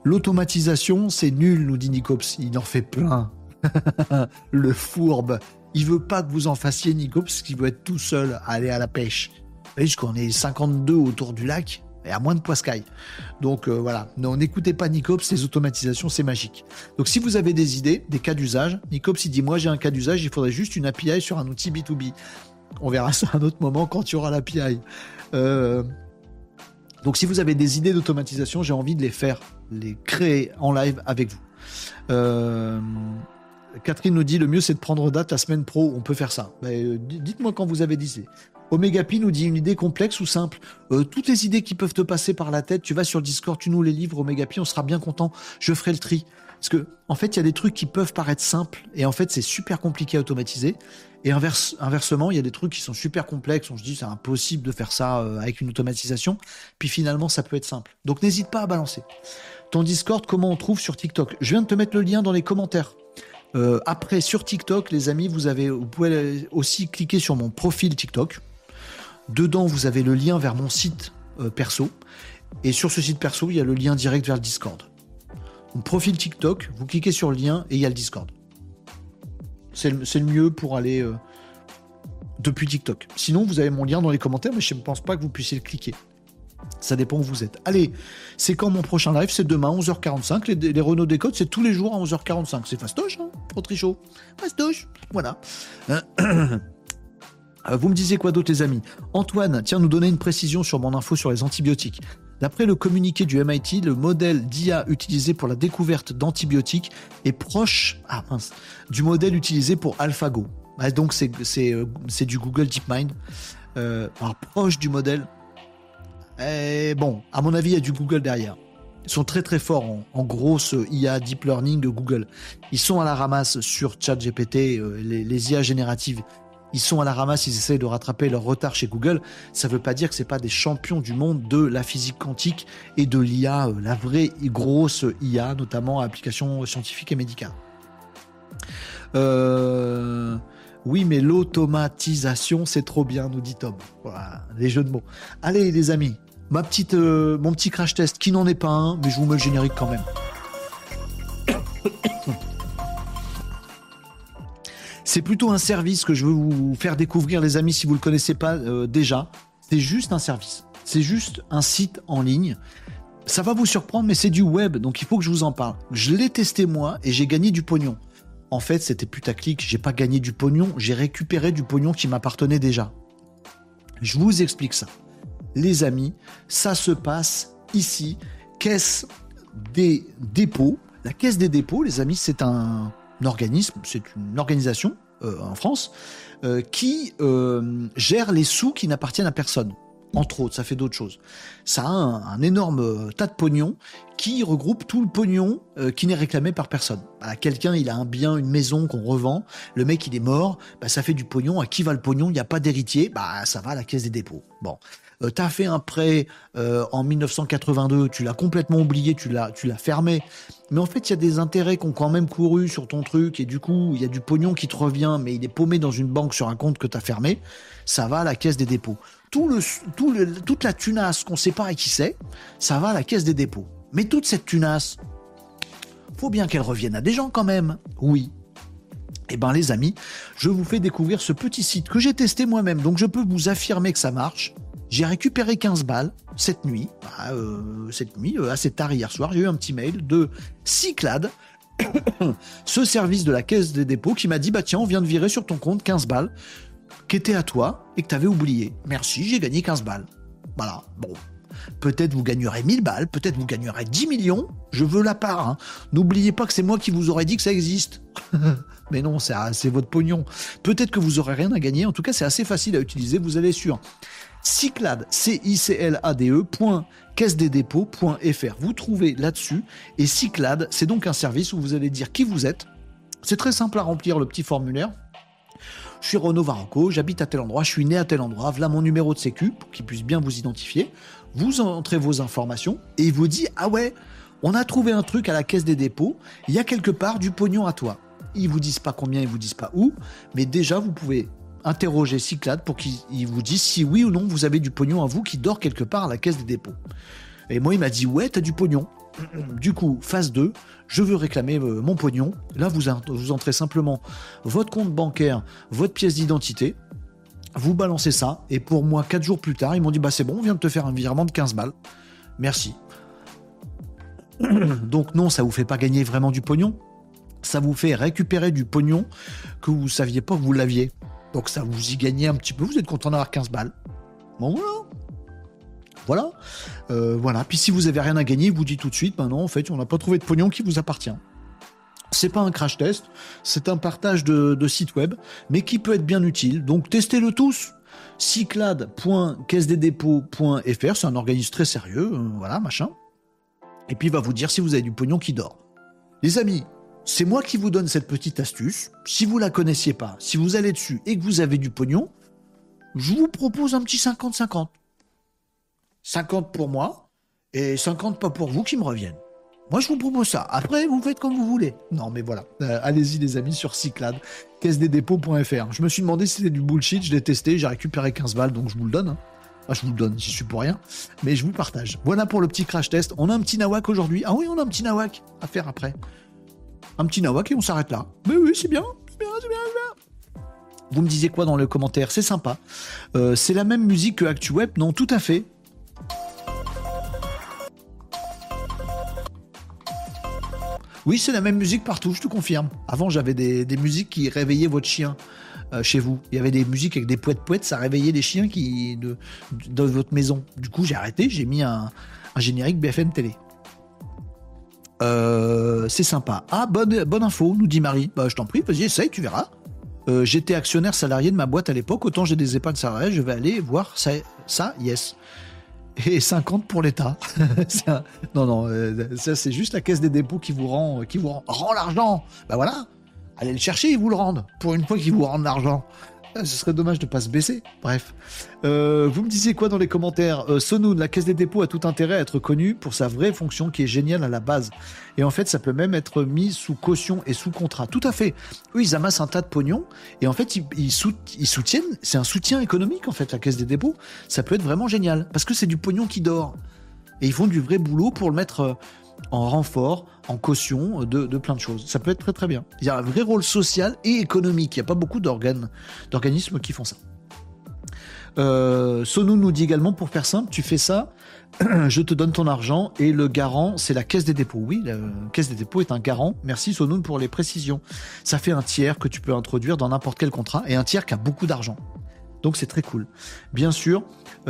l'automatisation, c'est nul, nous dit Nicops. Il en fait plein. le fourbe. Il veut pas que vous en fassiez, Nico, parce qu'il veut être tout seul à aller à la pêche. Vous voyez, qu'on est 52 autour du lac, et à moins de poiscaille. Donc euh, voilà, n'écoutez pas Nicops, ces automatisations, c'est magique. Donc si vous avez des idées, des cas d'usage, Nicops il dit moi j'ai un cas d'usage, il faudrait juste une API sur un outil B2B. On verra ça à un autre moment quand tu auras l'API. Euh, donc si vous avez des idées d'automatisation, j'ai envie de les faire, les créer en live avec vous. Euh, Catherine nous dit le mieux c'est de prendre date la semaine pro, on peut faire ça. Euh, dites-moi quand vous avez dit. Omega Pi nous dit une idée complexe ou simple. Euh, toutes les idées qui peuvent te passer par la tête, tu vas sur le Discord, tu nous les livres, Omega Pi, on sera bien content. Je ferai le tri. Parce que, en fait, il y a des trucs qui peuvent paraître simples et en fait, c'est super compliqué à automatiser. Et inversement, il y a des trucs qui sont super complexes. On se dit, c'est impossible de faire ça euh, avec une automatisation. Puis finalement, ça peut être simple. Donc, n'hésite pas à balancer. Ton Discord, comment on trouve sur TikTok? Je viens de te mettre le lien dans les commentaires. Euh, après, sur TikTok, les amis, vous, avez, vous pouvez aussi cliquer sur mon profil TikTok. Dedans, vous avez le lien vers mon site euh, perso. Et sur ce site perso, il y a le lien direct vers le Discord. Profil TikTok, vous cliquez sur le lien et il y a le Discord. C'est le, mieux pour aller euh, depuis TikTok. Sinon, vous avez mon lien dans les commentaires, mais je ne pense pas que vous puissiez le cliquer. Ça dépend où vous êtes. Allez, c'est quand mon prochain live? C'est demain, 11h45. Les, les Renault Décode, c'est tous les jours à 11h45. C'est fastoche, hein, Trichot? Fastoche. Voilà. vous me disiez quoi d'autre, les amis? Antoine, tiens, nous donner une précision sur mon info sur les antibiotiques. D'après le communiqué du MIT, le modèle d'IA utilisé pour la découverte d'antibiotiques est proche ah du modèle utilisé pour AlphaGo. Donc c'est euh, du Google DeepMind. Euh, proche du modèle. Et bon, à mon avis, il y a du Google derrière. Ils sont très très forts en, grosse IA deep learning de Google. Ils sont à la ramasse sur ChatGPT, euh, les IA génératives ils sont à la ramasse, ils essayent de rattraper leur retard chez Google. Ça ne veut pas dire que ce pas des champions du monde de la physique quantique et de l'IA, euh, la vraie grosse IA, notamment à applications scientifiques et médicales. Euh, oui, mais l'automatisation, c'est trop bien, nous dit Tom. Voilà, les jeux de mots. Allez, les amis, ma petite, euh, mon petit crash test, qui n'en est pas un, mais je vous mets le générique quand même. C'est plutôt un service que je veux vous faire découvrir, les amis, si vous ne le connaissez pas euh, déjà. C'est juste un service. C'est juste un site en ligne. Ça va vous surprendre, mais c'est du web, donc il faut que je vous en parle. Je l'ai testé moi et j'ai gagné du pognon. En fait, c'était putaclic. J'ai pas gagné du pognon, j'ai récupéré du pognon qui m'appartenait déjà. Je vous explique ça. Les amis, ça se passe ici. Caisse des dépôts. La caisse des dépôts, les amis, c'est un, organisme, c'est une organisation euh, en France, euh, qui euh, gère les sous qui n'appartiennent à personne. Entre autres, ça fait d'autres choses. Ça a un, énorme tas de pognon qui regroupe tout le pognon qui n'est réclamé par personne. Bah, quelqu'un, il a un bien, une maison qu'on revend, le mec, il est mort, bah, ça fait du pognon. À qui va le pognon? Il n'y a pas d'héritier, bah, ça va à la caisse des dépôts. Bon. Euh, t'as fait un prêt euh, en 1982, tu l'as complètement oublié, tu l'as, fermé. Mais en fait, il y a des intérêts qui ont quand même couru sur ton truc et du coup, il y a du pognon qui te revient, mais il est paumé dans une banque sur un compte que t'as fermé. Ça va à la caisse des dépôts. Tout toute la tunasse qu'on sait pas et qui sait, ça va à la caisse des dépôts. Mais toute cette tunasse, faut bien qu'elle revienne à des gens quand même. Oui. Eh ben les amis, je vous fais découvrir ce petit site que j'ai testé moi-même, donc je peux vous affirmer que ça marche. J'ai récupéré 15 balles cette nuit, bah, euh, cette nuit, euh, assez tard hier soir, j'ai eu un petit mail de Cyclade, ce service de la caisse des dépôts qui m'a dit bah tiens, on vient de virer sur ton compte 15 balles qui étaient à toi et que tu avais oublié. Merci, j'ai gagné 15 balles. Voilà, bon. Peut-être vous gagnerez 1000 balles, peut-être vous gagnerez 10 millions. Je veux la part. Hein. N'oubliez pas que c'est moi qui vous aurais dit que ça existe. Mais non, c'est votre pognon. Peut-être que vous aurez rien à gagner. En tout cas, c'est assez facile à utiliser. Vous allez sur Cyclade, c i c l a d e Vous trouvez là-dessus. Et Cyclade, c'est donc un service où vous allez dire qui vous êtes. C'est très simple à remplir le petit formulaire. Je suis Renaud Varocco, j'habite à tel endroit, je suis né à tel endroit, voilà mon numéro de sécu pour qu'il puisse bien vous identifier. Vous entrez vos informations et il vous dit Ah ouais, on a trouvé un truc à la caisse des dépôts, il y a quelque part du pognon à toi. Ils vous disent pas combien, ils vous disent pas où, mais déjà vous pouvez interroger Cyclade pour qu'il vous dise si oui ou non vous avez du pognon à vous qui dort quelque part à la caisse des dépôts. Et moi, il m'a dit ouais, t'as du pognon. Du coup, phase 2, je veux réclamer euh, mon pognon. Là, vous, entrez simplement votre compte bancaire, votre pièce d'identité, vous balancez ça, et pour moi, 4 jours plus tard, ils m'ont dit bah c'est bon, on vient de te faire un virement de 15 balles. Merci. Donc non, ça vous fait pas gagner vraiment du pognon. Ça vous fait récupérer du pognon que vous saviez pas que vous l'aviez. Donc ça vous y gagnez un petit peu, vous êtes content d'avoir 15 balles. Bon voilà. Voilà. Euh, voilà. Puis si vous avez rien à gagner, vous dites tout de suite, ben non, en fait, on n'a pas trouvé de pognon qui vous appartient. C'est pas un crash test, c'est un partage de, de site web, mais qui peut être bien utile. Donc testez-le tous. cyclade.caisse-des-dépôts.fr, c'est un organisme très sérieux, euh, voilà, machin. Et puis il va vous dire si vous avez du pognon qui dort. Les amis, c'est moi qui vous donne cette petite astuce. Si vous la connaissiez pas, si vous allez dessus et que vous avez du pognon, je vous propose un petit 50-50. 50 pour moi et 50 pas pour vous qui me reviennent. Moi, je vous propose ça. Après, vous faites comme vous voulez. Non, mais voilà. Euh, allez-y, les amis, sur Cyclade, caisse-des-dépôts.fr. Je me suis demandé si c'était du bullshit. Je l'ai testé. J'ai récupéré 15 balles, donc je vous le donne. Hein. je vous le donne, j'y suis pour rien. Mais je vous partage. Voilà pour le petit crash test. On a un petit nawak aujourd'hui. Ah oui, on a un petit nawak à faire après. Un petit nawak et on s'arrête là. Mais oui, c'est bien. C'est bien, c'est bien, c'est bien. Vous me disiez quoi dans le commentaire? C'est sympa. Euh, c'est la même musique que ActuWeb Non, tout à fait. Oui, c'est la même musique partout, je te confirme. Avant, j'avais des, musiques qui réveillaient votre chien euh, chez vous. Il y avait des musiques avec des poètes poètes, ça réveillait les chiens qui de, de, votre maison. Du coup, j'ai arrêté, j'ai mis un, générique BFM télé. Euh, c'est sympa. Ah, bonne, bonne info, nous dit Marie. Bah, je t'en prie, vas-y, essaye, tu verras. Euh, j'étais actionnaire salarié de ma boîte à l'époque, autant j'ai des épargnes salariales, je vais aller voir ça, yes et 50 pour l'État. non, non, euh, ça c'est juste la caisse des dépôts qui vous rend, qui vous rend, l'argent. Ben voilà, allez le chercher, ils vous le rendent. Pour une fois qu'ils vous rendent l'argent. Ah, ce serait dommage de pas se baisser. Bref. Euh, vous me disiez quoi dans les commentaires? Euh, Sonoun, la Caisse des dépôts a tout intérêt à être connue pour sa vraie fonction qui est géniale à la base. Et en fait, ça peut même être mis sous caution et sous contrat. Tout à fait. Eux, ils amassent un tas de pognon et en fait, ils, soutiennent. C'est un soutien économique en fait, la Caisse des dépôts. Ça peut être vraiment génial parce que c'est du pognon qui dort. Et ils font du vrai boulot pour le mettre euh, en renfort, en caution de, plein de choses. Ça peut être très très bien. Il y a un vrai rôle social et économique. Il n'y a pas beaucoup d'organismes qui font ça. Euh, Sonou nous dit également, pour faire simple, tu fais ça, je te donne ton argent et le garant, c'est la caisse des dépôts. Oui, la caisse des dépôts est un garant. Merci Sonoun pour les précisions. Ça fait un tiers que tu peux introduire dans n'importe quel contrat et un tiers qui a beaucoup d'argent. Donc c'est très cool. Bien sûr,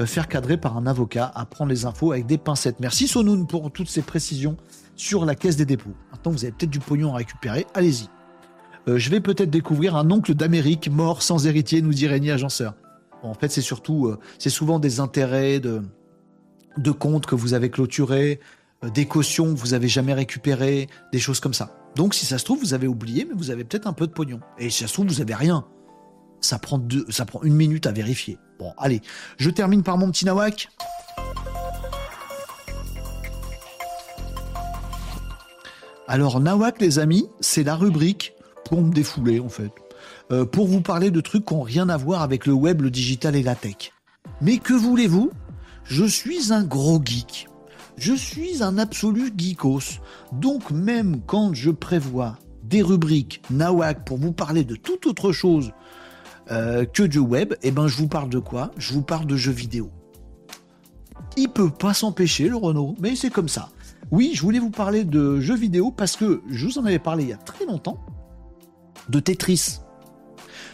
faire cadrer par un avocat, apprendre les infos avec des pincettes. Merci Sonoun pour toutes ces précisions sur la caisse des dépôts. Maintenant, vous avez peut-être du pognon à récupérer, allez-y. Euh, je vais peut-être découvrir un oncle d'Amérique mort sans héritier, nous dit Régnier Agenceur. en fait, c'est surtout, euh, c'est souvent des intérêts de, de comptes que vous avez clôturés, des cautions que vous avez jamais récupérées, des choses comme ça. Donc, si ça se trouve, vous avez oublié, mais vous avez peut-être un peu de pognon. Et si ça se trouve, vous avez rien ça prend, deux, ça prend une minute à vérifier. Bon, allez, je termine par mon petit nawak. Alors, nawak, les amis, c'est la rubrique pour me défouler, en fait. Euh, pour vous parler de trucs qui n'ont rien à voir avec le web, le digital et la tech. Mais que voulez-vous? Je suis un gros geek. Je suis un absolu geekos. Donc même quand je prévois des rubriques nawak pour vous parler de toute autre chose euh, que du web, et eh ben je vous parle de quoi? Je vous parle de jeux vidéo. Il peut pas s'empêcher le Renault, mais c'est comme ça. Oui, je voulais vous parler de jeux vidéo parce que je vous en avais parlé il y a très longtemps de Tetris.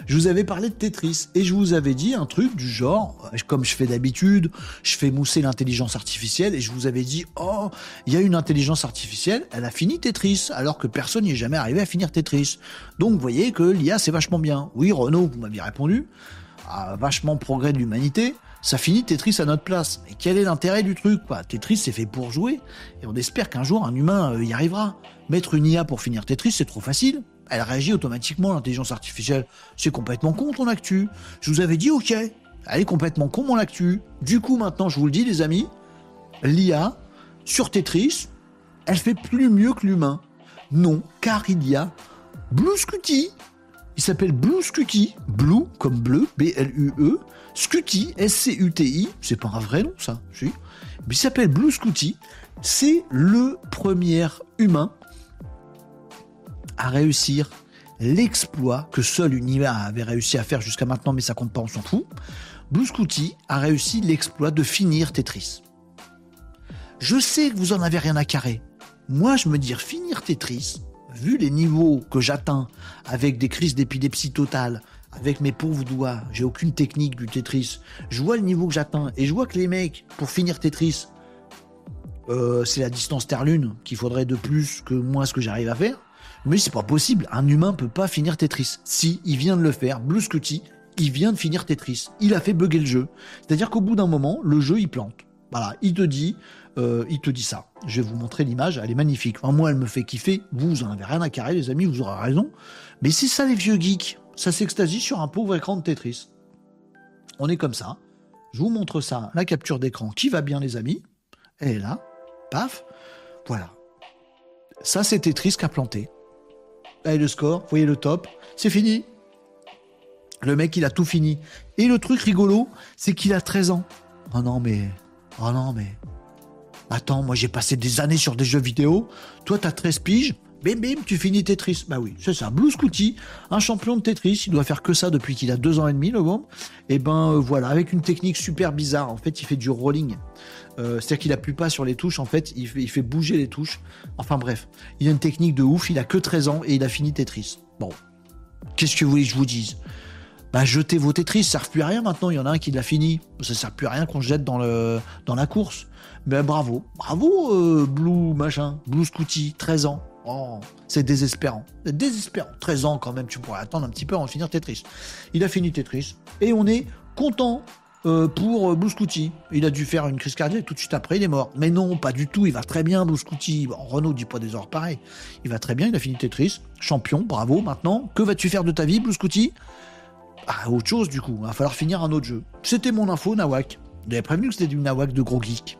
Je vous avais parlé de Tetris et je vous avais dit un truc du genre, comme je fais d'habitude, je fais mousser l'intelligence artificielle et je vous avais dit, oh, il y a une intelligence artificielle, elle a fini Tetris, alors que personne n'y est jamais arrivé à finir Tetris. Donc vous voyez que l'IA c'est vachement bien. Oui, Renault, vous m'aviez répondu, ah, vachement progrès de l'humanité, ça finit Tetris à notre place. Mais quel est l'intérêt du truc quoi? Tetris c'est fait pour jouer et on espère qu'un jour un humain euh, y arrivera. Mettre une IA pour finir Tetris c'est trop facile elle réagit automatiquement, l'intelligence artificielle. C'est complètement con ton actu. Je vous avais dit ok, elle est complètement con mon actu. Du coup maintenant je vous le dis les amis, l'IA sur Tetris, elle fait plus mieux que l'humain. Non, car il y a Blue Scooty. Il s'appelle Blue Scooty. Blue comme bleu, B-L-U-E. Scooty, S-C-U-T-I. C'est pas un vrai nom ça, si. Il s'appelle Blue Scooty. C'est le premier humain à réussir l'exploit que seul une IA avait réussi à faire jusqu'à maintenant, mais ça compte pas, on s'en fout. Blue Scooty a réussi l'exploit de finir Tetris. Je sais que vous en avez rien à carrer. Moi, je me dis finir Tetris, vu les niveaux que j'atteins avec des crises d'épilepsie totale, avec mes pauvres doigts, j'ai aucune technique du Tetris. Je vois le niveau que j'atteins et je vois que les mecs, pour finir Tetris, euh, c'est la distance Terre-Lune qu'il faudrait de plus que moi ce que j'arrive à faire. Mais c'est pas possible, un humain peut pas finir Tetris. Si, il vient de le faire, Blue Scotty, il vient de finir Tetris. Il a fait bugger le jeu. C'est-à-dire qu'au bout d'un moment, le jeu il plante. Voilà, il te dit, euh, il te dit ça. Je vais vous montrer l'image, elle est magnifique. moi, elle me fait kiffer. Vous, vous en avez rien à carrer, les amis, vous aurez raison. Mais c'est ça les vieux geeks. Ça s'extasie sur un pauvre écran de Tetris. On est comme ça. Je vous montre ça, la capture d'écran qui va bien, les amis. Elle est là. Paf. Voilà. Ça, c'est Tetris qui a planté. Allez, le score, vous voyez le top, c'est fini. Le mec, il a tout fini. Et le truc rigolo, c'est qu'il a 13 ans. Oh non, mais. Oh non, mais. Attends, moi j'ai passé des années sur des jeux vidéo. Toi, t'as 13 piges. Bim bim, tu finis Tetris. Bah oui, c'est ça. Blue Scooty, un champion de Tetris. Il doit faire que ça depuis qu'il a deux ans et demi, le bon. Et ben euh, voilà, avec une technique super bizarre. En fait, il fait du rolling. Euh, c'est-à-dire qu'il appuie pas sur les touches. En fait, il fait, bouger les touches. Enfin bref, il a une technique de ouf. Il a que 13 ans et il a fini Tetris. Bon, qu'est-ce que vous voulez que je vous dise? Bah, jetez vos Tetris, ça sert plus à rien maintenant. Il y en a un qui l'a fini. Ça sert plus à rien qu'on jette dans la course. Mais bravo, bravo, euh, Blue machin, Blue Scooty, 13 ans. C'est désespérant. Désespérant. 13 ans quand même, tu pourrais attendre un petit peu avant de finir Tetris. Il a fini Tetris et on est content euh, pour euh. Il a dû faire une crise cardiaque tout de suite après, il est mort. Mais non, pas du tout, il va très bien, Blue Scooty. Bon, Renault dit pas des heures pareil. Il va très bien, il a fini Tetris. Champion, bravo. Maintenant, que vas-tu faire de ta vie, Blue Scooty Ah, autre chose du coup, il va falloir finir un autre jeu. C'était mon info, Nawak. Avez prévenu que c'était du Nawak de gros geek.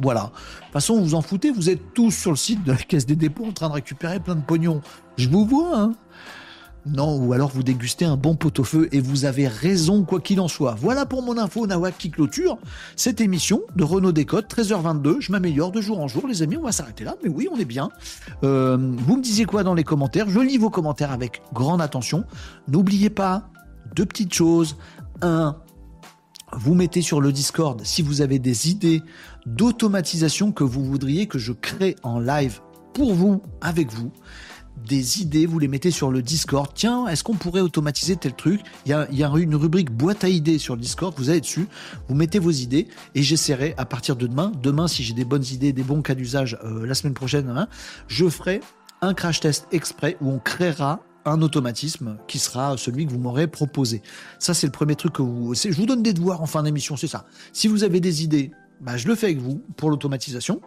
Voilà. De toute façon, vous en foutez, vous êtes tous sur le site de la Caisse des dépôts en train de récupérer plein de pognon. Je vous vois, hein non, ou alors vous dégustez un bon pot-au-feu et vous avez raison quoi qu'il en soit. Voilà pour mon info Nawak qui clôture cette émission de Renault Décote, 13h22. Je m'améliore de jour en jour, les amis, on va s'arrêter là. Mais oui, on est bien. Euh, vous me disiez quoi dans les commentaires? Je lis vos commentaires avec grande attention. N'oubliez pas deux petites choses. Un, vous mettez sur le Discord si vous avez des idées d'automatisation que vous voudriez que je crée en live pour vous, avec vous. Des idées, vous les mettez sur le Discord. Tiens, est-ce qu'on pourrait automatiser tel truc? Il y, a, y, a, une rubrique boîte à idées sur le Discord. Vous allez dessus, vous mettez vos idées et j'essaierai à partir de demain. Demain, si j'ai des bonnes idées, des bons cas d'usage, euh, la semaine prochaine, hein, je ferai un crash test exprès où on créera un automatisme qui sera celui que vous m'aurez proposé. Ça, c'est le premier truc que vous. Je vous donne des devoirs en fin d'émission, c'est ça. Si vous avez des idées, bah, je le fais avec vous pour l'automatisation.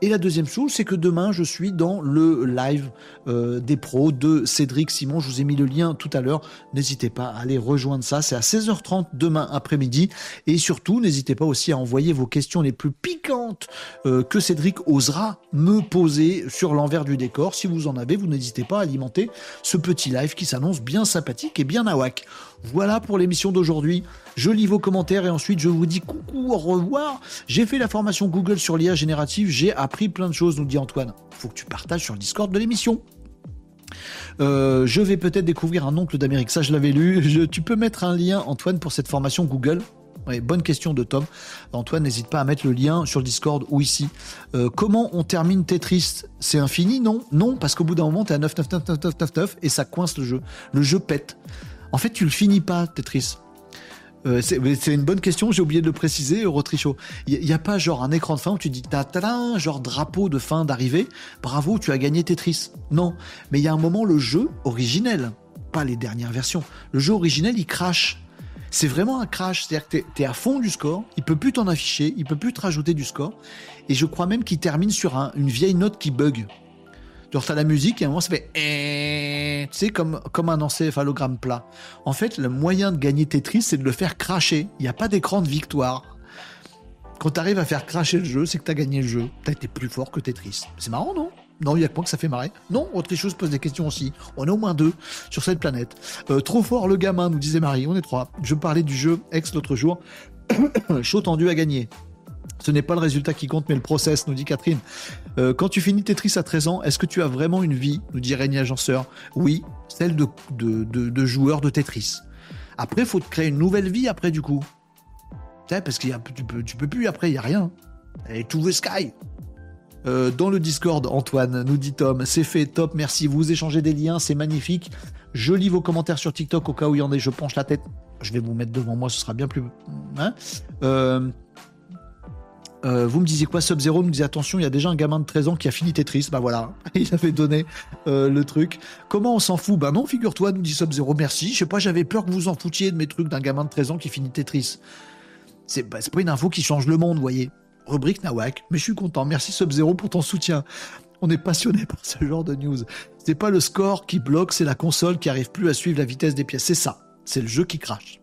Et la deuxième chose, c'est que demain, je suis dans le live euh, des pros de Cédric Simon. Je vous ai mis le lien tout à l'heure. N'hésitez pas à aller rejoindre ça. C'est à 16h30 demain après-midi. Et surtout, n'hésitez pas aussi à envoyer vos questions les plus piquantes euh, que Cédric osera me poser sur l'envers du décor. Si vous en avez, vous n'hésitez pas à alimenter ce petit live qui s'annonce bien sympathique et bien nawak. Voilà pour l'émission d'aujourd'hui. Je lis vos commentaires et ensuite je vous dis coucou, au revoir. J'ai fait la formation Google sur l'IA générative, j'ai appris plein de choses, nous dit Antoine. Faut que tu partages sur le Discord de l'émission. Euh, je vais peut-être découvrir un oncle d'Amérique, ça je l'avais lu. tu peux mettre un lien, Antoine, pour cette formation Google bonne question de Tom. Antoine, n'hésite pas à mettre le lien sur le Discord ou ici. Euh, comment on termine Tetris C'est infini Non, non, parce qu'au bout d'un moment, t'es à 9, 9, 9, 9, 9, 9, et ça coince le jeu. Le jeu pète. En fait, tu le finis pas, Tetris. Euh, c'est une bonne question, j'ai oublié de le préciser, Eurotricho. Il n'y a, pas genre un écran de fin où tu dis ta ta genre drapeau de fin d'arrivée, bravo, tu as gagné Tetris. Non, mais il y a un moment, le jeu originel, pas les dernières versions, le jeu originel, il crache. C'est vraiment un crash, c'est-à-dire que tu es, à fond du score, il peut plus t'en afficher, il peut plus te rajouter du score, et je crois même qu'il termine sur une vieille note qui bug. Genre, t'as la musique et à un moment, ça fait eh, tu sais, comme, comme un encéphalogramme plat. En fait, le moyen de gagner Tetris, c'est de le faire cracher. Il n'y a pas d'écran de victoire. Quand t'arrives à faire cracher le jeu, c'est que t'as gagné le jeu. T'as été plus fort que Tetris. C'est marrant, non? Non, il y a que que ça fait marrer. Non, autre chose pose des questions aussi. On est au moins deux sur cette planète. Euh, trop fort le gamin, nous disait Marie. On est trois. Je parlais du jeu ex l'autre jour. Chaud tendu à gagner. Ce n'est pas le résultat qui compte, mais le process, nous dit Catherine. Euh, quand tu finis Tetris à 13 ans, est-ce que tu as vraiment une vie nous dit Régnier Agenceur. Oui, celle de, joueur de Tetris. Après, il faut te créer une nouvelle vie après, du coup. Parce que tu peux, tu peux plus après, il n'y a rien. Et tout the sky. Euh, dans le Discord, Antoine, nous dit Tom, c'est fait, top, merci. Vous échangez des liens, c'est magnifique. Je lis vos commentaires sur TikTok au cas où il y en ait, je penche la tête. Je vais vous mettre devant moi, ce sera bien plus. Hein euh, euh, vous me disiez quoi Sub-Zero me disait attention, il y a déjà un gamin de 13 ans qui a fini Tetris. Bah voilà, il avait donné euh, le truc. Comment on s'en fout? Bah non, figure-toi, nous dit Sub-Zero, merci. Je sais pas, j'avais peur que vous en foutiez de mes trucs d'un gamin de 13 ans qui finit Tetris. C'est bah, pas une info qui change le monde, voyez. Rubrique Nawak, mais je suis content. Merci Sub-Zero pour ton soutien. On est passionné par ce genre de news. C'est pas le score qui bloque, c'est la console qui arrive plus à suivre la vitesse des pièces. C'est ça. C'est le jeu qui crache.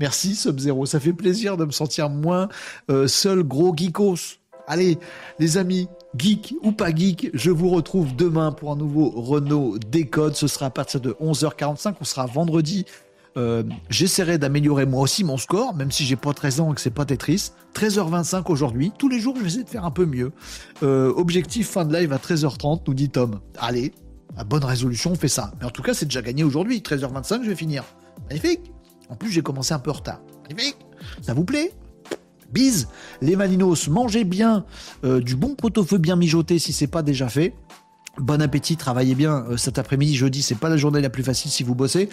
Merci Sub-Zero, ça fait plaisir de me sentir moins euh, seul gros geekos. Allez, les amis, geek ou pas geek, je vous retrouve demain pour un nouveau Renault Décode. Ce sera à partir de 11h45. On sera vendredi. Euh, j'essaierai d'améliorer moi aussi mon score, même si j'ai pas 13 ans et que c'est pas Tetris. 13h25 aujourd'hui. Tous les jours, je vais essayer de faire un peu mieux. Euh, objectif fin de live à 13h30, nous dit Tom. Allez, à bonne résolution, on fait ça. Mais en tout cas, c'est déjà gagné aujourd'hui. 13h25, je vais finir. Magnifique. En plus, j'ai commencé un peu en retard. Ça vous plaît? Bise, les Malinos, mangez bien euh, du bon pot-au-feu bien mijoté si c'est pas déjà fait. Bon appétit, travaillez bien euh, cet après-midi, jeudi, c'est pas la journée la plus facile si vous bossez.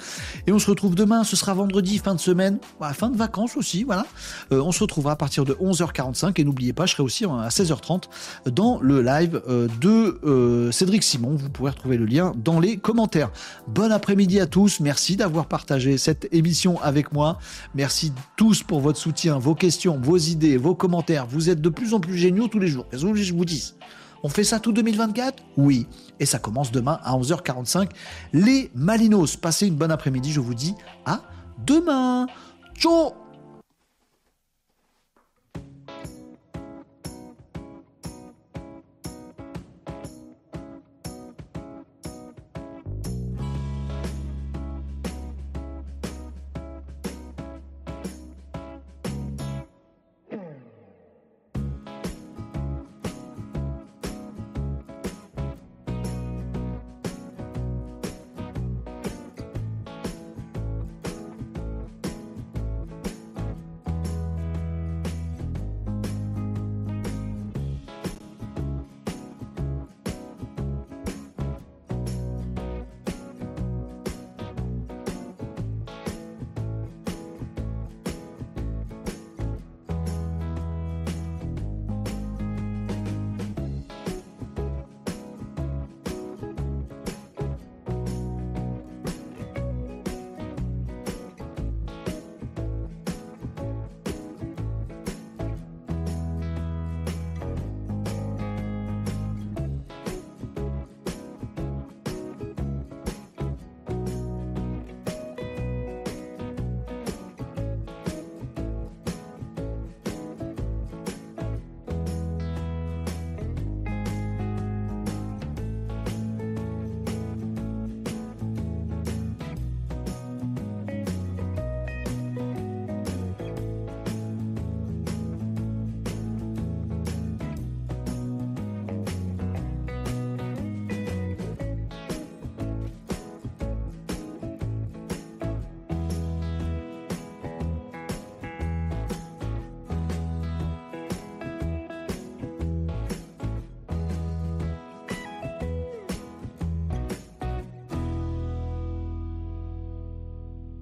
Et on se retrouve demain, ce sera vendredi, fin de semaine, bah, fin de vacances aussi, voilà. Euh, on se retrouvera à partir de 11h45 et n'oubliez pas, je serai aussi à 16h30 dans le live euh, de Cédric Simon. Vous pourrez retrouver le lien dans les commentaires. Bon après-midi à tous, merci d'avoir partagé cette émission avec moi. Merci tous pour votre soutien, vos questions, vos idées, vos commentaires. Vous êtes de plus en plus géniaux tous les jours. Qu'est-ce que je vous dis on fait ça tout 2024 Oui. Et ça commence demain à 11h45. Les Malinos, passez une bonne après-midi, je vous dis à demain. Ciao